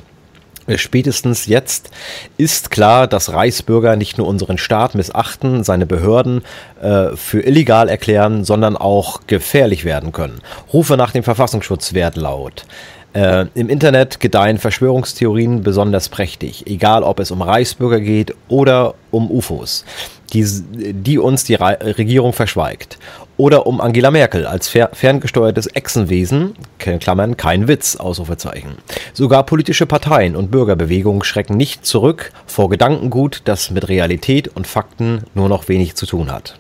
Spätestens jetzt ist klar, dass Reichsbürger nicht nur unseren Staat missachten, seine Behörden äh, für illegal erklären, sondern auch gefährlich werden können. Rufe nach dem Verfassungsschutz werden laut. Äh, Im Internet gedeihen Verschwörungstheorien besonders prächtig, egal ob es um Reichsbürger geht oder um UFOs, die, die uns die Re Regierung verschweigt. Oder um Angela Merkel als fer ferngesteuertes Echsenwesen, Klammern, kein Witz, Ausrufezeichen. Sogar politische Parteien und Bürgerbewegungen schrecken nicht zurück vor Gedankengut, das mit Realität und Fakten nur noch wenig zu tun hat.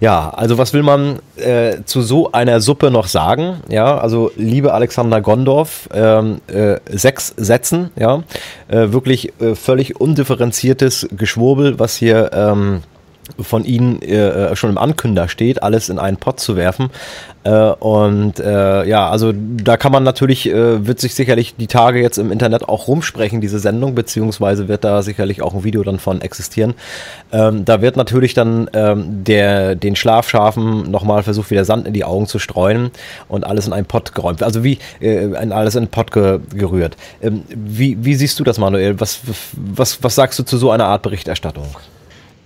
Ja, also was will man äh, zu so einer Suppe noch sagen? Ja, also liebe Alexander Gondorf, ähm, äh, sechs Sätzen, ja, äh, wirklich äh, völlig undifferenziertes Geschwurbel, was hier ähm, von Ihnen äh, schon im Ankünder steht, alles in einen Pott zu werfen. Äh, und äh, ja, also da kann man natürlich, äh, wird sich sicherlich die Tage jetzt im Internet auch rumsprechen, diese Sendung, beziehungsweise wird da sicherlich auch ein Video dann von existieren. Ähm, da wird natürlich dann ähm, der, den Schlafschafen nochmal versucht, wieder Sand in die Augen zu streuen und alles in einen Pott geräumt. Also wie äh, alles in einen Pott ge gerührt. Ähm, wie, wie siehst du das, Manuel? Was, was, was sagst du zu so einer Art Berichterstattung?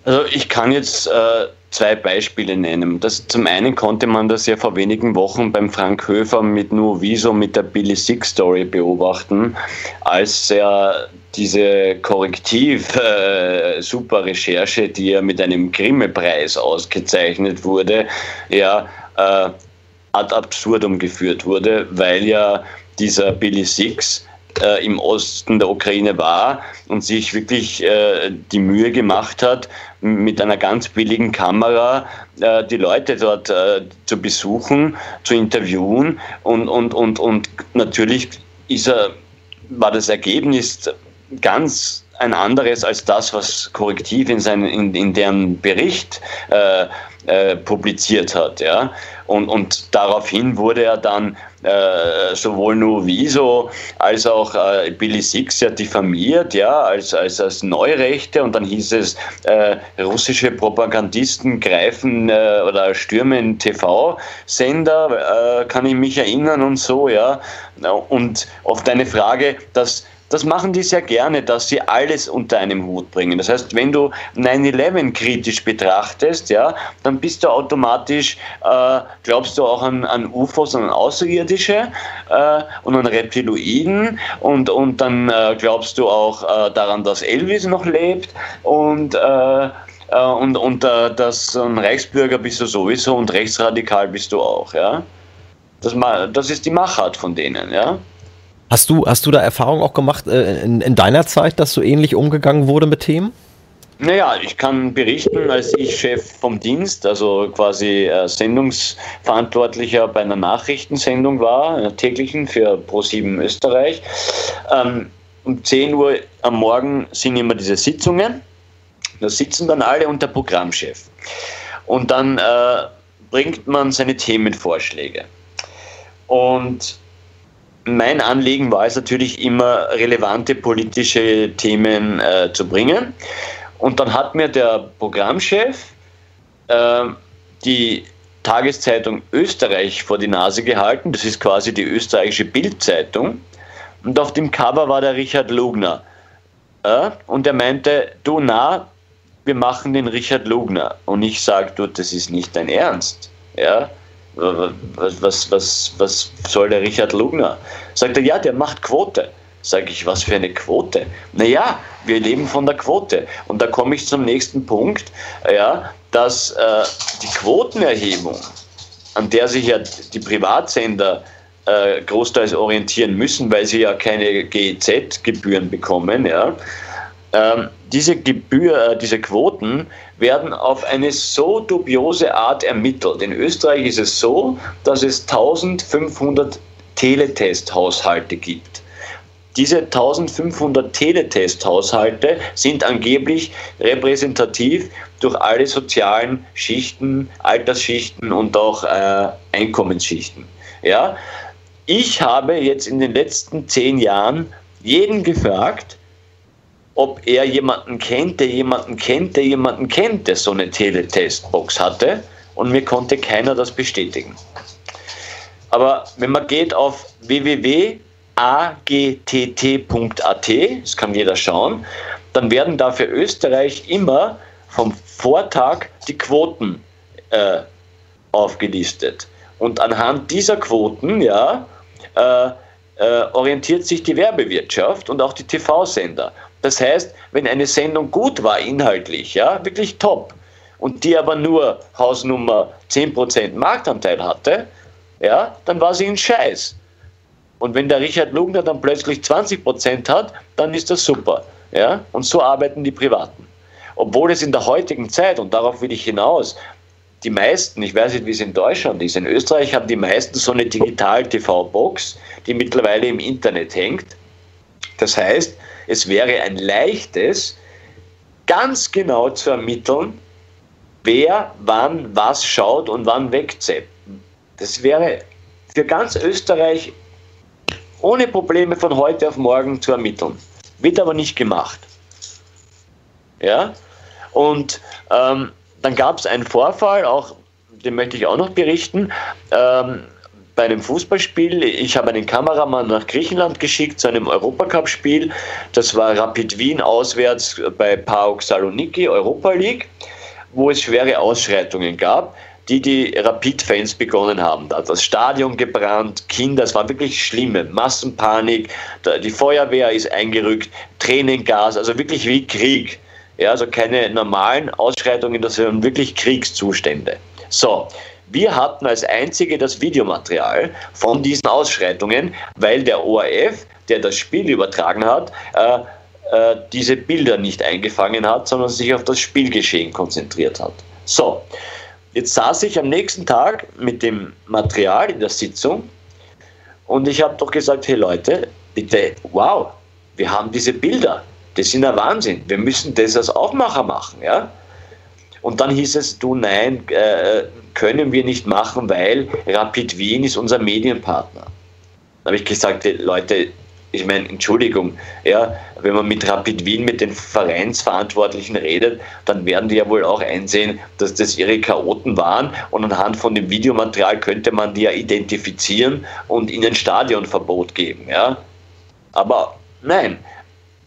Also ich kann jetzt äh, zwei Beispiele nennen. Das, zum einen konnte man das ja vor wenigen Wochen beim Frank Höfer mit Nuoviso mit der Billy Six Story beobachten, als er diese Korrektiv äh, die ja mit einem Grimme-Preis ausgezeichnet wurde, ja äh, ad absurdum geführt wurde, weil ja dieser Billy Six äh, im Osten der Ukraine war und sich wirklich äh, die Mühe gemacht hat, mit einer ganz billigen Kamera äh, die Leute dort äh, zu besuchen, zu interviewen und, und, und, und natürlich ist er, war das Ergebnis ganz ein anderes als das, was Korrektiv in, seinen, in, in deren Bericht äh, äh, publiziert hat. Ja? Und, und daraufhin wurde er dann äh, sowohl Nuoviso als auch äh, Billy Six ja diffamiert, ja, als, als, als Neurechte und dann hieß es, äh, russische Propagandisten greifen äh, oder stürmen TV-Sender, äh, kann ich mich erinnern und so, ja. Und auf deine Frage, dass das machen die sehr gerne, dass sie alles unter einem Hut bringen. Das heißt, wenn du 9-11 kritisch betrachtest, ja, dann bist du automatisch, äh, glaubst du auch an, an UFOs und an Außerirdische äh, und an Reptiloiden und, und dann äh, glaubst du auch äh, daran, dass Elvis noch lebt und äh, äh, und, und dass ein Reichsbürger bist du sowieso und rechtsradikal bist du auch, ja. Das, das ist die Machart von denen, ja. Hast du, hast du da Erfahrung auch gemacht äh, in, in deiner Zeit, dass so ähnlich umgegangen wurde mit Themen? Naja, ich kann berichten, als ich Chef vom Dienst, also quasi äh, Sendungsverantwortlicher bei einer Nachrichtensendung war, einer täglichen für Pro7 Österreich. Ähm, um 10 Uhr am Morgen sind immer diese Sitzungen. Da sitzen dann alle unter Programmchef. Und dann äh, bringt man seine Themenvorschläge. Und mein Anliegen war es natürlich immer, relevante politische Themen äh, zu bringen. Und dann hat mir der Programmchef äh, die Tageszeitung Österreich vor die Nase gehalten. Das ist quasi die österreichische Bildzeitung. Und auf dem Cover war der Richard Lugner. Äh, und er meinte, du na, wir machen den Richard Lugner. Und ich sage, du, das ist nicht dein Ernst. Ja, was, was, was, was soll der Richard Lugner? Sagt er, ja, der macht Quote. Sage ich, was für eine Quote? Naja, wir leben von der Quote. Und da komme ich zum nächsten Punkt, ja, dass äh, die Quotenerhebung, an der sich ja die Privatsender äh, großteils orientieren müssen, weil sie ja keine GEZ-Gebühren bekommen, ja, ähm, diese Gebühr, äh, diese Quoten werden auf eine so dubiose Art ermittelt. In Österreich ist es so, dass es 1500 Teletest-Haushalte gibt. Diese 1500 Teletest-Haushalte sind angeblich repräsentativ durch alle sozialen Schichten, Altersschichten und auch äh, Einkommensschichten. Ja? Ich habe jetzt in den letzten zehn Jahren jeden gefragt, ob er jemanden kennt, der jemanden kennt, der jemanden kennt, der so eine Teletestbox hatte. Und mir konnte keiner das bestätigen. Aber wenn man geht auf www.agtt.at, das kann jeder schauen, dann werden da für Österreich immer vom Vortag die Quoten äh, aufgelistet. Und anhand dieser Quoten ja, äh, äh, orientiert sich die Werbewirtschaft und auch die TV-Sender. Das heißt, wenn eine Sendung gut war inhaltlich, ja, wirklich top, und die aber nur Hausnummer 10% Marktanteil hatte, ja, dann war sie ein Scheiß. Und wenn der Richard Lugner dann plötzlich 20% hat, dann ist das super. Ja? Und so arbeiten die Privaten. Obwohl es in der heutigen Zeit, und darauf will ich hinaus, die meisten, ich weiß nicht, wie es in Deutschland ist, in Österreich haben die meisten so eine Digital-TV-Box, die mittlerweile im Internet hängt. Das heißt, es wäre ein leichtes, ganz genau zu ermitteln, wer wann was schaut und wann wegzappt. Das wäre für ganz Österreich ohne Probleme von heute auf morgen zu ermitteln. Wird aber nicht gemacht. Ja? Und ähm, dann gab es einen Vorfall, auch den möchte ich auch noch berichten. Ähm, bei einem Fußballspiel. Ich habe einen Kameramann nach Griechenland geschickt zu einem Europacup-Spiel. Das war Rapid Wien auswärts bei PAOK Saloniki, Europa League, wo es schwere Ausschreitungen gab, die die Rapid-Fans begonnen haben. Da hat das Stadion gebrannt, Kinder, es war wirklich schlimme, Massenpanik, die Feuerwehr ist eingerückt, Tränengas, also wirklich wie Krieg. Ja, also keine normalen Ausschreitungen, das waren wirklich Kriegszustände. So, wir hatten als einzige das Videomaterial von diesen Ausschreitungen, weil der ORF, der das Spiel übertragen hat, äh, äh, diese Bilder nicht eingefangen hat, sondern sich auf das Spielgeschehen konzentriert hat. So, jetzt saß ich am nächsten Tag mit dem Material in der Sitzung und ich habe doch gesagt, hey Leute, bitte, wow, wir haben diese Bilder. Das sind ein Wahnsinn. Wir müssen das als Aufmacher machen, ja. Und dann hieß es, du nein, äh, können wir nicht machen, weil Rapid Wien ist unser Medienpartner. Da habe ich gesagt, Leute, ich meine, Entschuldigung, ja, wenn man mit Rapid Wien, mit den Vereinsverantwortlichen redet, dann werden die ja wohl auch einsehen, dass das ihre Chaoten waren und anhand von dem Videomaterial könnte man die ja identifizieren und ihnen Stadionverbot geben, ja. Aber nein,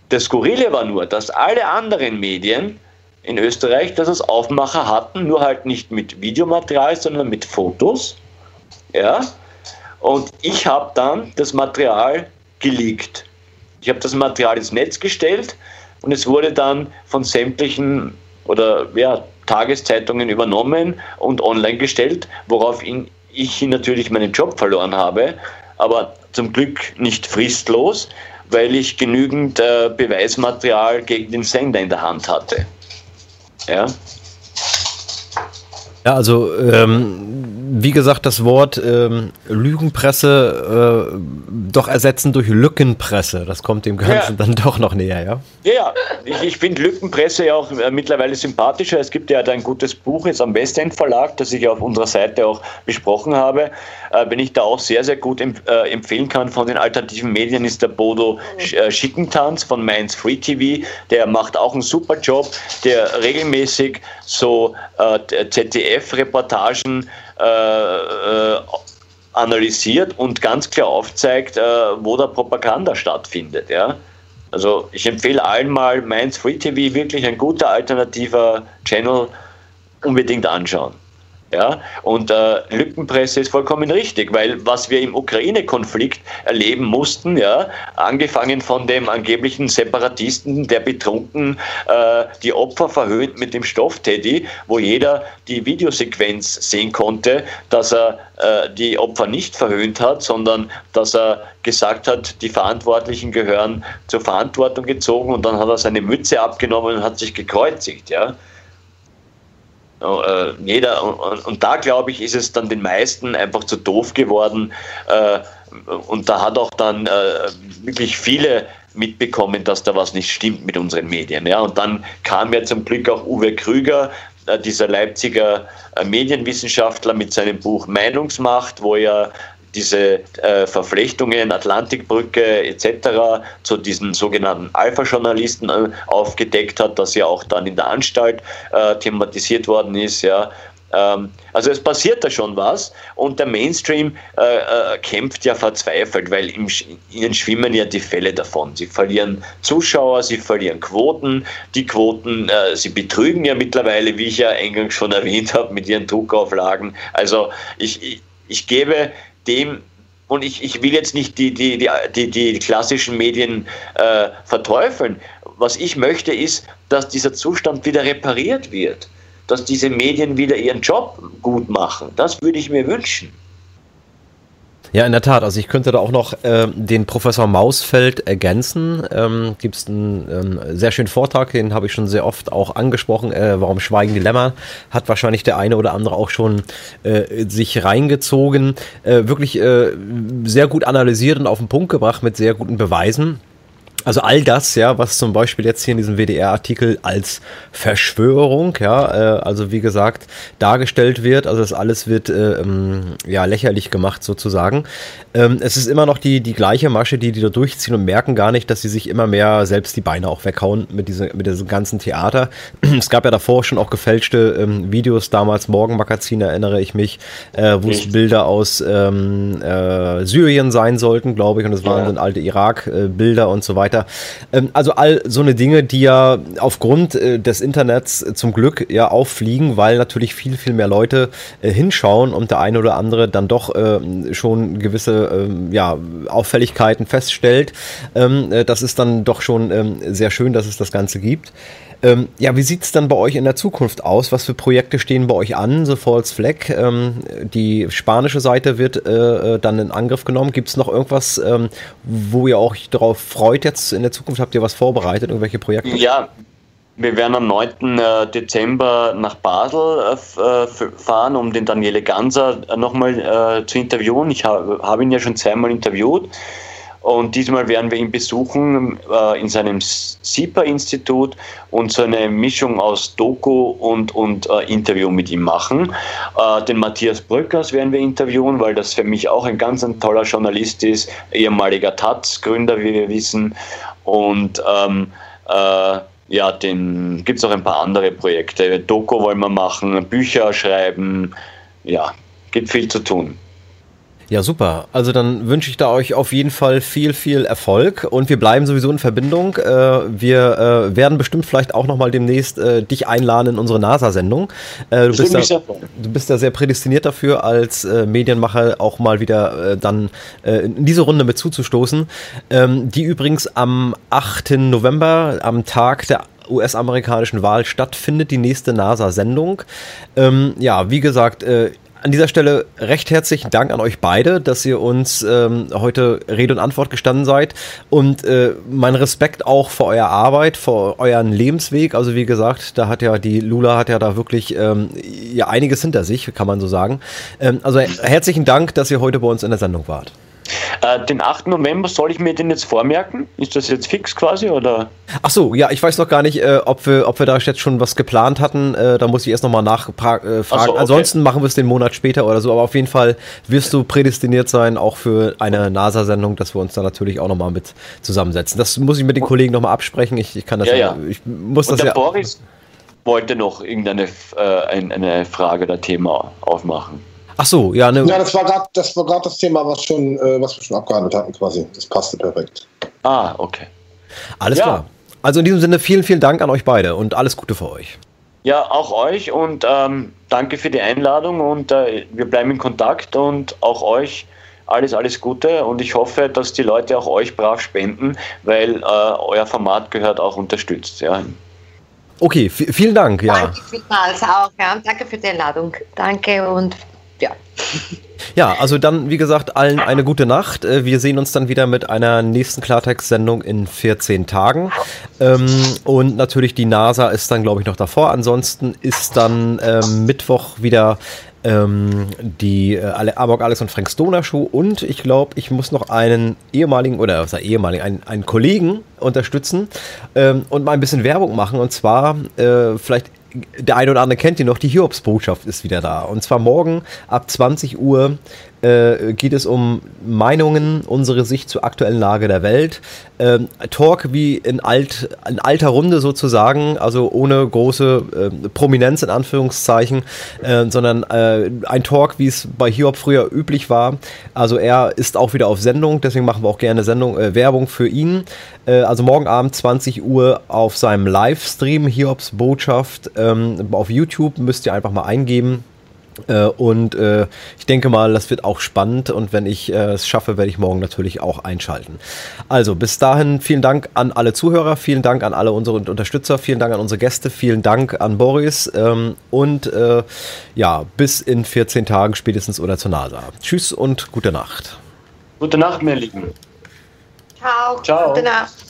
das Skurrile war nur, dass alle anderen Medien in Österreich, dass es Aufmacher hatten, nur halt nicht mit Videomaterial, sondern mit Fotos. Ja? Und ich habe dann das Material geleakt. Ich habe das Material ins Netz gestellt und es wurde dann von sämtlichen oder ja, Tageszeitungen übernommen und online gestellt, worauf ich natürlich meinen Job verloren habe, aber zum Glück nicht fristlos, weil ich genügend äh, Beweismaterial gegen den Sender in der Hand hatte. Ja. Ja, also ähm, wie gesagt, das Wort ähm, Lügenpresse äh, doch ersetzen durch Lückenpresse. Das kommt dem Ganzen ja. dann doch noch näher, ja? Ja, ich, ich finde Lückenpresse ja auch äh, mittlerweile sympathischer. Es gibt ja ein gutes Buch jetzt am Westend Verlag, das ich auf unserer Seite auch besprochen habe. Äh, wenn ich da auch sehr, sehr gut empf äh, empfehlen kann von den alternativen Medien, ist der Bodo Sch äh, Schickentanz von Mainz Free TV. Der macht auch einen super Job, der regelmäßig so äh, ZDF-Reportagen äh, äh, analysiert und ganz klar aufzeigt, äh, wo der Propaganda stattfindet. Ja? Also ich empfehle allen mal Mainz Free TV, wirklich ein guter alternativer Channel, unbedingt anschauen. Ja, und äh, Lückenpresse ist vollkommen richtig, weil was wir im Ukraine-Konflikt erleben mussten, ja, angefangen von dem angeblichen Separatisten, der betrunken äh, die Opfer verhöhnt mit dem Stoffteddy, wo jeder die Videosequenz sehen konnte, dass er äh, die Opfer nicht verhöhnt hat, sondern dass er gesagt hat, die Verantwortlichen gehören zur Verantwortung gezogen und dann hat er seine Mütze abgenommen und hat sich gekreuzigt, ja. Äh, jeder, und, und, da glaube ich, ist es dann den meisten einfach zu doof geworden. Äh, und da hat auch dann äh, wirklich viele mitbekommen, dass da was nicht stimmt mit unseren Medien. Ja. Und dann kam ja zum Glück auch Uwe Krüger, äh, dieser Leipziger äh, Medienwissenschaftler mit seinem Buch Meinungsmacht, wo er diese äh, Verflechtungen, Atlantikbrücke etc. zu diesen sogenannten Alpha-Journalisten äh, aufgedeckt hat, das ja auch dann in der Anstalt äh, thematisiert worden ist. Ja. Ähm, also es passiert da schon was und der Mainstream äh, äh, kämpft ja verzweifelt, weil im, ihnen schwimmen ja die Fälle davon. Sie verlieren Zuschauer, sie verlieren Quoten, die Quoten, sie betrügen ja mittlerweile, wie ich ja eingangs schon erwähnt habe, mit ihren Druckauflagen. Also ich, ich, ich gebe dem und ich, ich will jetzt nicht die, die, die, die, klassischen Medien äh, verteufeln. Was ich möchte, ist, dass dieser Zustand wieder repariert wird, dass diese Medien wieder ihren Job gut machen. Das würde ich mir wünschen. Ja, in der Tat. Also ich könnte da auch noch äh, den Professor Mausfeld ergänzen. Ähm, Gibt es einen ähm, sehr schönen Vortrag, den habe ich schon sehr oft auch angesprochen. Äh, warum schweigen die Lämmer? Hat wahrscheinlich der eine oder andere auch schon äh, sich reingezogen. Äh, wirklich äh, sehr gut analysiert und auf den Punkt gebracht mit sehr guten Beweisen. Also all das, ja, was zum Beispiel jetzt hier in diesem WDR-Artikel als Verschwörung, ja, äh, also wie gesagt, dargestellt wird, also das alles wird äh, ähm, ja lächerlich gemacht sozusagen. Ähm, es ist immer noch die, die gleiche Masche, die die da durchziehen und merken gar nicht, dass sie sich immer mehr selbst die Beine auch weghauen mit, diese, mit diesem ganzen Theater. es gab ja davor schon auch gefälschte ähm, Videos, damals Morgenmagazin erinnere ich mich, äh, wo es Bilder aus ähm, äh, Syrien sein sollten, glaube ich, und es waren ja. dann alte Irak-Bilder äh, und so weiter weiter. Ähm, also all so eine Dinge, die ja aufgrund äh, des Internets äh, zum Glück ja auffliegen, weil natürlich viel, viel mehr Leute äh, hinschauen und der eine oder andere dann doch schon gewisse ähm, ja, Auffälligkeiten feststellt. Ähm, das ist dann doch schon sehr schön, dass es das Ganze gibt. Ähm, ja, wie sieht es dann bei euch in der Zukunft aus? Was für Projekte stehen bei euch an? The False Flag, ähm, die spanische Seite wird äh, äh dann in Angriff genommen. Gibt es noch irgendwas, ähm, wo ihr euch darauf freut jetzt in der Zukunft? Habt ihr was vorbereitet, irgendwelche Projekte? Ja, wir werden am 9. Äh, Dezember nach Basel äh, fahren, um den Daniele Ganser nochmal zu interviewen. Ich habe hab ihn ja schon zweimal interviewt. Und diesmal werden wir ihn besuchen äh, in seinem SIPA-Institut und so eine Mischung aus Doku und, und äh, Interview mit ihm machen. Äh, den Matthias Brückers werden wir interviewen, weil das für mich auch ein ganz ein toller Journalist ist, ehemaliger Taz-Gründer, wie wir wissen. Und ähm, äh, ja, den gibt es auch ein paar andere Projekte. Doku wollen wir machen, Bücher schreiben. Ja, gibt viel zu tun. Ja, super. Also dann wünsche ich da euch auf jeden Fall viel, viel Erfolg und wir bleiben sowieso in Verbindung. Äh, wir äh, werden bestimmt vielleicht auch nochmal demnächst äh, dich einladen in unsere NASA-Sendung. du, bist da, du bist da sehr prädestiniert dafür, als Medienmacher auch mal wieder dann in diese Runde mit zuzustoßen, ähm, die übrigens am 8. November, am Tag der US-amerikanischen Wahl stattfindet, die nächste NASA-Sendung. Ähm, ja, wie gesagt, äh, an dieser Stelle recht herzlichen Dank an euch beide, dass ihr uns ähm, heute Rede und Antwort gestanden seid. Und äh, mein Respekt auch für euer Arbeit, für euren Lebensweg. Also wie gesagt, da hat ja die Lula hat ja da wirklich ähm, ja einiges hinter sich, kann man so sagen. Ähm, also herzlichen Dank, dass ihr heute bei uns in der Sendung wart. Äh, den 8. November soll ich mir den jetzt vormerken? Ist das jetzt fix quasi oder? Ach so, ja, ich weiß noch gar nicht, äh, ob, wir, ob wir da jetzt schon was geplant hatten. Äh, da muss ich erst nochmal nachfragen. Äh, so, okay. Ansonsten machen wir es den Monat später oder so, aber auf jeden Fall wirst du prädestiniert sein, auch für eine NASA-Sendung, dass wir uns da natürlich auch nochmal mit zusammensetzen. Das muss ich mit den Kollegen nochmal absprechen. Ich, ich kann das ja, ja. Ich muss Und das der ja. Boris wollte noch irgendeine äh, eine Frage oder Thema aufmachen. Ach so, ja. Ne. Ja, das war gerade das, das Thema, was, schon, äh, was wir schon abgehandelt hatten, quasi. Das passte perfekt. Ah, okay. Alles ja. klar. Also in diesem Sinne vielen, vielen Dank an euch beide und alles Gute für euch. Ja, auch euch und ähm, danke für die Einladung und äh, wir bleiben in Kontakt und auch euch alles, alles Gute und ich hoffe, dass die Leute auch euch brav spenden, weil äh, euer Format gehört auch unterstützt. Ja. Okay, vielen Dank. Ja. Danke vielmals auch. Ja. Danke für die Einladung. Danke und ja. Ja, also dann, wie gesagt, allen eine gute Nacht. Äh, wir sehen uns dann wieder mit einer nächsten Klartext-Sendung in 14 Tagen. Ähm, und natürlich die NASA ist dann, glaube ich, noch davor. Ansonsten ist dann ähm, Mittwoch wieder ähm, die äh, Amok Alex und Frank Stoner Show und ich glaube, ich muss noch einen ehemaligen oder was ehemaligen, einen, einen Kollegen unterstützen und mal ein bisschen Werbung machen und zwar äh, vielleicht der eine oder andere kennt ihn noch, die Hiobs-Botschaft ist wieder da. Und zwar morgen ab 20 Uhr äh, geht es um Meinungen, unsere Sicht zur aktuellen Lage der Welt. Ähm, Talk wie in, alt, in alter Runde sozusagen, also ohne große äh, Prominenz in Anführungszeichen, äh, sondern äh, ein Talk, wie es bei Hiob früher üblich war. Also er ist auch wieder auf Sendung, deswegen machen wir auch gerne Sendung, äh, Werbung für ihn. Äh, also morgen Abend 20 Uhr auf seinem Livestream Hiobs Botschaft ähm, auf YouTube müsst ihr einfach mal eingeben. Äh, und äh, ich denke mal, das wird auch spannend und wenn ich äh, es schaffe, werde ich morgen natürlich auch einschalten. Also bis dahin vielen Dank an alle Zuhörer, vielen Dank an alle unsere Unterstützer, vielen Dank an unsere Gäste, vielen Dank an Boris ähm, und äh, ja, bis in 14 Tagen spätestens oder zur NASA. Tschüss und gute Nacht. Gute Nacht, meine Lieben. Ciao. Ciao. Gute Nacht.